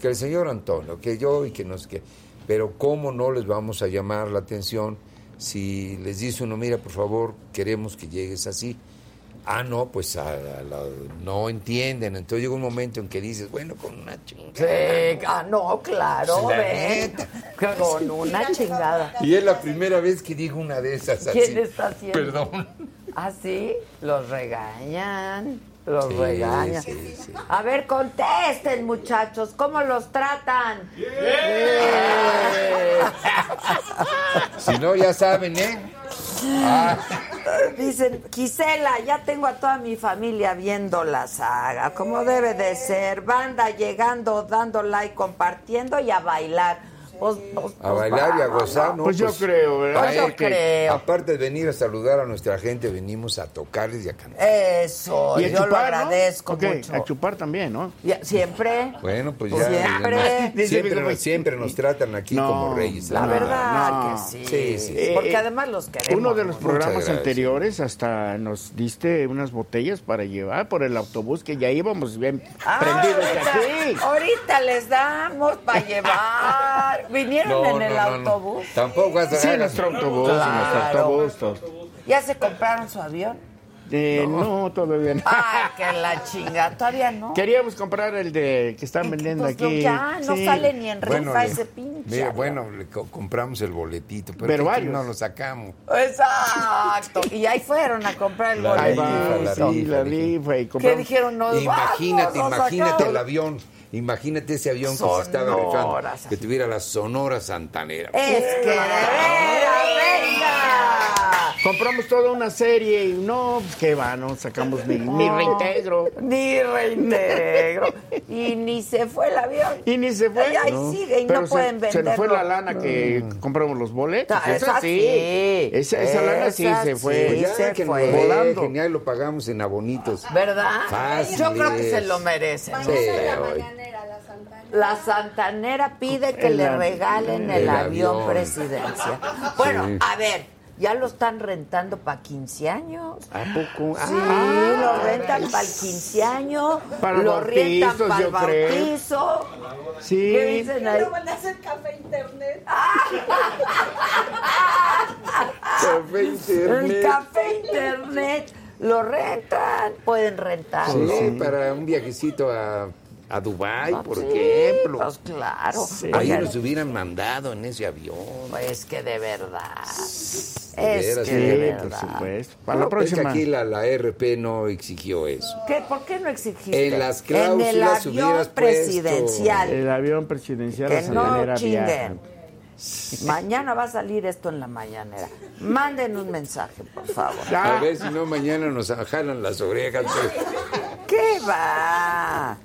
Speaker 6: que el señor Antonio, que yo y que no sé qué. Pero ¿cómo no les vamos a llamar la atención si les dice uno, mira, por favor, queremos que llegues así? Ah, no, pues a- no entienden. Entonces llega un momento en que dices, bueno, con una chingada.
Speaker 1: Sí, ah, no, claro,
Speaker 6: La
Speaker 1: ven. Con una chingada.
Speaker 6: Y es la primera vez que digo una de esas así.
Speaker 1: ¿Quién está haciendo?
Speaker 6: Perdón.
Speaker 1: ¿Ah, sí? Los regañan. Los
Speaker 6: Sí,
Speaker 1: regañan.
Speaker 6: sí, sí.
Speaker 1: A ver, contesten, muchachos. ¿Cómo los tratan?
Speaker 6: Si no, ya saben, ¿eh? Ah,
Speaker 1: Dicen, Gisela, ya tengo a toda mi familia viendo la saga, como debe de ser. Banda llegando, dando like, compartiendo y a bailar. Pues, pues,
Speaker 6: a
Speaker 1: pues,
Speaker 6: bailar y a gozar, ¿no?
Speaker 7: Pues yo creo, ¿verdad?
Speaker 1: Pues yo creo.
Speaker 6: Aparte de venir a saludar a nuestra gente, venimos a tocarles y a cantar.
Speaker 1: Eso,
Speaker 7: Y
Speaker 1: yo lo agradezco mucho.
Speaker 7: A chupar también, ¿no?
Speaker 1: Ya, Siempre.
Speaker 6: Bueno, pues ya.
Speaker 1: siempre.
Speaker 6: siempre, nos,
Speaker 7: hijo,
Speaker 6: siempre nos tratan aquí
Speaker 7: No,
Speaker 6: como reyes.
Speaker 1: La
Speaker 7: No,
Speaker 1: verdad
Speaker 7: no.
Speaker 1: que sí.
Speaker 6: Sí, sí, sí.
Speaker 1: Porque
Speaker 7: Eh,
Speaker 1: además los queremos.
Speaker 7: Uno de los programas anteriores hasta nos diste unas botellas para llevar por el autobús que ya íbamos bien
Speaker 1: Ah,
Speaker 7: prendidos de
Speaker 1: ahorita,
Speaker 7: aquí.
Speaker 1: ahorita les damos para llevar. ¿Vinieron en el autobús?
Speaker 6: Tampoco a
Speaker 7: Sí, nuestro autobús,
Speaker 1: Claro.
Speaker 7: nuestro autobús. todo.
Speaker 1: ¿Ya se compraron su avión?
Speaker 7: Eh, no. todavía no.
Speaker 1: Ay, que la chinga, todavía no.
Speaker 7: Queríamos comprar el de que están vendiendo
Speaker 1: Pues no,
Speaker 7: aquí.
Speaker 1: ya no
Speaker 7: Sí.
Speaker 1: sale ni en rifa
Speaker 6: Bueno, le-
Speaker 1: ese pinche.
Speaker 6: mira,
Speaker 1: avión.
Speaker 6: bueno, le co- compramos el boletito, pero,
Speaker 7: Pero varios.
Speaker 6: no lo sacamos.
Speaker 1: Exacto. Y ahí fueron a comprar el
Speaker 6: La
Speaker 7: Ahí
Speaker 1: boleto.
Speaker 7: va,
Speaker 6: rifa, la
Speaker 7: sí,
Speaker 6: rifa,
Speaker 7: la rifa y
Speaker 1: ¿Qué
Speaker 7: compramos.
Speaker 1: dijeron? Nos
Speaker 6: Imagínate,
Speaker 1: vamos
Speaker 6: imagínate el avión. Imagínate ese avión que se estaba rifando.
Speaker 1: Sonoras.
Speaker 6: Que tuviera la Sonora Santanera.
Speaker 1: Es que de veras, venga.
Speaker 7: Compramos toda una serie y no, pues qué va, no sacamos ni, ni reintegro.
Speaker 1: Ni reintegro. y ni se fue el avión.
Speaker 7: Y ni se fue.
Speaker 1: Y ahí
Speaker 7: No.
Speaker 1: sigue y
Speaker 7: Pero
Speaker 1: no
Speaker 7: se-
Speaker 1: pueden
Speaker 7: Se
Speaker 1: venderlo.
Speaker 7: nos fue la lana que compramos los boletos.
Speaker 1: Ta-
Speaker 7: esa
Speaker 1: esa
Speaker 7: sí.
Speaker 1: sí.
Speaker 7: Esa, esa lana sí se fue.
Speaker 6: Pues ya
Speaker 1: se
Speaker 6: que
Speaker 1: fue.
Speaker 7: Volando.
Speaker 6: ya lo pagamos en abonitos.
Speaker 1: ¿Verdad?
Speaker 6: Fácil
Speaker 1: Yo creo que
Speaker 6: es.
Speaker 1: se lo merecen.
Speaker 6: Sí.
Speaker 1: La Santanera pide que
Speaker 7: El
Speaker 1: le regalen el,
Speaker 6: el
Speaker 1: avión,
Speaker 6: avión.
Speaker 1: presidencial. Bueno,
Speaker 6: Sí.
Speaker 1: a ver, ya lo están rentando para 15 años.
Speaker 7: ¿A poco?
Speaker 1: Sí,
Speaker 7: Ah,
Speaker 1: lo rentan para el 15 años,
Speaker 7: Para
Speaker 1: lo rentan para el
Speaker 7: yo creo.
Speaker 1: bautizo.
Speaker 7: Sí.
Speaker 1: ¿Qué dicen ahí?
Speaker 9: van a hacer café internet.
Speaker 6: Café
Speaker 1: El
Speaker 6: internet.
Speaker 1: café internet lo rentan, pueden rentar.
Speaker 6: Sí, para un viajecito a, a Dubái, por
Speaker 1: Sí,
Speaker 6: ejemplo.
Speaker 1: Pues claro.
Speaker 6: Ahí nos hubieran mandado en ese avión.
Speaker 1: pues que de verdad. Es que
Speaker 6: sí,
Speaker 1: de
Speaker 7: por
Speaker 1: verdad.
Speaker 7: supuesto. Para la
Speaker 6: No, es que
Speaker 7: próxima.
Speaker 6: aquí la, la RP no exigió eso.
Speaker 1: ¿Qué? ¿Por qué no exigiste?
Speaker 6: En las
Speaker 1: En el avión presidencial.
Speaker 7: El avión presidencial
Speaker 1: Que no chinguen. Mañana va a salir esto en la mañanera. Manden un mensaje, por favor.
Speaker 6: A ver si no mañana nos jalan las orejas. pues.
Speaker 1: ¿Qué va?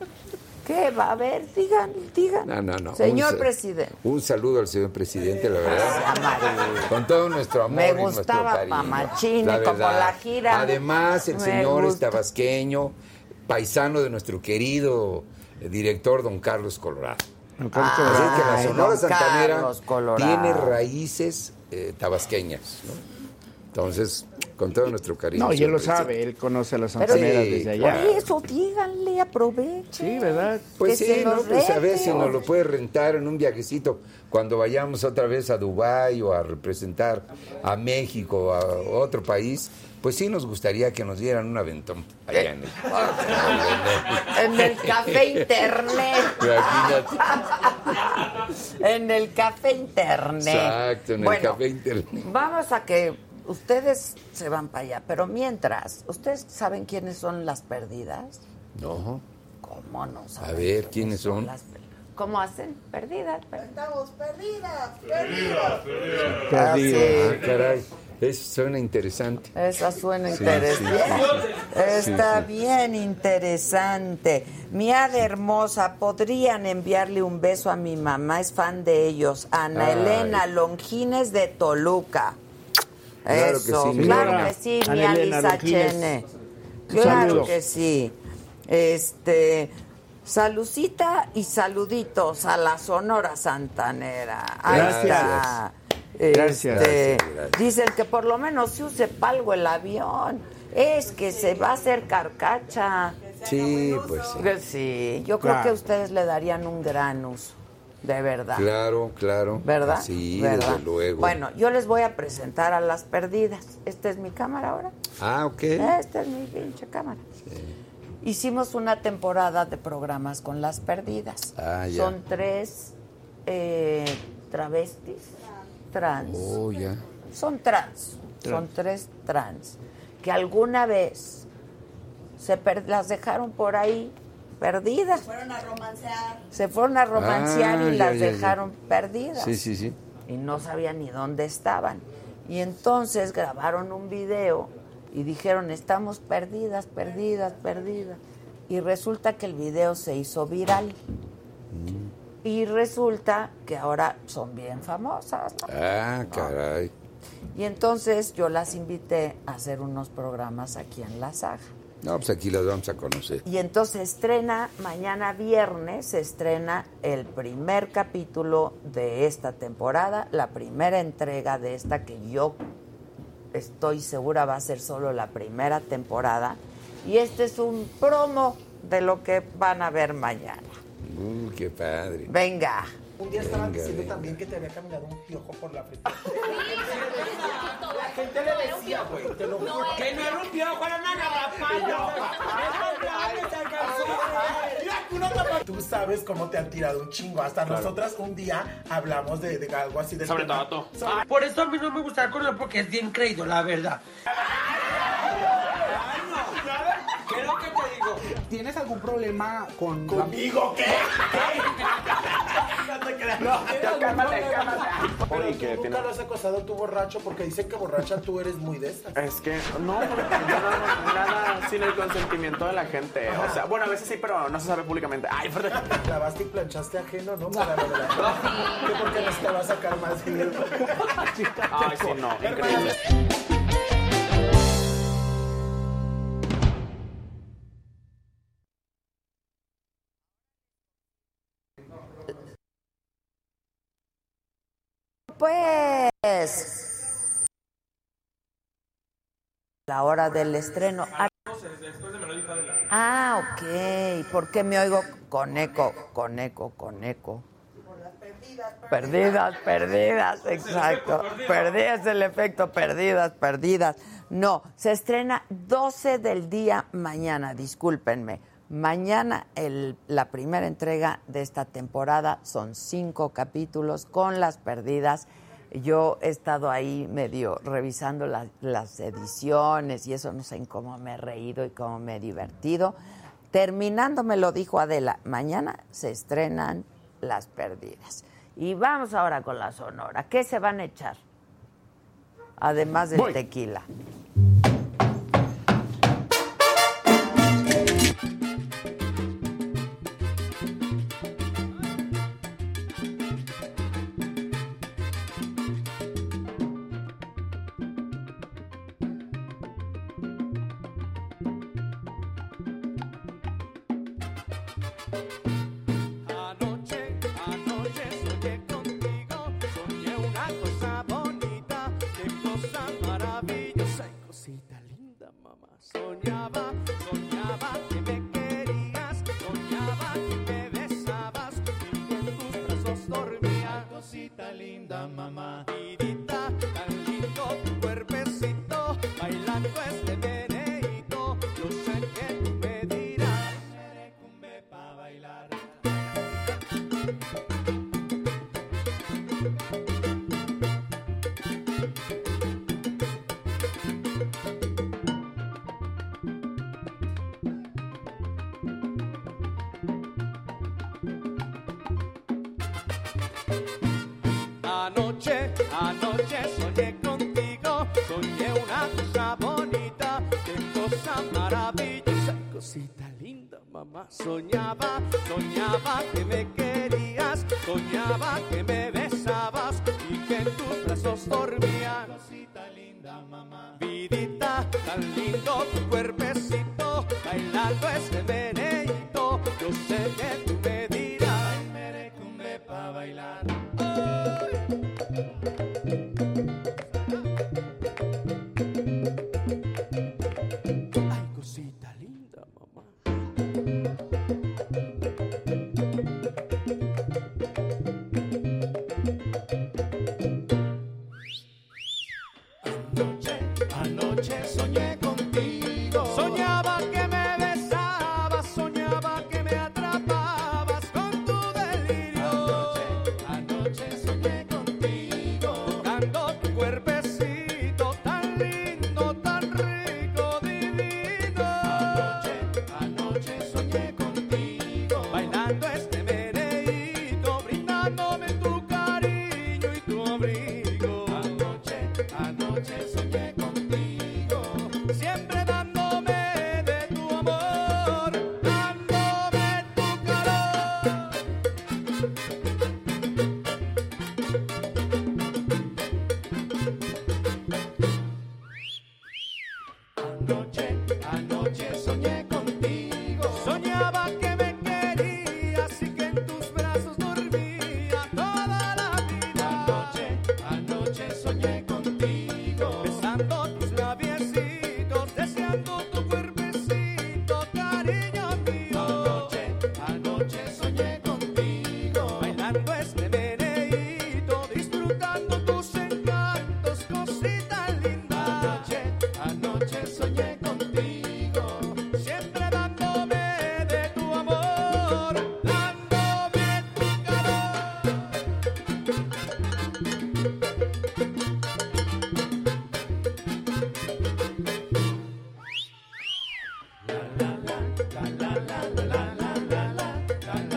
Speaker 1: ¿Qué va? A ver, digan, digan.
Speaker 6: No, no, no.
Speaker 1: Señor
Speaker 6: Un
Speaker 1: presidente.
Speaker 6: Un saludo al señor presidente, la verdad. Con todo nuestro amor
Speaker 1: Me
Speaker 6: y nuestro
Speaker 1: gustaba. Mamachini,
Speaker 6: La
Speaker 1: como la gira.
Speaker 6: Además, el
Speaker 1: Me
Speaker 6: señor es tabasqueño, paisano de nuestro querido eh, director don Carlos Colorado.
Speaker 7: Don Carlos
Speaker 6: Así es que la Sonora
Speaker 1: don
Speaker 6: Santanera tiene raíces eh, tabasqueñas. ¿no? Entonces, con todo nuestro cariño.
Speaker 7: No, y él lo sabe, él conoce a las santaneras
Speaker 6: Sí,
Speaker 7: desde
Speaker 1: Por
Speaker 7: allá.
Speaker 1: eso, díganle, aprovechen.
Speaker 7: Sí, ¿verdad?
Speaker 6: Pues
Speaker 1: que
Speaker 6: sí, ¿no? Pues a ver si nos lo puede rentar en un viajecito cuando vayamos otra vez a Dubái o a representar a México o a otro país. Pues sí nos gustaría que nos dieran un aventón allá en el...
Speaker 1: En el café internet.
Speaker 6: Imagínate.
Speaker 1: en el café internet.
Speaker 6: Exacto, en el
Speaker 1: Bueno,
Speaker 6: café internet.
Speaker 1: Vamos a que ustedes se van para allá, pero mientras, ¿ustedes saben quiénes son las perdidas?
Speaker 6: No.
Speaker 1: ¿Cómo no saben?
Speaker 6: A ver, ¿quiénes son?
Speaker 1: las ¿Cómo hacen? Perdidas. per-
Speaker 9: Estamos perdidas, perdidas.
Speaker 1: Ah, sí.
Speaker 6: Ah, caray. Eso suena interesante.
Speaker 1: Esa suena
Speaker 6: Sí,
Speaker 1: interesante.
Speaker 6: sí,
Speaker 1: Está
Speaker 6: Sí, sí.
Speaker 1: bien interesante. Mi hada hermosa, ¿podrían enviarle un beso a mi mamá? Es fan de ellos. Ana
Speaker 6: Ay.
Speaker 1: Elena Longines de Toluca.
Speaker 6: Claro que
Speaker 1: Eso,
Speaker 6: sí, mi
Speaker 1: claro que sí, mi
Speaker 7: Ana Elena
Speaker 1: Alisa
Speaker 7: Longines.
Speaker 1: Chene. Claro que sí. Este, salucita y saluditos a la Sonora Santanera. Ahí
Speaker 7: Gracias.
Speaker 1: está.
Speaker 7: Gracias.
Speaker 1: Este,
Speaker 6: Gracias, gracias.
Speaker 1: Dicen que por lo menos se use palgo el avión. Es que se va a hacer carcacha.
Speaker 6: Sí, pues sí.
Speaker 1: Que Sí, yo creo
Speaker 7: Claro.
Speaker 1: que ustedes le darían un gran uso. De verdad.
Speaker 6: Claro, claro.
Speaker 1: ¿Verdad?
Speaker 6: Sí,
Speaker 1: ¿Verdad?
Speaker 6: desde luego.
Speaker 1: Bueno, yo les voy a presentar a las perdidas. Esta es mi cámara ahora.
Speaker 6: Ah, ok.
Speaker 1: Esta es mi pinche cámara. Hicimos una temporada de programas con las perdidas.
Speaker 6: Ah, ya.
Speaker 1: Son tres eh, travestis trans.
Speaker 6: Oh, ya.
Speaker 1: Son trans. Son tres trans. Que alguna vez se per- las dejaron por ahí perdidas.
Speaker 9: Fueron a romancear.
Speaker 1: Se fueron a romancear
Speaker 6: Ah,
Speaker 1: y
Speaker 6: ya,
Speaker 1: las
Speaker 6: ya, ya.
Speaker 1: dejaron perdidas
Speaker 6: Sí, sí, sí.
Speaker 1: y no sabían ni dónde estaban. Y entonces grabaron un video y dijeron, estamos perdidas, perdidas, perdidas. Y resulta que el video se hizo viral. Y resulta que ahora son bien famosas. ¿no?
Speaker 6: Ah, caray.
Speaker 1: Y entonces yo las invité a hacer unos programas aquí en La Saga.
Speaker 6: No, pues aquí las vamos a conocer.
Speaker 1: Y entonces estrena, mañana viernes, se estrena el primer capítulo de esta temporada, la primera entrega de esta que yo estoy segura va a ser solo la primera temporada. Y este es un promo de lo que van a ver mañana.
Speaker 6: Uh, qué padre.
Speaker 1: Venga.
Speaker 2: Un día estaban
Speaker 6: Venga,
Speaker 2: diciendo
Speaker 6: venga.
Speaker 2: también que te había caminado un piojo por la frente.
Speaker 10: gente le decía, güey. Te lo juro. Que no rompió, fueron una garrafada. Tú sabes cómo te han tirado un chingo. Hasta nosotras un día hablamos de, de algo así de
Speaker 11: Sobre todo.
Speaker 10: Sobre-
Speaker 11: Por eso a mí no me gusta con él porque es bien creído, la verdad.
Speaker 10: ¿Qué es lo que te digo?
Speaker 12: ¿Tienes algún problema con...
Speaker 10: ¿Conmigo qué? No te creas. No,
Speaker 11: cálmate, cálmate.
Speaker 10: Pero tú
Speaker 11: que
Speaker 10: nunca
Speaker 11: tiene-
Speaker 10: lo has acosado tú borracho porque dicen que borracha tú eres muy de esas.
Speaker 11: Es que no, porque yo no nada sin el consentimiento de la gente. O sea, bueno, a veces sí, pero no se sabe públicamente. Ay, perdón.
Speaker 10: Lavaste y planchaste ajeno, ¿no? Para de la... ¿Qué porque necesitaba sacar más dinero?
Speaker 11: Ay, sí, no, increíble.
Speaker 1: Pues. La hora del estreno. Ah, Ah, ok. ¿Por qué me oigo con eco, con eco, con eco? Perdidas, perdidas, exacto. Perdidas el efecto, perdidas, perdidas. No, se estrena 12 del día mañana, discúlpenme. Mañana el- la primera entrega de esta temporada son cinco capítulos con las perdidas. Yo he estado ahí medio revisando la- las ediciones y eso no sé en cómo me he reído y cómo me he divertido. Terminando, me lo dijo Adela, mañana se estrenan las perdidas. Y vamos ahora con la sonora. ¿Qué se van a echar? Además del
Speaker 3: Voy.
Speaker 1: tequila.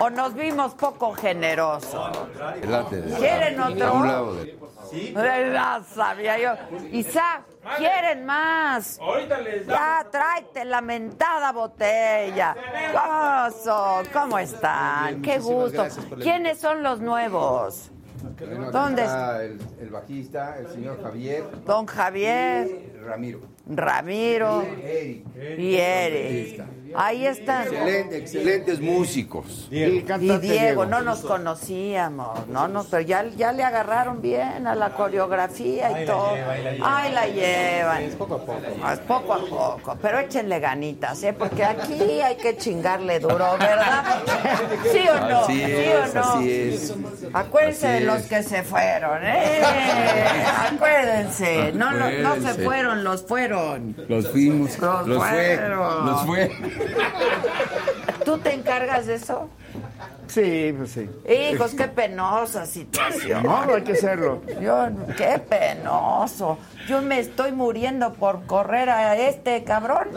Speaker 1: ¿O nos vimos poco generosos? ¿Quieren otro? Ya sabía yo. Isaac, ¿quieren más?
Speaker 13: Ahorita les
Speaker 1: Ya, tráete la mentada botella. Gozo, ¿cómo están? Qué gusto. ¿Quiénes son los nuevos?
Speaker 6: Bueno,
Speaker 1: ¿Dónde
Speaker 6: está el, el bajista, el señor Javier.
Speaker 1: Don Javier,
Speaker 6: y Ramiro.
Speaker 1: Ramiro
Speaker 6: Eric.
Speaker 1: y Eric. Ahí están.
Speaker 6: Excelente, excelentes músicos.
Speaker 1: Y Diego, no nos conocíamos, no nos, pero ya, ya le agarraron bien a la coreografía y
Speaker 13: Ahí la
Speaker 1: todo.
Speaker 13: lleva, ahí la lleva.
Speaker 1: Ahí la llevan.
Speaker 13: Es poco a poco.
Speaker 1: Es poco a poco, pero échenle ganitas, ¿eh? Porque aquí hay que chingarle duro, ¿verdad? ¿Sí o no?
Speaker 6: Así
Speaker 1: ¿Sí o no?
Speaker 6: así es.
Speaker 1: Acuérdense
Speaker 6: Así
Speaker 1: de los que se fueron, ¿eh? Acuérdense. No, no, no se fueron, los fueron.
Speaker 6: Los fuimos.
Speaker 1: Los
Speaker 6: Los, fue.
Speaker 1: fueron.
Speaker 6: Los fue.
Speaker 1: ¿Tú te encargas de eso?
Speaker 7: Sí, pues sí.
Speaker 1: Hijos, qué penosa situación.
Speaker 7: No, hay que hacerlo.
Speaker 1: Yo, qué penoso. Yo me estoy muriendo por correr a este cabrón.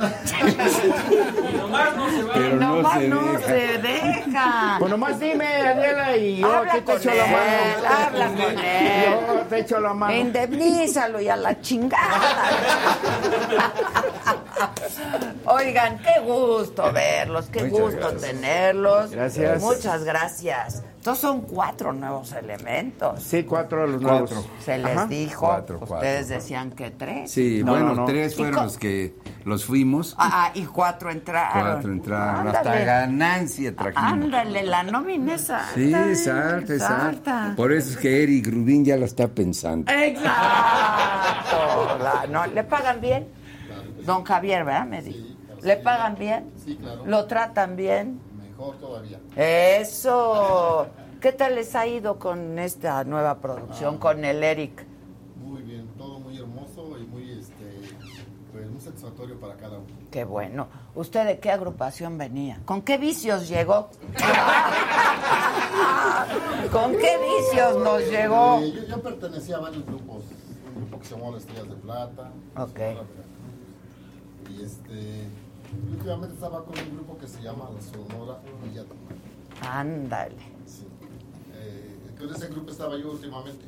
Speaker 13: nomás no se va.
Speaker 6: Pero no
Speaker 1: Nomás
Speaker 6: se
Speaker 1: no
Speaker 6: deja.
Speaker 1: se deja.
Speaker 7: Pues nomás dime, Daniela, y yo
Speaker 1: Habla
Speaker 7: aquí te echo la
Speaker 1: él,
Speaker 7: mano.
Speaker 1: habla con él.
Speaker 7: Yo te echo la mano.
Speaker 1: Indemnízalo y a la chingada. Oigan, qué gusto verlos, qué
Speaker 7: Muchas
Speaker 1: gusto
Speaker 7: gracias.
Speaker 1: tenerlos.
Speaker 7: Gracias.
Speaker 1: Muchas gracias. Estos son cuatro nuevos elementos.
Speaker 7: Sí, cuatro de los
Speaker 6: Cuatro.
Speaker 7: nuevos.
Speaker 1: Se les
Speaker 7: Ajá.
Speaker 1: dijo.
Speaker 6: Cuatro, cuatro.
Speaker 1: Ustedes decían que tres.
Speaker 6: Sí,
Speaker 7: No,
Speaker 6: bueno,
Speaker 7: no, no.
Speaker 6: tres
Speaker 1: ¿Y
Speaker 6: fueron los que los fuimos.
Speaker 1: Ah, y cuatro entraron.
Speaker 6: Cuatro entraron. Hasta ganancia trajimos.
Speaker 1: Ándale, la nómina es alta.
Speaker 6: Sí,
Speaker 1: ¿eh?
Speaker 6: salta,
Speaker 1: Es
Speaker 6: salta.
Speaker 1: alta.
Speaker 6: Por eso es que Eric Rubín ya la está pensando.
Speaker 1: Exacto. La- no, ¿Le pagan bien? Don Javier, ¿verdad? Me dijo. ¿Le pagan bien?
Speaker 14: Sí, claro.
Speaker 1: ¿Lo tratan bien?
Speaker 14: Mejor todavía.
Speaker 1: Eso. ¿Qué tal les ha ido con esta nueva producción, con el Eric?
Speaker 14: Muy bien, todo muy hermoso y muy, este, pues, muy satisfactorio para cada uno.
Speaker 1: Qué bueno. ¿Usted de qué agrupación venía? ¿Con qué vicios llegó? ¿Con qué vicios nos llegó?
Speaker 14: Eh, yo, yo pertenecía a varios grupos. Un grupo que se llamó Las Estrellas de Plata.
Speaker 1: Ok.
Speaker 14: Y este, últimamente estaba con un grupo que se llama La Sonora Villa
Speaker 1: Ándale.
Speaker 14: Eh, con ese grupo estaba yo últimamente.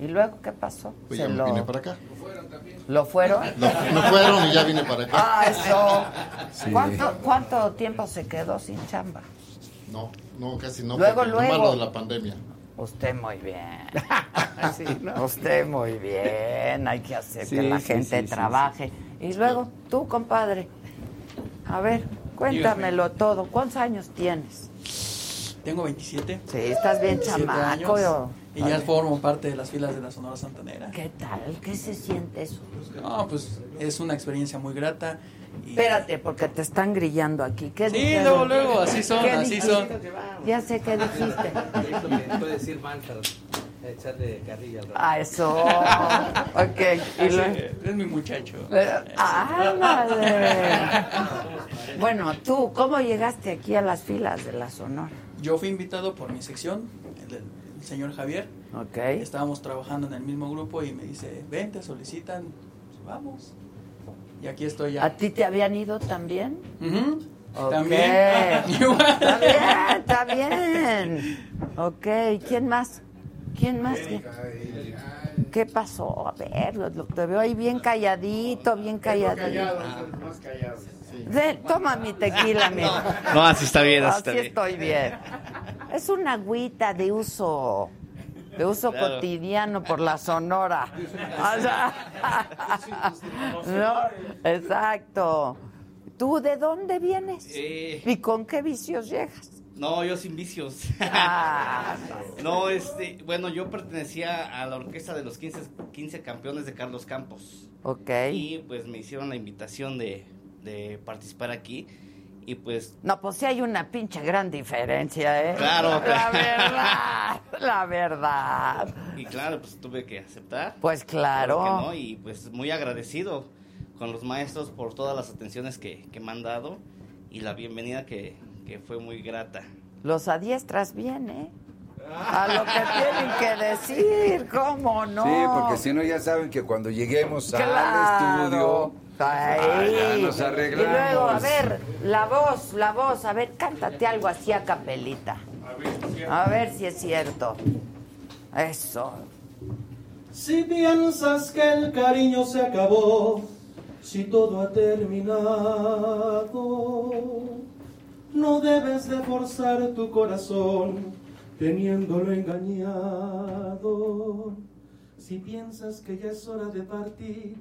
Speaker 1: ¿Y luego qué pasó?
Speaker 14: Pues
Speaker 1: Se
Speaker 14: ya
Speaker 1: lo...
Speaker 14: vine para acá.
Speaker 1: ¿Lo fueron?
Speaker 14: No, no fueron y ya vine para acá.
Speaker 1: Ah, eso.
Speaker 14: Sí.
Speaker 1: ¿Cuánto, ¿Cuánto tiempo se quedó sin chamba?
Speaker 14: No, no, casi no.
Speaker 1: Luego, luego.
Speaker 14: lo de la pandemia.
Speaker 1: Usted muy bien. Usted muy bien. Hay que hacer
Speaker 7: Sí,
Speaker 1: que la
Speaker 7: sí,
Speaker 1: gente
Speaker 7: sí, sí,
Speaker 1: trabaje. Y luego, tú, compadre. A ver, cuéntamelo todo. ¿Cuántos años tienes?
Speaker 15: Tengo 27.
Speaker 1: Sí, estás bien
Speaker 15: 27
Speaker 1: chamaco.
Speaker 15: años, Y ya formo parte de las filas de la Sonora Santanera.
Speaker 1: ¿Qué tal? ¿Qué se siente eso?
Speaker 15: No, pues es una experiencia muy grata.
Speaker 1: Espérate, porque te están grillando aquí. ¿Qué
Speaker 15: Sí,
Speaker 1: dijeron?
Speaker 15: luego, luego, así son,
Speaker 1: ¿Qué
Speaker 15: así
Speaker 1: dijiste?
Speaker 15: son.
Speaker 1: Ya sé qué dijiste.
Speaker 16: Eso me puede decir mal echarle carrilla al rato.
Speaker 1: Ah, eso. Ok. Y
Speaker 15: es mi muchacho.
Speaker 1: ¡Ándale! Bueno, tú, ¿cómo llegaste aquí a las filas de la Sonora?
Speaker 15: Yo fui invitado por mi sección, el, señor Javier.
Speaker 1: Ok.
Speaker 15: Estábamos trabajando en el mismo grupo y me dice, ven, te solicitan, pues, vamos. Y aquí estoy ya.
Speaker 1: ¿A ti te habían ido también?
Speaker 15: Ujú.
Speaker 1: Ok.
Speaker 15: También. Igual.
Speaker 1: Está bien, está bien. Ok, ¿quién más? ¿Quién más? ¿Qué pasó? A ver, lo, lo- te veo ahí bien calladito, bien calladito.
Speaker 7: más callado.
Speaker 1: Ven, toma mi tequila, mira.
Speaker 16: No, así está bien, así está
Speaker 1: Así
Speaker 16: bien.
Speaker 1: estoy bien. Es una agüita de uso, de uso
Speaker 16: Claro.
Speaker 1: cotidiano por la sonora. O sea, no, exacto. ¿Tú de dónde vienes?
Speaker 16: Eh.
Speaker 1: ¿Y con qué vicios llegas?
Speaker 16: No, yo sin vicios.
Speaker 1: Ah,
Speaker 16: no, este, bueno, yo pertenecía a la orquesta de los 15, 15 campeones de Carlos Campos.
Speaker 1: Ok.
Speaker 16: Y pues me hicieron la invitación de, de participar aquí. Y pues,
Speaker 1: No, pues sí hay una pinche gran diferencia, ¿eh?
Speaker 16: Claro.
Speaker 1: La verdad, la verdad.
Speaker 16: y claro, pues tuve que aceptar.
Speaker 1: Pues claro.
Speaker 16: ¿Por qué no? Y pues muy agradecido con los maestros por todas las atenciones que, que me han dado y la bienvenida que, que fue muy grata.
Speaker 1: Los adiestras bien, ¿eh?
Speaker 17: a lo que tienen que decir, ¿cómo no?
Speaker 6: Sí, porque si no ya saben que cuando lleguemos al estudio,
Speaker 17: Ahí.
Speaker 6: ah, ya nos
Speaker 17: Y
Speaker 6: arreglamos.
Speaker 17: luego, a ver, la voz, la voz, a ver, cántate algo así a capelita. A ver si es cierto. Eso.
Speaker 3: Si piensas que el cariño se acabó, si todo ha terminado, no debes de forzar tu corazón teniéndolo engañado. Si piensas que ya es hora de partir,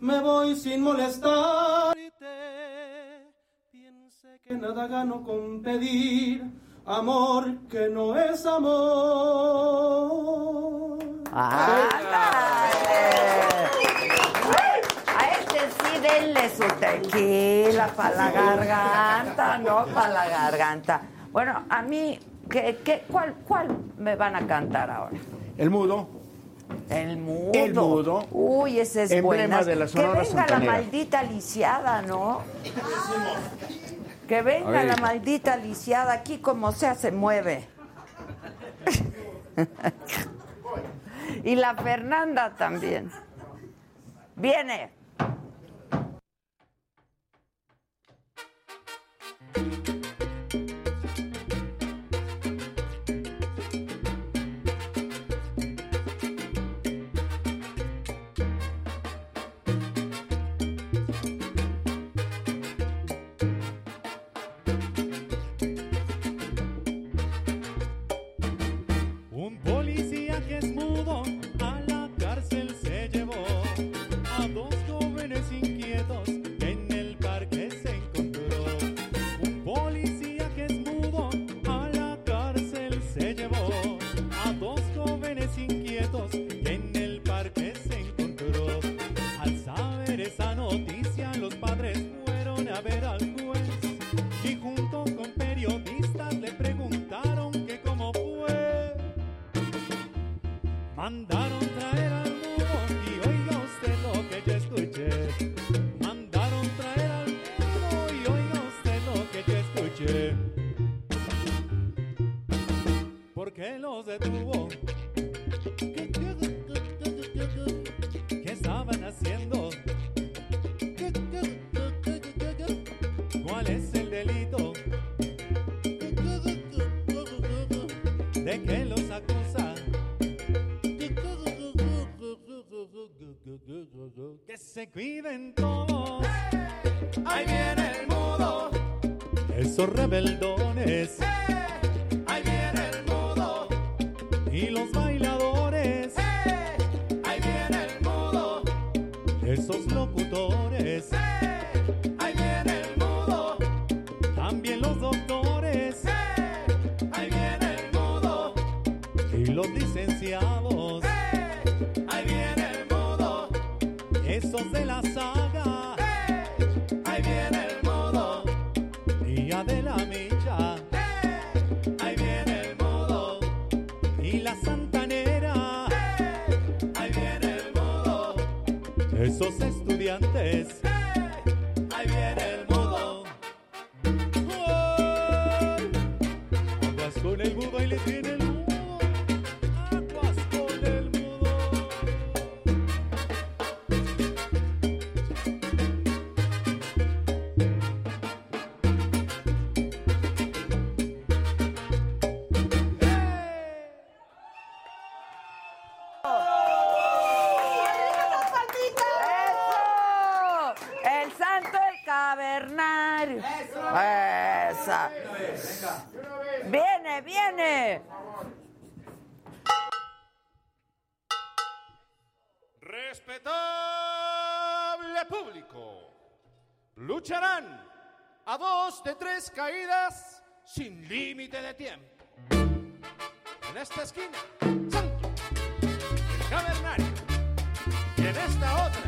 Speaker 3: me voy sin molestarte. Piense que nada gano con pedir amor que no es amor.
Speaker 17: A sí denle su tequila para la garganta, no para la garganta. Bueno, a mí, ¿qué, qué, cuál, ¿cuál me van a cantar ahora?
Speaker 7: El mudo.
Speaker 17: El mudo.
Speaker 7: El mudo.
Speaker 17: Uy, ese es
Speaker 7: Emblema
Speaker 17: buena.
Speaker 7: de la
Speaker 17: que venga la maldita lisiada, ¿no? Que venga la maldita lisiada. Aquí como sea se mueve. y la Fernanda también. Viene.
Speaker 18: Lucharán a dos de tres caídas sin límite de tiempo. En esta esquina, Santo, el cavernario. Y en esta otra,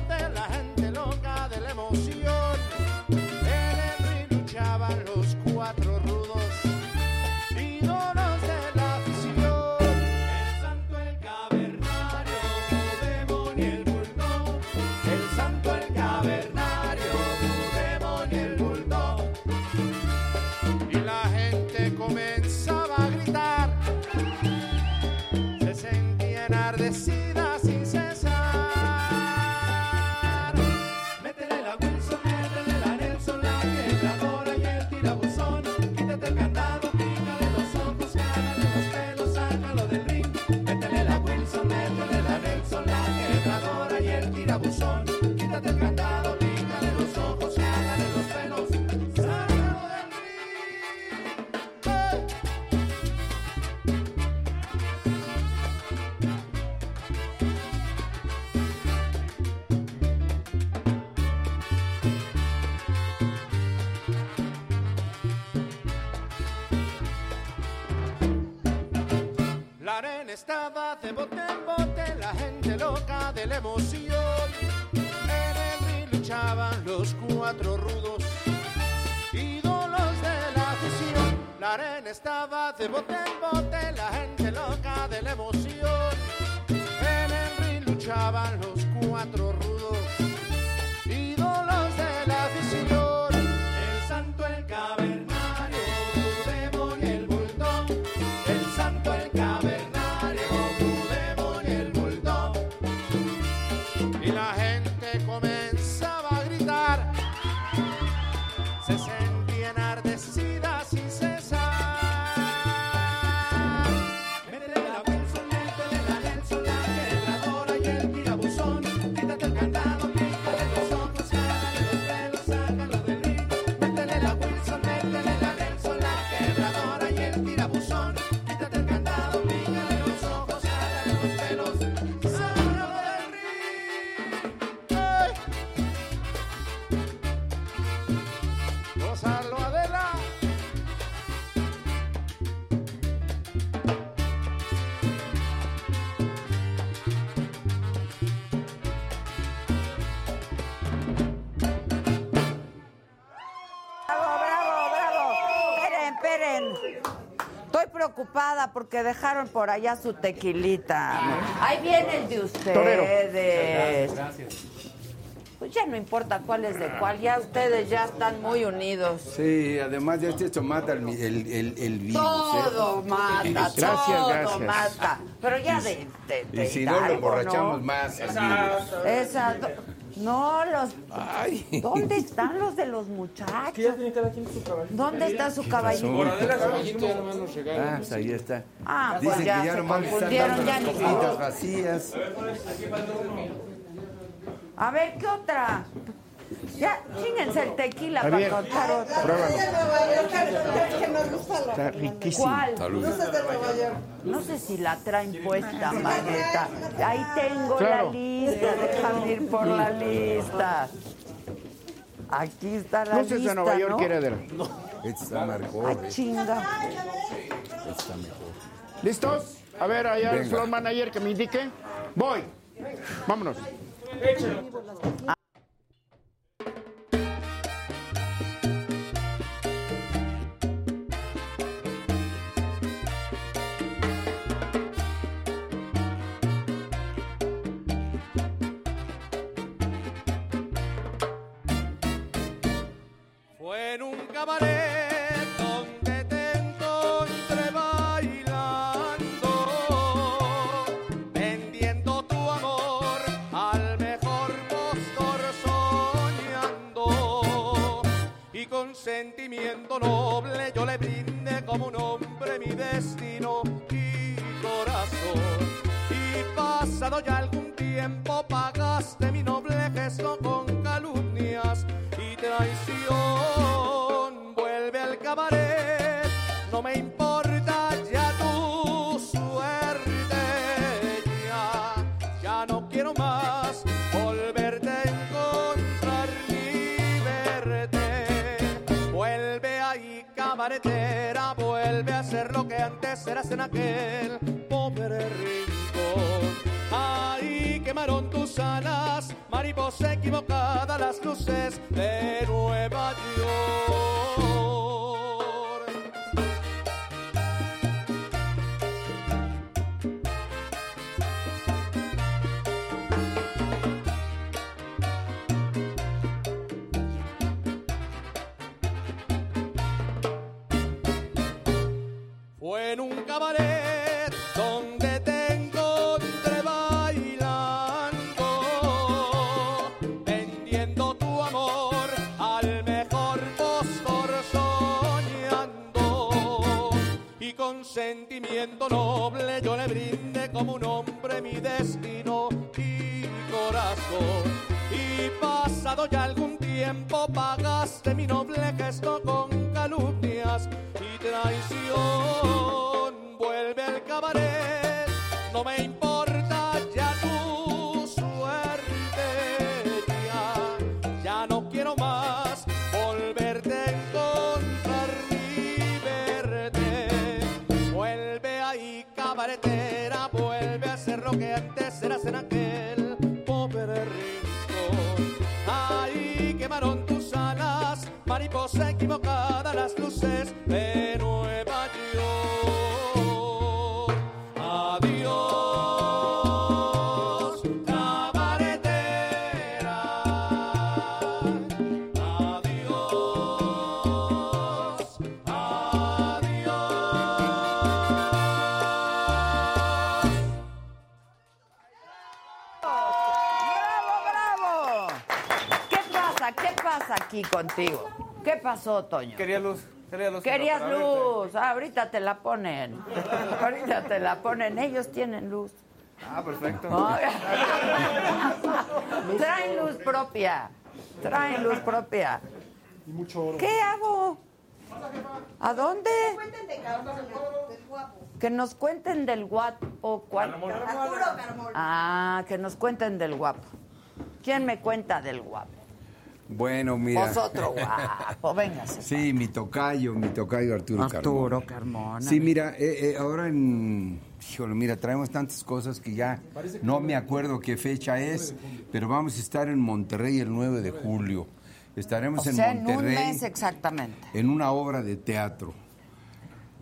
Speaker 3: de emoción. En el ring luchaban los cuatro rudos, ídolos de la afición. La arena estaba de bote en bote,
Speaker 1: porque dejaron por allá su tequilita. Ahí viene el de ustedes. Pues ya no importa cuál es de cuál, ya ustedes ya están muy unidos.
Speaker 6: Sí, además de este esto mata el, el, el, el virus. ¿eh?
Speaker 1: Todo mata,
Speaker 6: Gracias,
Speaker 1: todo
Speaker 6: gracias.
Speaker 1: mata. Pero ya de, de- de
Speaker 6: Y si no, lo
Speaker 1: Hidalgo,
Speaker 6: emborrachamos
Speaker 1: ¿no?
Speaker 6: más. al virus.
Speaker 1: No, los... ¿Dónde están los de los muchachos? ¿Dónde está su caballito?
Speaker 6: Por
Speaker 8: Adela Caballito ya nomás nos regalan.
Speaker 6: Ah, pues ahí está.
Speaker 1: Ah, pues ya
Speaker 6: que ya
Speaker 1: se
Speaker 6: nomás están dando
Speaker 1: ya
Speaker 6: las
Speaker 1: ni-
Speaker 6: copitas vacías.
Speaker 1: A ver, ¿qué otra? Ya, chíngense el tequila para contar otra.
Speaker 7: pruébalo. Está riquísimo.
Speaker 1: ¿Cuál?
Speaker 7: Salud.
Speaker 9: Luces de Nueva York.
Speaker 1: No sé si la traen puesta, maneta. Ahí tengo
Speaker 7: Claro.
Speaker 1: la lista, déjame ir por la lista. Aquí está la
Speaker 7: Luces
Speaker 1: lista,
Speaker 7: de Nueva York
Speaker 1: ¿no?
Speaker 6: Este está mejor.
Speaker 1: Ah, chinga.
Speaker 6: Está mejor.
Speaker 7: ¿Listos? A ver, allá el
Speaker 6: Venga.
Speaker 7: floor manager que me indique. Voy. Vámonos.
Speaker 3: Sentimiento noble yo le brindé eras en aquel pobre rincón. Ahí quemaron tus alas, mariposa equivocada, las luces de Nueva York. Noble yo le brindé como un hombre mi destino y corazón. Y pasado ya algún tiempo pagaste mi noble gesto con mariposa equivocada, las luces de Nueva York. Adiós, cabaretera. Adiós, adiós.
Speaker 1: ¡Bravo, bravo! ¿Qué pasa? ¿Qué pasa aquí contigo? ¿Qué pasó, Toño?
Speaker 11: Quería luz. Quería luz.
Speaker 1: Querías luz. Ah, ahorita te la ponen. Ahorita te la ponen. Ellos tienen luz.
Speaker 11: Ah, perfecto.
Speaker 1: Traen luz propia. Traen luz propia.
Speaker 5: Y mucho oro.
Speaker 1: ¿Qué hago? ¿A dónde?
Speaker 9: Cuenten de Carlos, del guapo.
Speaker 1: Que nos cuenten del guapo. ¿Cuál?
Speaker 9: Arturo Carmona.
Speaker 1: Ah, que nos cuenten del guapo. ¿Quién me cuenta del guapo?
Speaker 6: Bueno, mira.
Speaker 1: Vosotros, guapo. Véngase.
Speaker 6: Sí, mi tocayo, mi tocayo Arturo,
Speaker 1: Arturo
Speaker 6: Carmona.
Speaker 1: Carmona.
Speaker 6: Sí, mira, eh, eh, ahora en... Híjole, mira, traemos tantas cosas que ya no me acuerdo qué fecha es, pero vamos a estar en Monterrey el 9 de julio. Estaremos
Speaker 1: O
Speaker 6: en
Speaker 1: sea, en un
Speaker 6: Monterrey
Speaker 1: mes exactamente.
Speaker 6: en una obra de teatro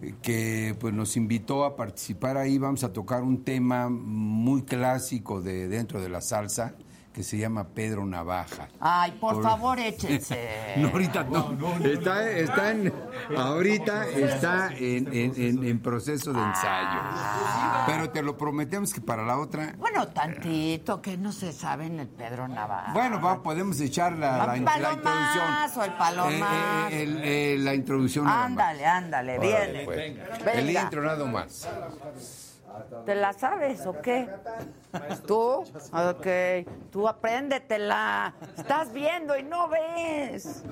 Speaker 6: eh, que pues nos invitó a participar ahí. Vamos a tocar un tema muy clásico de dentro de la salsa que se llama Pedro Navaja.
Speaker 1: Ay, por,
Speaker 6: Por-
Speaker 1: favor, échense.
Speaker 6: No, ahorita no. Está, está en- ahorita está en, en- en- en proceso de ensayo. Pero te lo prometemos que para la otra.
Speaker 1: Bueno, tantito, que no se sabe en el Pedro Navarro.
Speaker 6: Bueno, va, podemos echar la, la,
Speaker 1: El
Speaker 6: la introducción.
Speaker 1: el palomazo.
Speaker 6: Eh, eh, el- eh, la introducción.
Speaker 1: Ándale, ándale, viene.
Speaker 6: pues.
Speaker 1: Venga.
Speaker 6: El intro nada más.
Speaker 1: ¿Te la sabes o qué? ¿Tú? Ok, tú apréndetela. Estás viendo y no ves.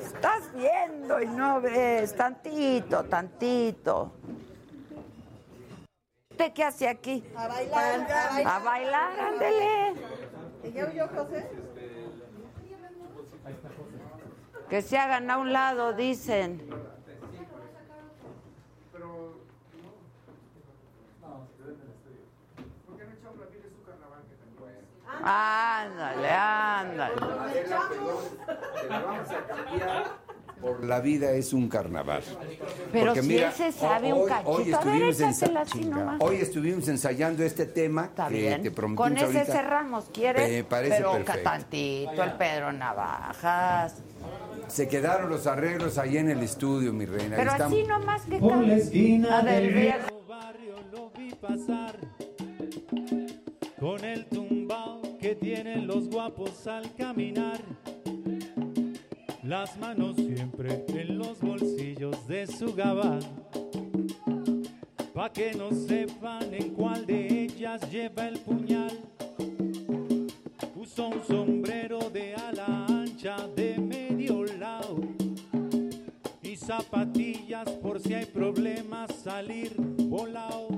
Speaker 1: Estás viendo y no ves. Tantito, tantito. ¿Usted qué hace aquí?
Speaker 9: A bailar, a bailar.
Speaker 1: Ándele.
Speaker 9: ¿Y ya huyó José?
Speaker 1: Que se hagan a un lado, dicen. Ándale, ándale.
Speaker 6: Por la vida es un carnaval.
Speaker 1: Pero
Speaker 6: Porque
Speaker 1: si
Speaker 6: mira,
Speaker 1: él se sabe
Speaker 6: hoy-
Speaker 1: un cachito.
Speaker 6: hoy
Speaker 1: a ver,
Speaker 6: estuvimos. Hoy estuvimos ensayando este tema
Speaker 1: Está
Speaker 6: que
Speaker 1: bien.
Speaker 6: te prometimos
Speaker 1: Con ese
Speaker 6: ahorita.
Speaker 1: cerramos, ¿quieres?
Speaker 6: Me parece
Speaker 1: Pero
Speaker 6: perfecto.
Speaker 1: tantito, el Pedro Navajas.
Speaker 6: Se quedaron los arreglos ahí en el estudio, mi reina. Ahí
Speaker 1: Pero
Speaker 6: estamos.
Speaker 1: así nomás que
Speaker 17: Por la esquina del
Speaker 1: viejo.
Speaker 17: viejo barrio lo vi pasar con el tumbao que tienen los guapos al caminar. Las manos siempre en los bolsillos de su gabán. Pa' que no sepan en cuál de ellas lleva el puñal. Puso un sombrero de ala ancha de medio lado y zapatillas por si hay problemas salir volado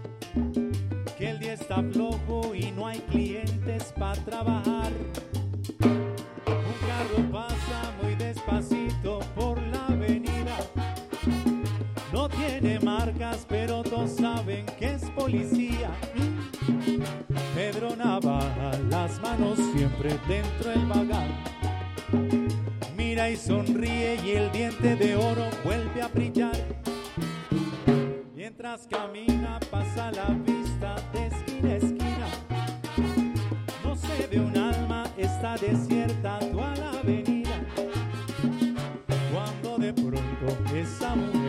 Speaker 17: está flojo y no hay clientes para trabajar. Un carro pasa muy despacito por la avenida. No tiene marcas, pero todos saben que es policía. Pedro Navaja, las manos siempre dentro del bagal. Mira y sonríe y el diente de oro vuelve a brillar. Mientras camina pasa la vista desquiciada esquina. No se ve un alma, está desierta toda la avenida. Cuando de pronto esa mujer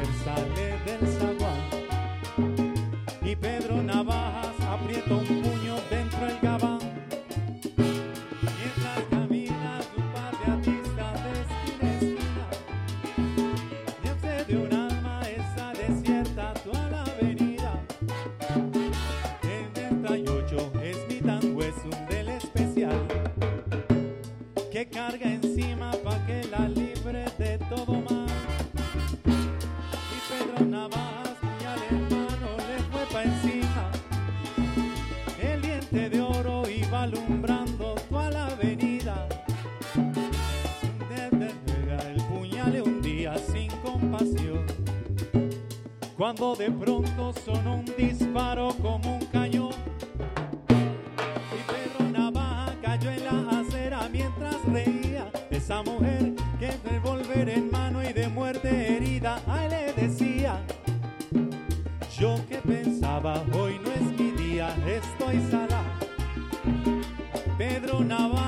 Speaker 17: cuando de pronto sonó un disparo como un cañón. Mi perro navaja cayó en la acera mientras reía esa mujer que el volver en mano y de muerte herida, ay le decía, yo que pensaba, hoy no es mi día, estoy sala. Pedro Navaja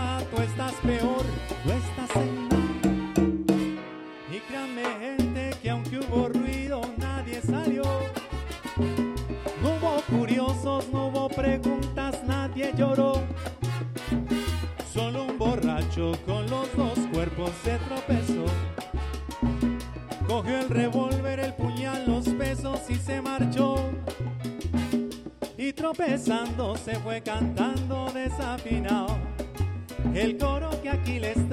Speaker 17: tropezando se fue cantando desafinado. El coro que aquí les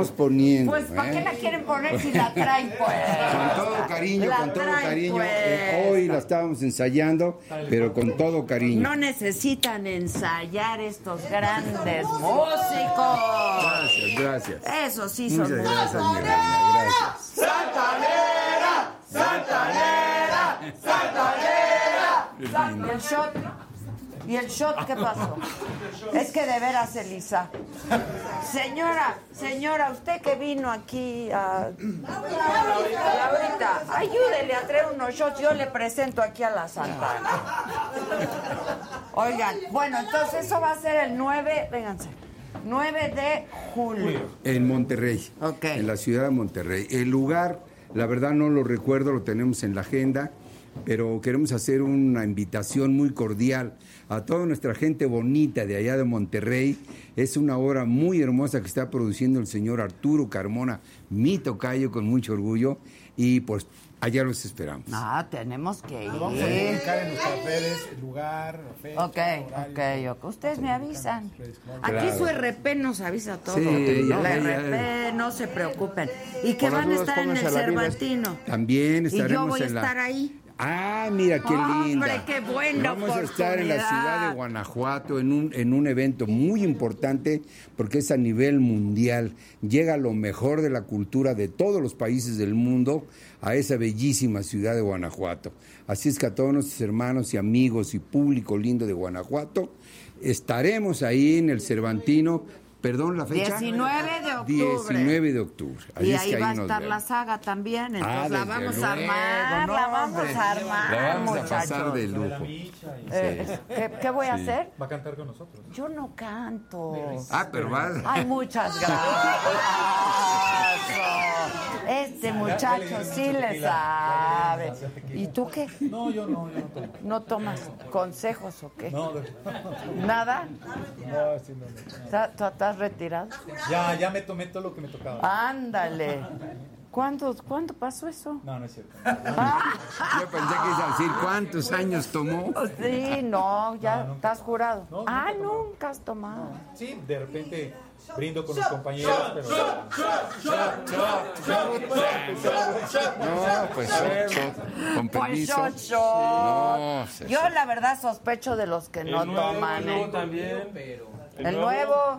Speaker 17: la
Speaker 6: estábamos poniendo.
Speaker 1: Pues, ¿para qué
Speaker 6: ¿eh?
Speaker 1: la quieren poner si la traen, pues?
Speaker 6: Con todo cariño,
Speaker 1: La
Speaker 6: con todo
Speaker 1: traen,
Speaker 6: cariño.
Speaker 1: pues.
Speaker 6: Eh, hoy la estábamos ensayando, pero con todo cariño.
Speaker 1: No necesitan ensayar estos grandes músicos.
Speaker 6: Gracias, gracias.
Speaker 1: Eso sí son
Speaker 6: Muchas gracias, mi reina, gracias.
Speaker 18: ¡Santanera! ¡Santanera! ¡Santanera!
Speaker 1: ¿Y el shot? ¿Y el shot qué pasó? Es que de veras, Elisa. Señora, señora, usted que vino aquí a... Laurita, ayúdele a traer unos shots. Yo le presento aquí a la Santana. Oigan, bueno, entonces eso va a ser el 9, vénganse, 9 de julio.
Speaker 6: En Monterrey. En la ciudad de Monterrey. El lugar, la verdad no lo recuerdo, lo tenemos en la agenda, pero queremos hacer una invitación muy cordial a toda nuestra gente bonita de allá de Monterrey. Es una obra muy hermosa que está produciendo el señor Arturo Carmona, mi tocayo, con mucho orgullo. Y pues allá los esperamos.
Speaker 1: Ah, tenemos que ir.
Speaker 2: Nos vamos a indicar en el lugar, la fecha,
Speaker 1: Ok,
Speaker 2: horario.
Speaker 1: ok, ok. Ustedes me avisan. Aquí
Speaker 6: Claro.
Speaker 1: su RP nos avisa todo.
Speaker 6: Sí, ya,
Speaker 1: la
Speaker 6: ya, ya.
Speaker 1: RP, no se preocupen. Y que van a estar en el
Speaker 6: pónganse a la vida.
Speaker 1: Cervantino.
Speaker 6: También
Speaker 1: Y
Speaker 6: estaremos
Speaker 1: yo voy a
Speaker 6: en la...
Speaker 1: estar ahí.
Speaker 6: Ah, mira qué
Speaker 1: Hombre,
Speaker 6: linda.
Speaker 1: qué buena
Speaker 6: Vamos a estar en la ciudad de Guanajuato en un, en un evento muy importante porque es a nivel mundial. Llega lo mejor de la cultura de todos los países del mundo a esa bellísima ciudad de Guanajuato. Así es que a todos nuestros hermanos y amigos y público lindo de Guanajuato, estaremos ahí en el Cervantino. Perdón, la fecha.
Speaker 1: 19 de octubre.
Speaker 6: 19 de octubre. Así
Speaker 1: Y
Speaker 6: es
Speaker 1: ahí
Speaker 6: que
Speaker 1: va a estar la saga también, entonces
Speaker 6: Ah,
Speaker 1: la
Speaker 6: desde
Speaker 1: vamos
Speaker 6: luego,
Speaker 1: a armar,
Speaker 6: no,
Speaker 1: la vamos a armar,
Speaker 6: La vamos a
Speaker 1: muchachos.
Speaker 6: pasar de lujo.
Speaker 1: Eh, ¿qué, qué voy a
Speaker 6: Sí.
Speaker 1: hacer?
Speaker 2: Va a cantar con nosotros.
Speaker 1: Yo no canto.
Speaker 6: Ah, pero va.
Speaker 1: Ay, muchas gracias. Este muchacho sí le sabe. ¿Y tú qué?
Speaker 2: No, yo no, yo no tomo.
Speaker 1: ¿No tomas consejos o qué?
Speaker 2: No, de-
Speaker 1: ¿Nada?
Speaker 2: No, sí, no, no.
Speaker 1: ¿Está- ¿Tú estás retirado?
Speaker 2: Ya, ya me tomé todo lo que me tocaba.
Speaker 1: Ándale. ¿Cuándo, ¿Cuándo pasó eso?
Speaker 2: No, no es cierto.
Speaker 6: Yo pensé que iba a decir cuántos años tomó.
Speaker 1: Sí, no, ya estás jurado.
Speaker 2: No,
Speaker 1: ah,
Speaker 2: nunca tomé.
Speaker 1: nunca has tomado.
Speaker 2: Sí, de repente brindo con mis compañeros, pero...
Speaker 6: No, pues shot. Con
Speaker 1: Pues
Speaker 6: permiso.
Speaker 1: shot, shot.
Speaker 6: No, se-
Speaker 1: Yo la verdad sospecho de los que no toman. ¿eh?
Speaker 15: también,
Speaker 1: ¿El nuevo?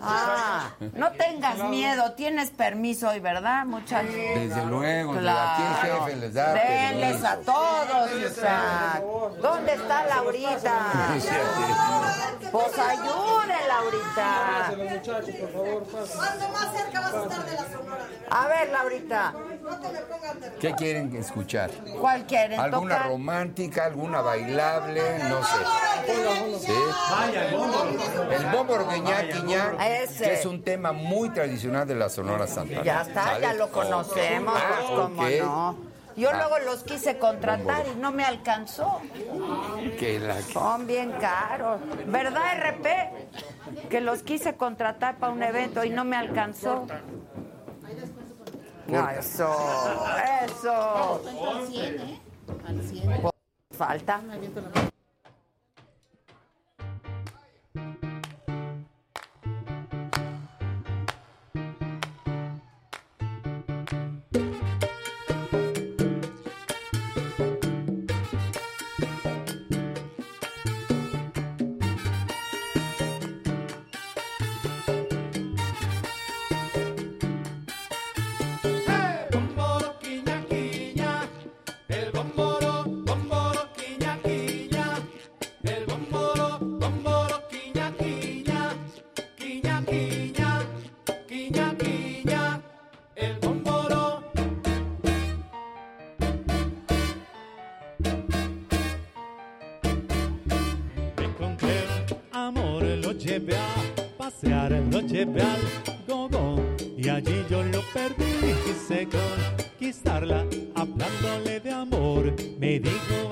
Speaker 1: Ah, no tengas miedo, tienes permiso hoy, ¿verdad, muchachos?
Speaker 6: Desde luego, de aquí el
Speaker 1: Claro.
Speaker 6: jefe les da
Speaker 1: Denles a todos, Isaac. ¿Dónde está Laurita? Pues ayude, Laurita.
Speaker 9: Cuando más cerca vas a estar de la Sonora, de verdad.
Speaker 1: A ver, Laurita,
Speaker 9: No te me pongas nerviosa.
Speaker 6: ¿Qué quieren escuchar?
Speaker 1: ¿cuál quieren
Speaker 6: ¿Alguna
Speaker 1: tocar?
Speaker 6: romántica, alguna bailable? No sé. ¿Sí? El bombo ña,
Speaker 1: Ese.
Speaker 6: que es un tema muy tradicional de la Sonora Santa.
Speaker 1: Ya está, ya lo conocemos,
Speaker 6: Ah,
Speaker 1: pues cómo no. Yo
Speaker 6: Ah.
Speaker 1: luego los quise contratar y no me alcanzó.
Speaker 6: Que la...
Speaker 1: Son bien caros. ¿Verdad, RP? Que los quise contratar para un evento y no me alcanzó. No, eso, eso.
Speaker 9: Al 100, ¿eh? Al 100.
Speaker 1: Falta.
Speaker 17: me dijo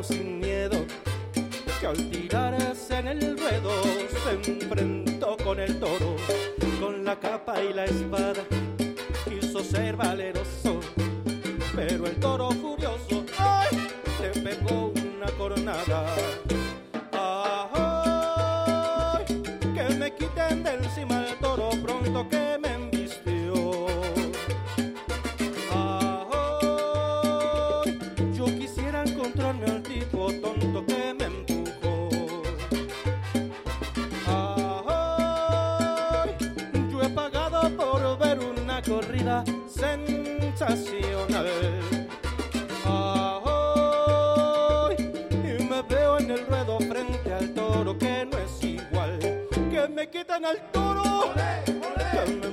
Speaker 3: cocina. corrida sensacional. Ay, y me veo en el ruedo frente al toro que no es igual. Que me quitan al toro, ¡Olé, olé! que me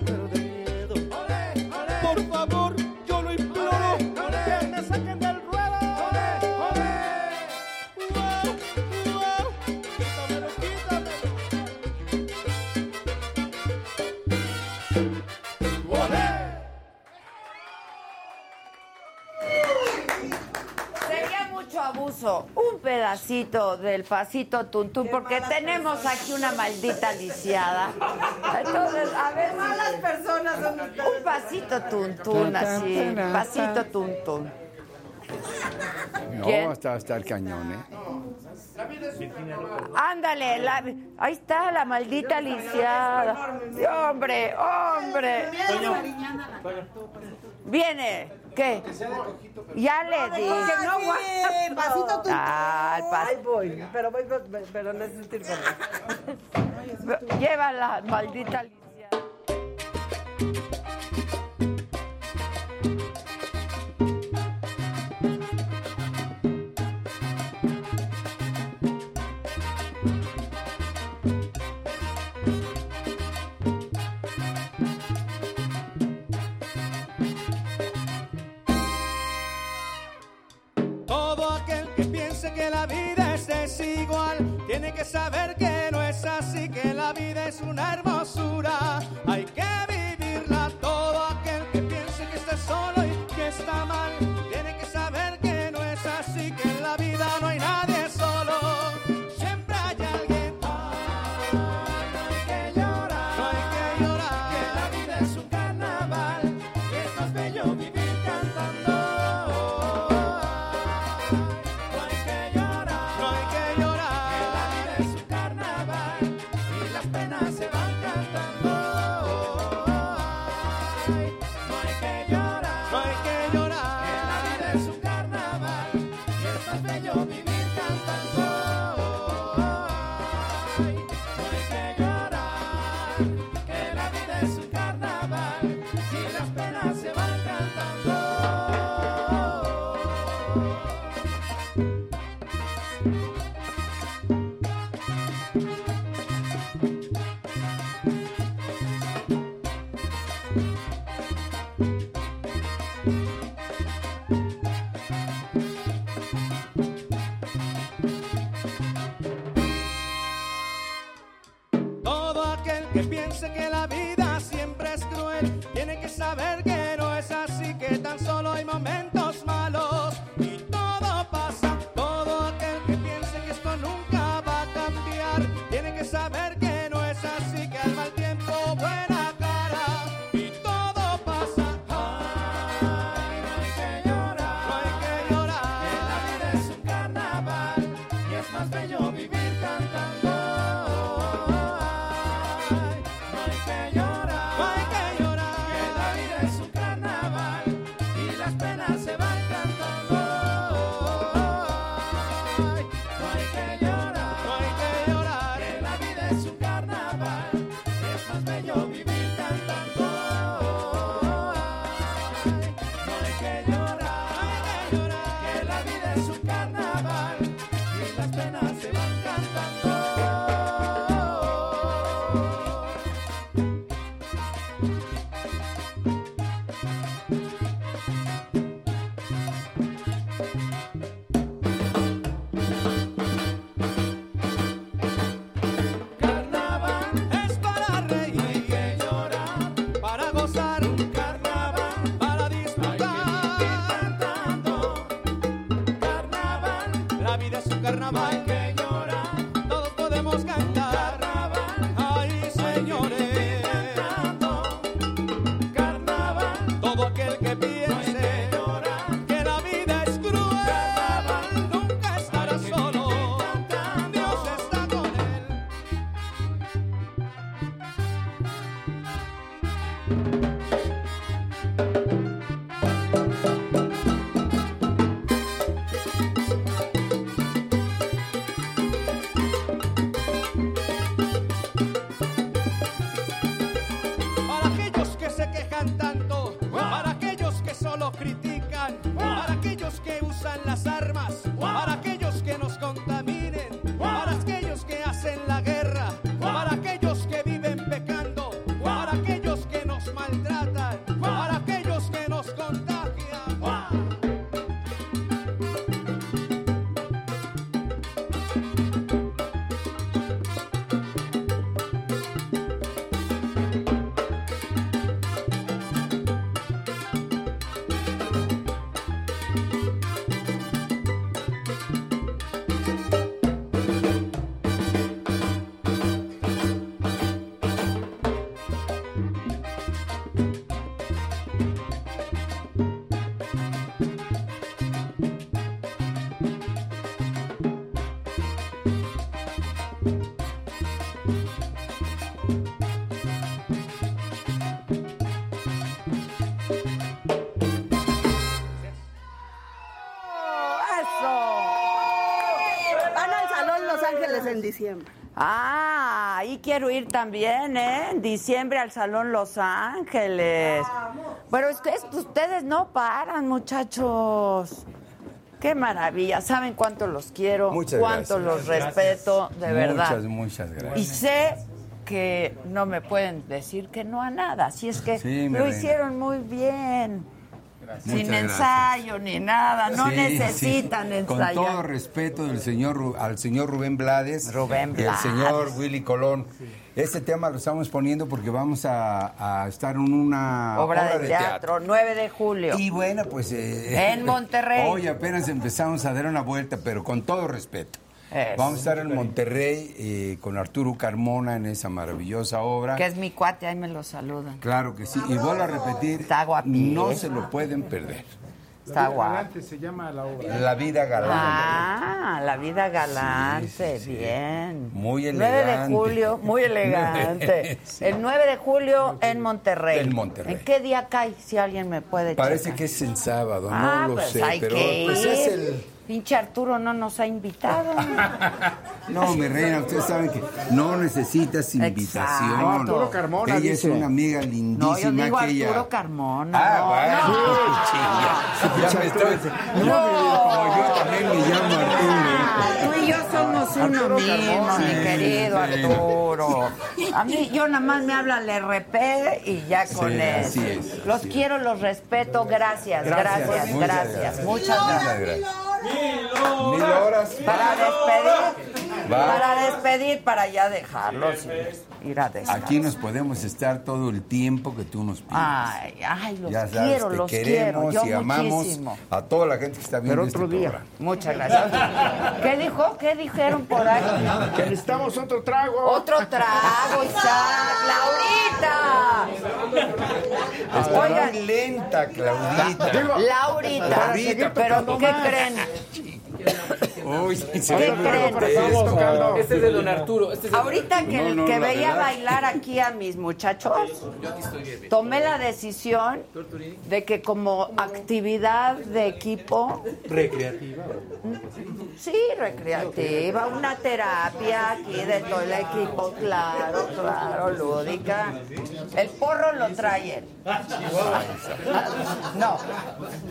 Speaker 3: del
Speaker 1: pasito tuntún, porque tenemos aquí una maldita lisiada. Entonces, a ver. Un pasito tuntún, así. Pasito tuntún.
Speaker 6: No,
Speaker 1: ¿Quién?
Speaker 6: hasta, el cañón, ¿eh?
Speaker 1: Ándale, ahí está la maldita lisiada. Hombre, hombre. Viene. ¿Qué? Ya le dije.
Speaker 19: No, pasito
Speaker 1: tu.
Speaker 19: Ay, voy. Pero voy, pero no es sentir
Speaker 1: con Llévala, maldita
Speaker 3: linda. que saber que no es así, que la vida es una hermosura.
Speaker 9: buscan
Speaker 1: Ah, ahí quiero ir también, ¿eh? En diciembre al Salón Los Ángeles. Pero ustedes, ustedes no paran, muchachos. Qué maravilla. ¿Saben cuánto los quiero?
Speaker 6: Muchas
Speaker 1: cuánto
Speaker 6: gracias.
Speaker 1: los respeto, de verdad.
Speaker 6: Muchas, muchas gracias.
Speaker 1: Y sé que no me pueden decir que no a nada. Así es que
Speaker 6: Sí,
Speaker 1: lo
Speaker 6: reina.
Speaker 1: hicieron muy bien. Sin
Speaker 6: Muchas gracias.
Speaker 1: ensayo ni nada. No
Speaker 6: Sí,
Speaker 1: necesitan
Speaker 6: sí.
Speaker 1: ensayar.
Speaker 6: Con todo respeto del señor, al señor Rubén Blades
Speaker 1: Rubén
Speaker 6: y al señor Willy Colón. Este tema lo estamos poniendo porque vamos a, a estar en una
Speaker 1: Obra, de, teatro, 9 de julio.
Speaker 6: Y bueno, pues... eh,
Speaker 1: En Monterrey.
Speaker 6: Hoy apenas empezamos a dar una vuelta, pero con todo respeto. Vamos a estar en Monterrey eh, con Arturo Carmona en esa maravillosa obra.
Speaker 1: Que es mi cuate, ahí me lo saludan.
Speaker 6: Claro que sí. Y vuelvo a repetir,
Speaker 1: Está guapísimo.
Speaker 6: no se lo pueden perder.
Speaker 1: Está guapo.
Speaker 12: Galante se llama la obra.
Speaker 6: La vida galante.
Speaker 1: Ah, la vida galante,
Speaker 6: Sí, sí, sí.
Speaker 1: bien.
Speaker 6: Muy
Speaker 1: 9 de
Speaker 6: elegante.
Speaker 1: julio, muy elegante.
Speaker 6: Sí.
Speaker 1: El 9 de julio en Monterrey.
Speaker 6: En Monterrey.
Speaker 1: ¿En qué día cae? Si alguien me puede
Speaker 6: Parece
Speaker 1: checar.
Speaker 6: que es en sábado,
Speaker 1: Ah,
Speaker 6: no lo
Speaker 1: pues
Speaker 6: sé,
Speaker 1: hay
Speaker 6: pero
Speaker 1: que
Speaker 6: pues
Speaker 1: ir.
Speaker 6: es el
Speaker 1: Pinche Arturo no nos ha invitado.
Speaker 6: No, mi reina, ustedes saben que no necesitas invitación.
Speaker 1: Exacto. Arturo
Speaker 7: Carmona
Speaker 6: Ella
Speaker 7: dice.
Speaker 6: es una amiga lindísima
Speaker 1: No, yo digo
Speaker 6: que ella.
Speaker 1: Arturo Carmona.
Speaker 6: Ah,
Speaker 1: no,
Speaker 6: bueno,
Speaker 1: no.
Speaker 6: chinga. Ya me estoy.
Speaker 1: No.
Speaker 6: Como yo también me llamo Arturo.
Speaker 1: Somos uno
Speaker 6: Arturo
Speaker 1: mismo,
Speaker 6: Carmona.
Speaker 1: mi querido
Speaker 6: sí.
Speaker 1: Arturo. A mí, yo nada más me habla el RP y ya con
Speaker 6: Sí,
Speaker 1: él.
Speaker 6: así es,
Speaker 1: Los
Speaker 6: así es.
Speaker 1: quiero, los respeto. Gracias,
Speaker 6: Gracias,
Speaker 1: gracias,
Speaker 6: muchas
Speaker 1: gracias.
Speaker 6: gracias.
Speaker 1: Muchas gracias.
Speaker 6: gracias. Mil horas.
Speaker 1: Para despedir,
Speaker 6: Va.
Speaker 1: para despedir, para ya dejarlos y ir a descansar.
Speaker 6: Aquí nos podemos estar todo el tiempo que tú nos pides.
Speaker 1: Ay, ay, los
Speaker 6: ya sabes,
Speaker 1: quiero,
Speaker 6: te
Speaker 1: los
Speaker 6: queremos
Speaker 1: quiero.
Speaker 6: y
Speaker 1: Yo
Speaker 6: amamos
Speaker 1: muchísimo.
Speaker 6: a toda la gente que está viendo
Speaker 7: Pero otro
Speaker 6: este
Speaker 7: día.
Speaker 6: programa.
Speaker 1: Muchas gracias. ¿Qué dijo? ¿Qué dijeron por ahí?
Speaker 7: Que necesitamos otro trago.
Speaker 1: Otro trago, Isaac. ¡Laurita!
Speaker 6: Está
Speaker 1: Oigan.
Speaker 6: muy lenta, Claudita.
Speaker 1: Laurita.
Speaker 6: Laurita,
Speaker 1: Pero, ¿qué creen?
Speaker 15: Este es de Don Arturo. Este es de
Speaker 1: Ahorita que,
Speaker 6: No, no,
Speaker 1: que
Speaker 6: la
Speaker 1: veía
Speaker 6: verdad.
Speaker 1: bailar aquí a mis muchachos,
Speaker 15: Yo aquí estoy bien.
Speaker 1: tomé la decisión de que como actividad de equipo,
Speaker 2: Recreativa.
Speaker 1: sí, recreativa, una terapia aquí de todo el equipo, claro, claro, lúdica. El porro lo trae él. No,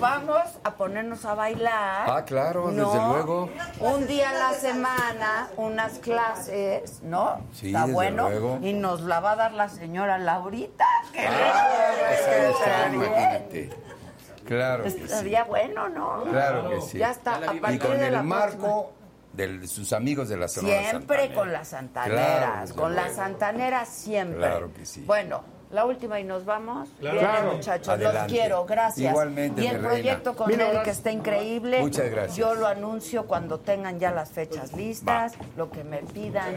Speaker 1: vamos a ponernos a bailar.
Speaker 6: Ah, claro,
Speaker 1: ¿no?
Speaker 6: desde luego.
Speaker 1: Un día a la semana, unas clases, ¿no?
Speaker 6: Sí,
Speaker 1: Está
Speaker 6: desde
Speaker 1: bueno.
Speaker 6: luego.
Speaker 1: Y nos la va a dar la señora Laurita. que
Speaker 6: Ah, pues
Speaker 1: bien.
Speaker 6: imagínate. Claro que sí.
Speaker 1: Estaría bueno, ¿no?
Speaker 6: Claro que sí.
Speaker 1: Ya está. A
Speaker 6: Y
Speaker 1: partir
Speaker 6: con
Speaker 1: de la
Speaker 6: el
Speaker 1: próxima.
Speaker 6: marco de sus amigos de la Sonora
Speaker 1: Siempre
Speaker 6: Santanera.
Speaker 1: con las santaneras,
Speaker 6: Claro,
Speaker 1: con las santaneras siempre.
Speaker 6: Claro que sí.
Speaker 1: Bueno, la última y nos vamos.
Speaker 6: Claro.
Speaker 1: Viene,
Speaker 6: Claro.
Speaker 1: muchachos,
Speaker 6: Adelante.
Speaker 1: los quiero, gracias.
Speaker 6: Igualmente,
Speaker 1: Y el
Speaker 6: reina.
Speaker 1: proyecto con él que está increíble.
Speaker 6: Muchas gracias.
Speaker 1: Yo lo anuncio cuando tengan ya las fechas listas, lo que me pidan.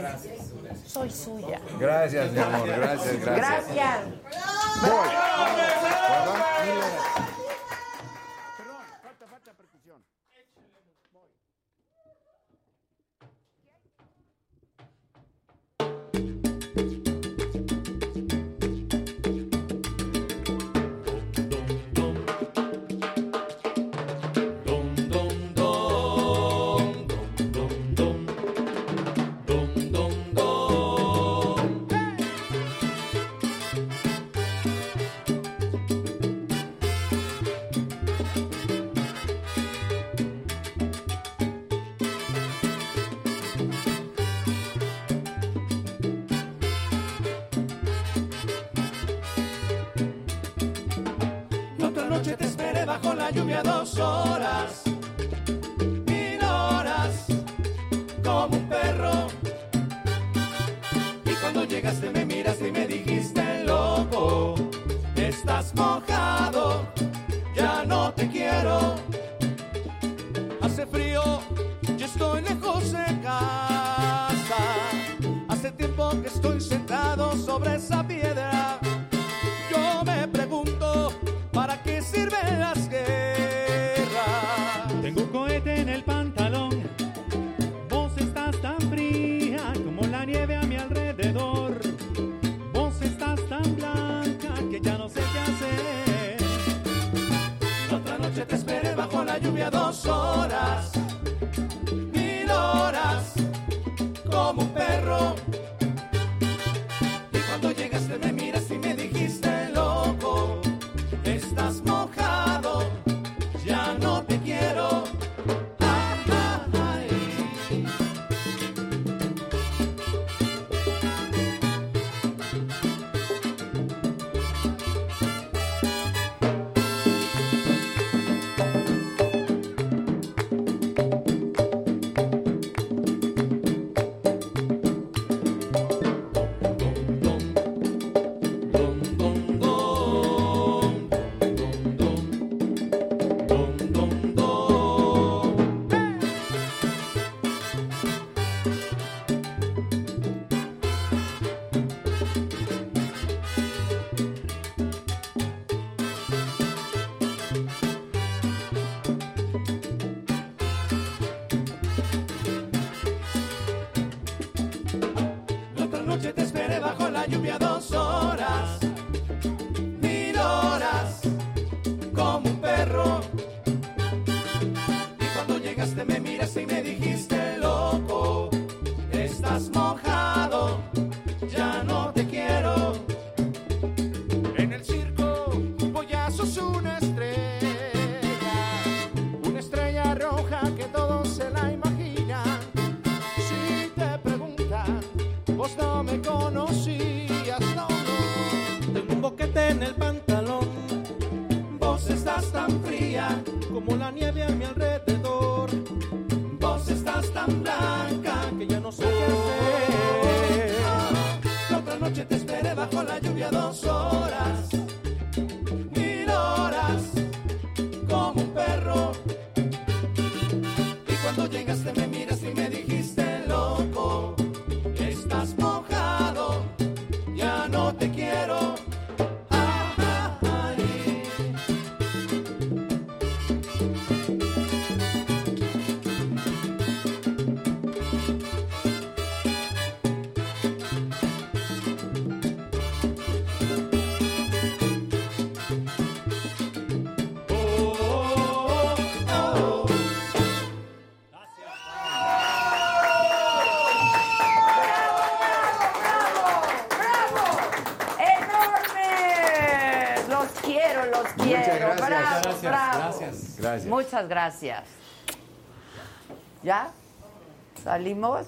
Speaker 1: Soy suya.
Speaker 6: Gracias, mi amor. Gracias, gracias.
Speaker 1: Gracias.
Speaker 18: La horas, mil horas, como un perro. Y cuando llegaste me miraste y me dijiste, loco, estás mojado, ya no te quiero. Hace frío, yo estoy lejos de casa. Hace tiempo que estoy sentado sobre esa piedra.
Speaker 3: dos horas.
Speaker 6: Gracias.
Speaker 1: Muchas gracias. ¿Ya? ¿Salimos?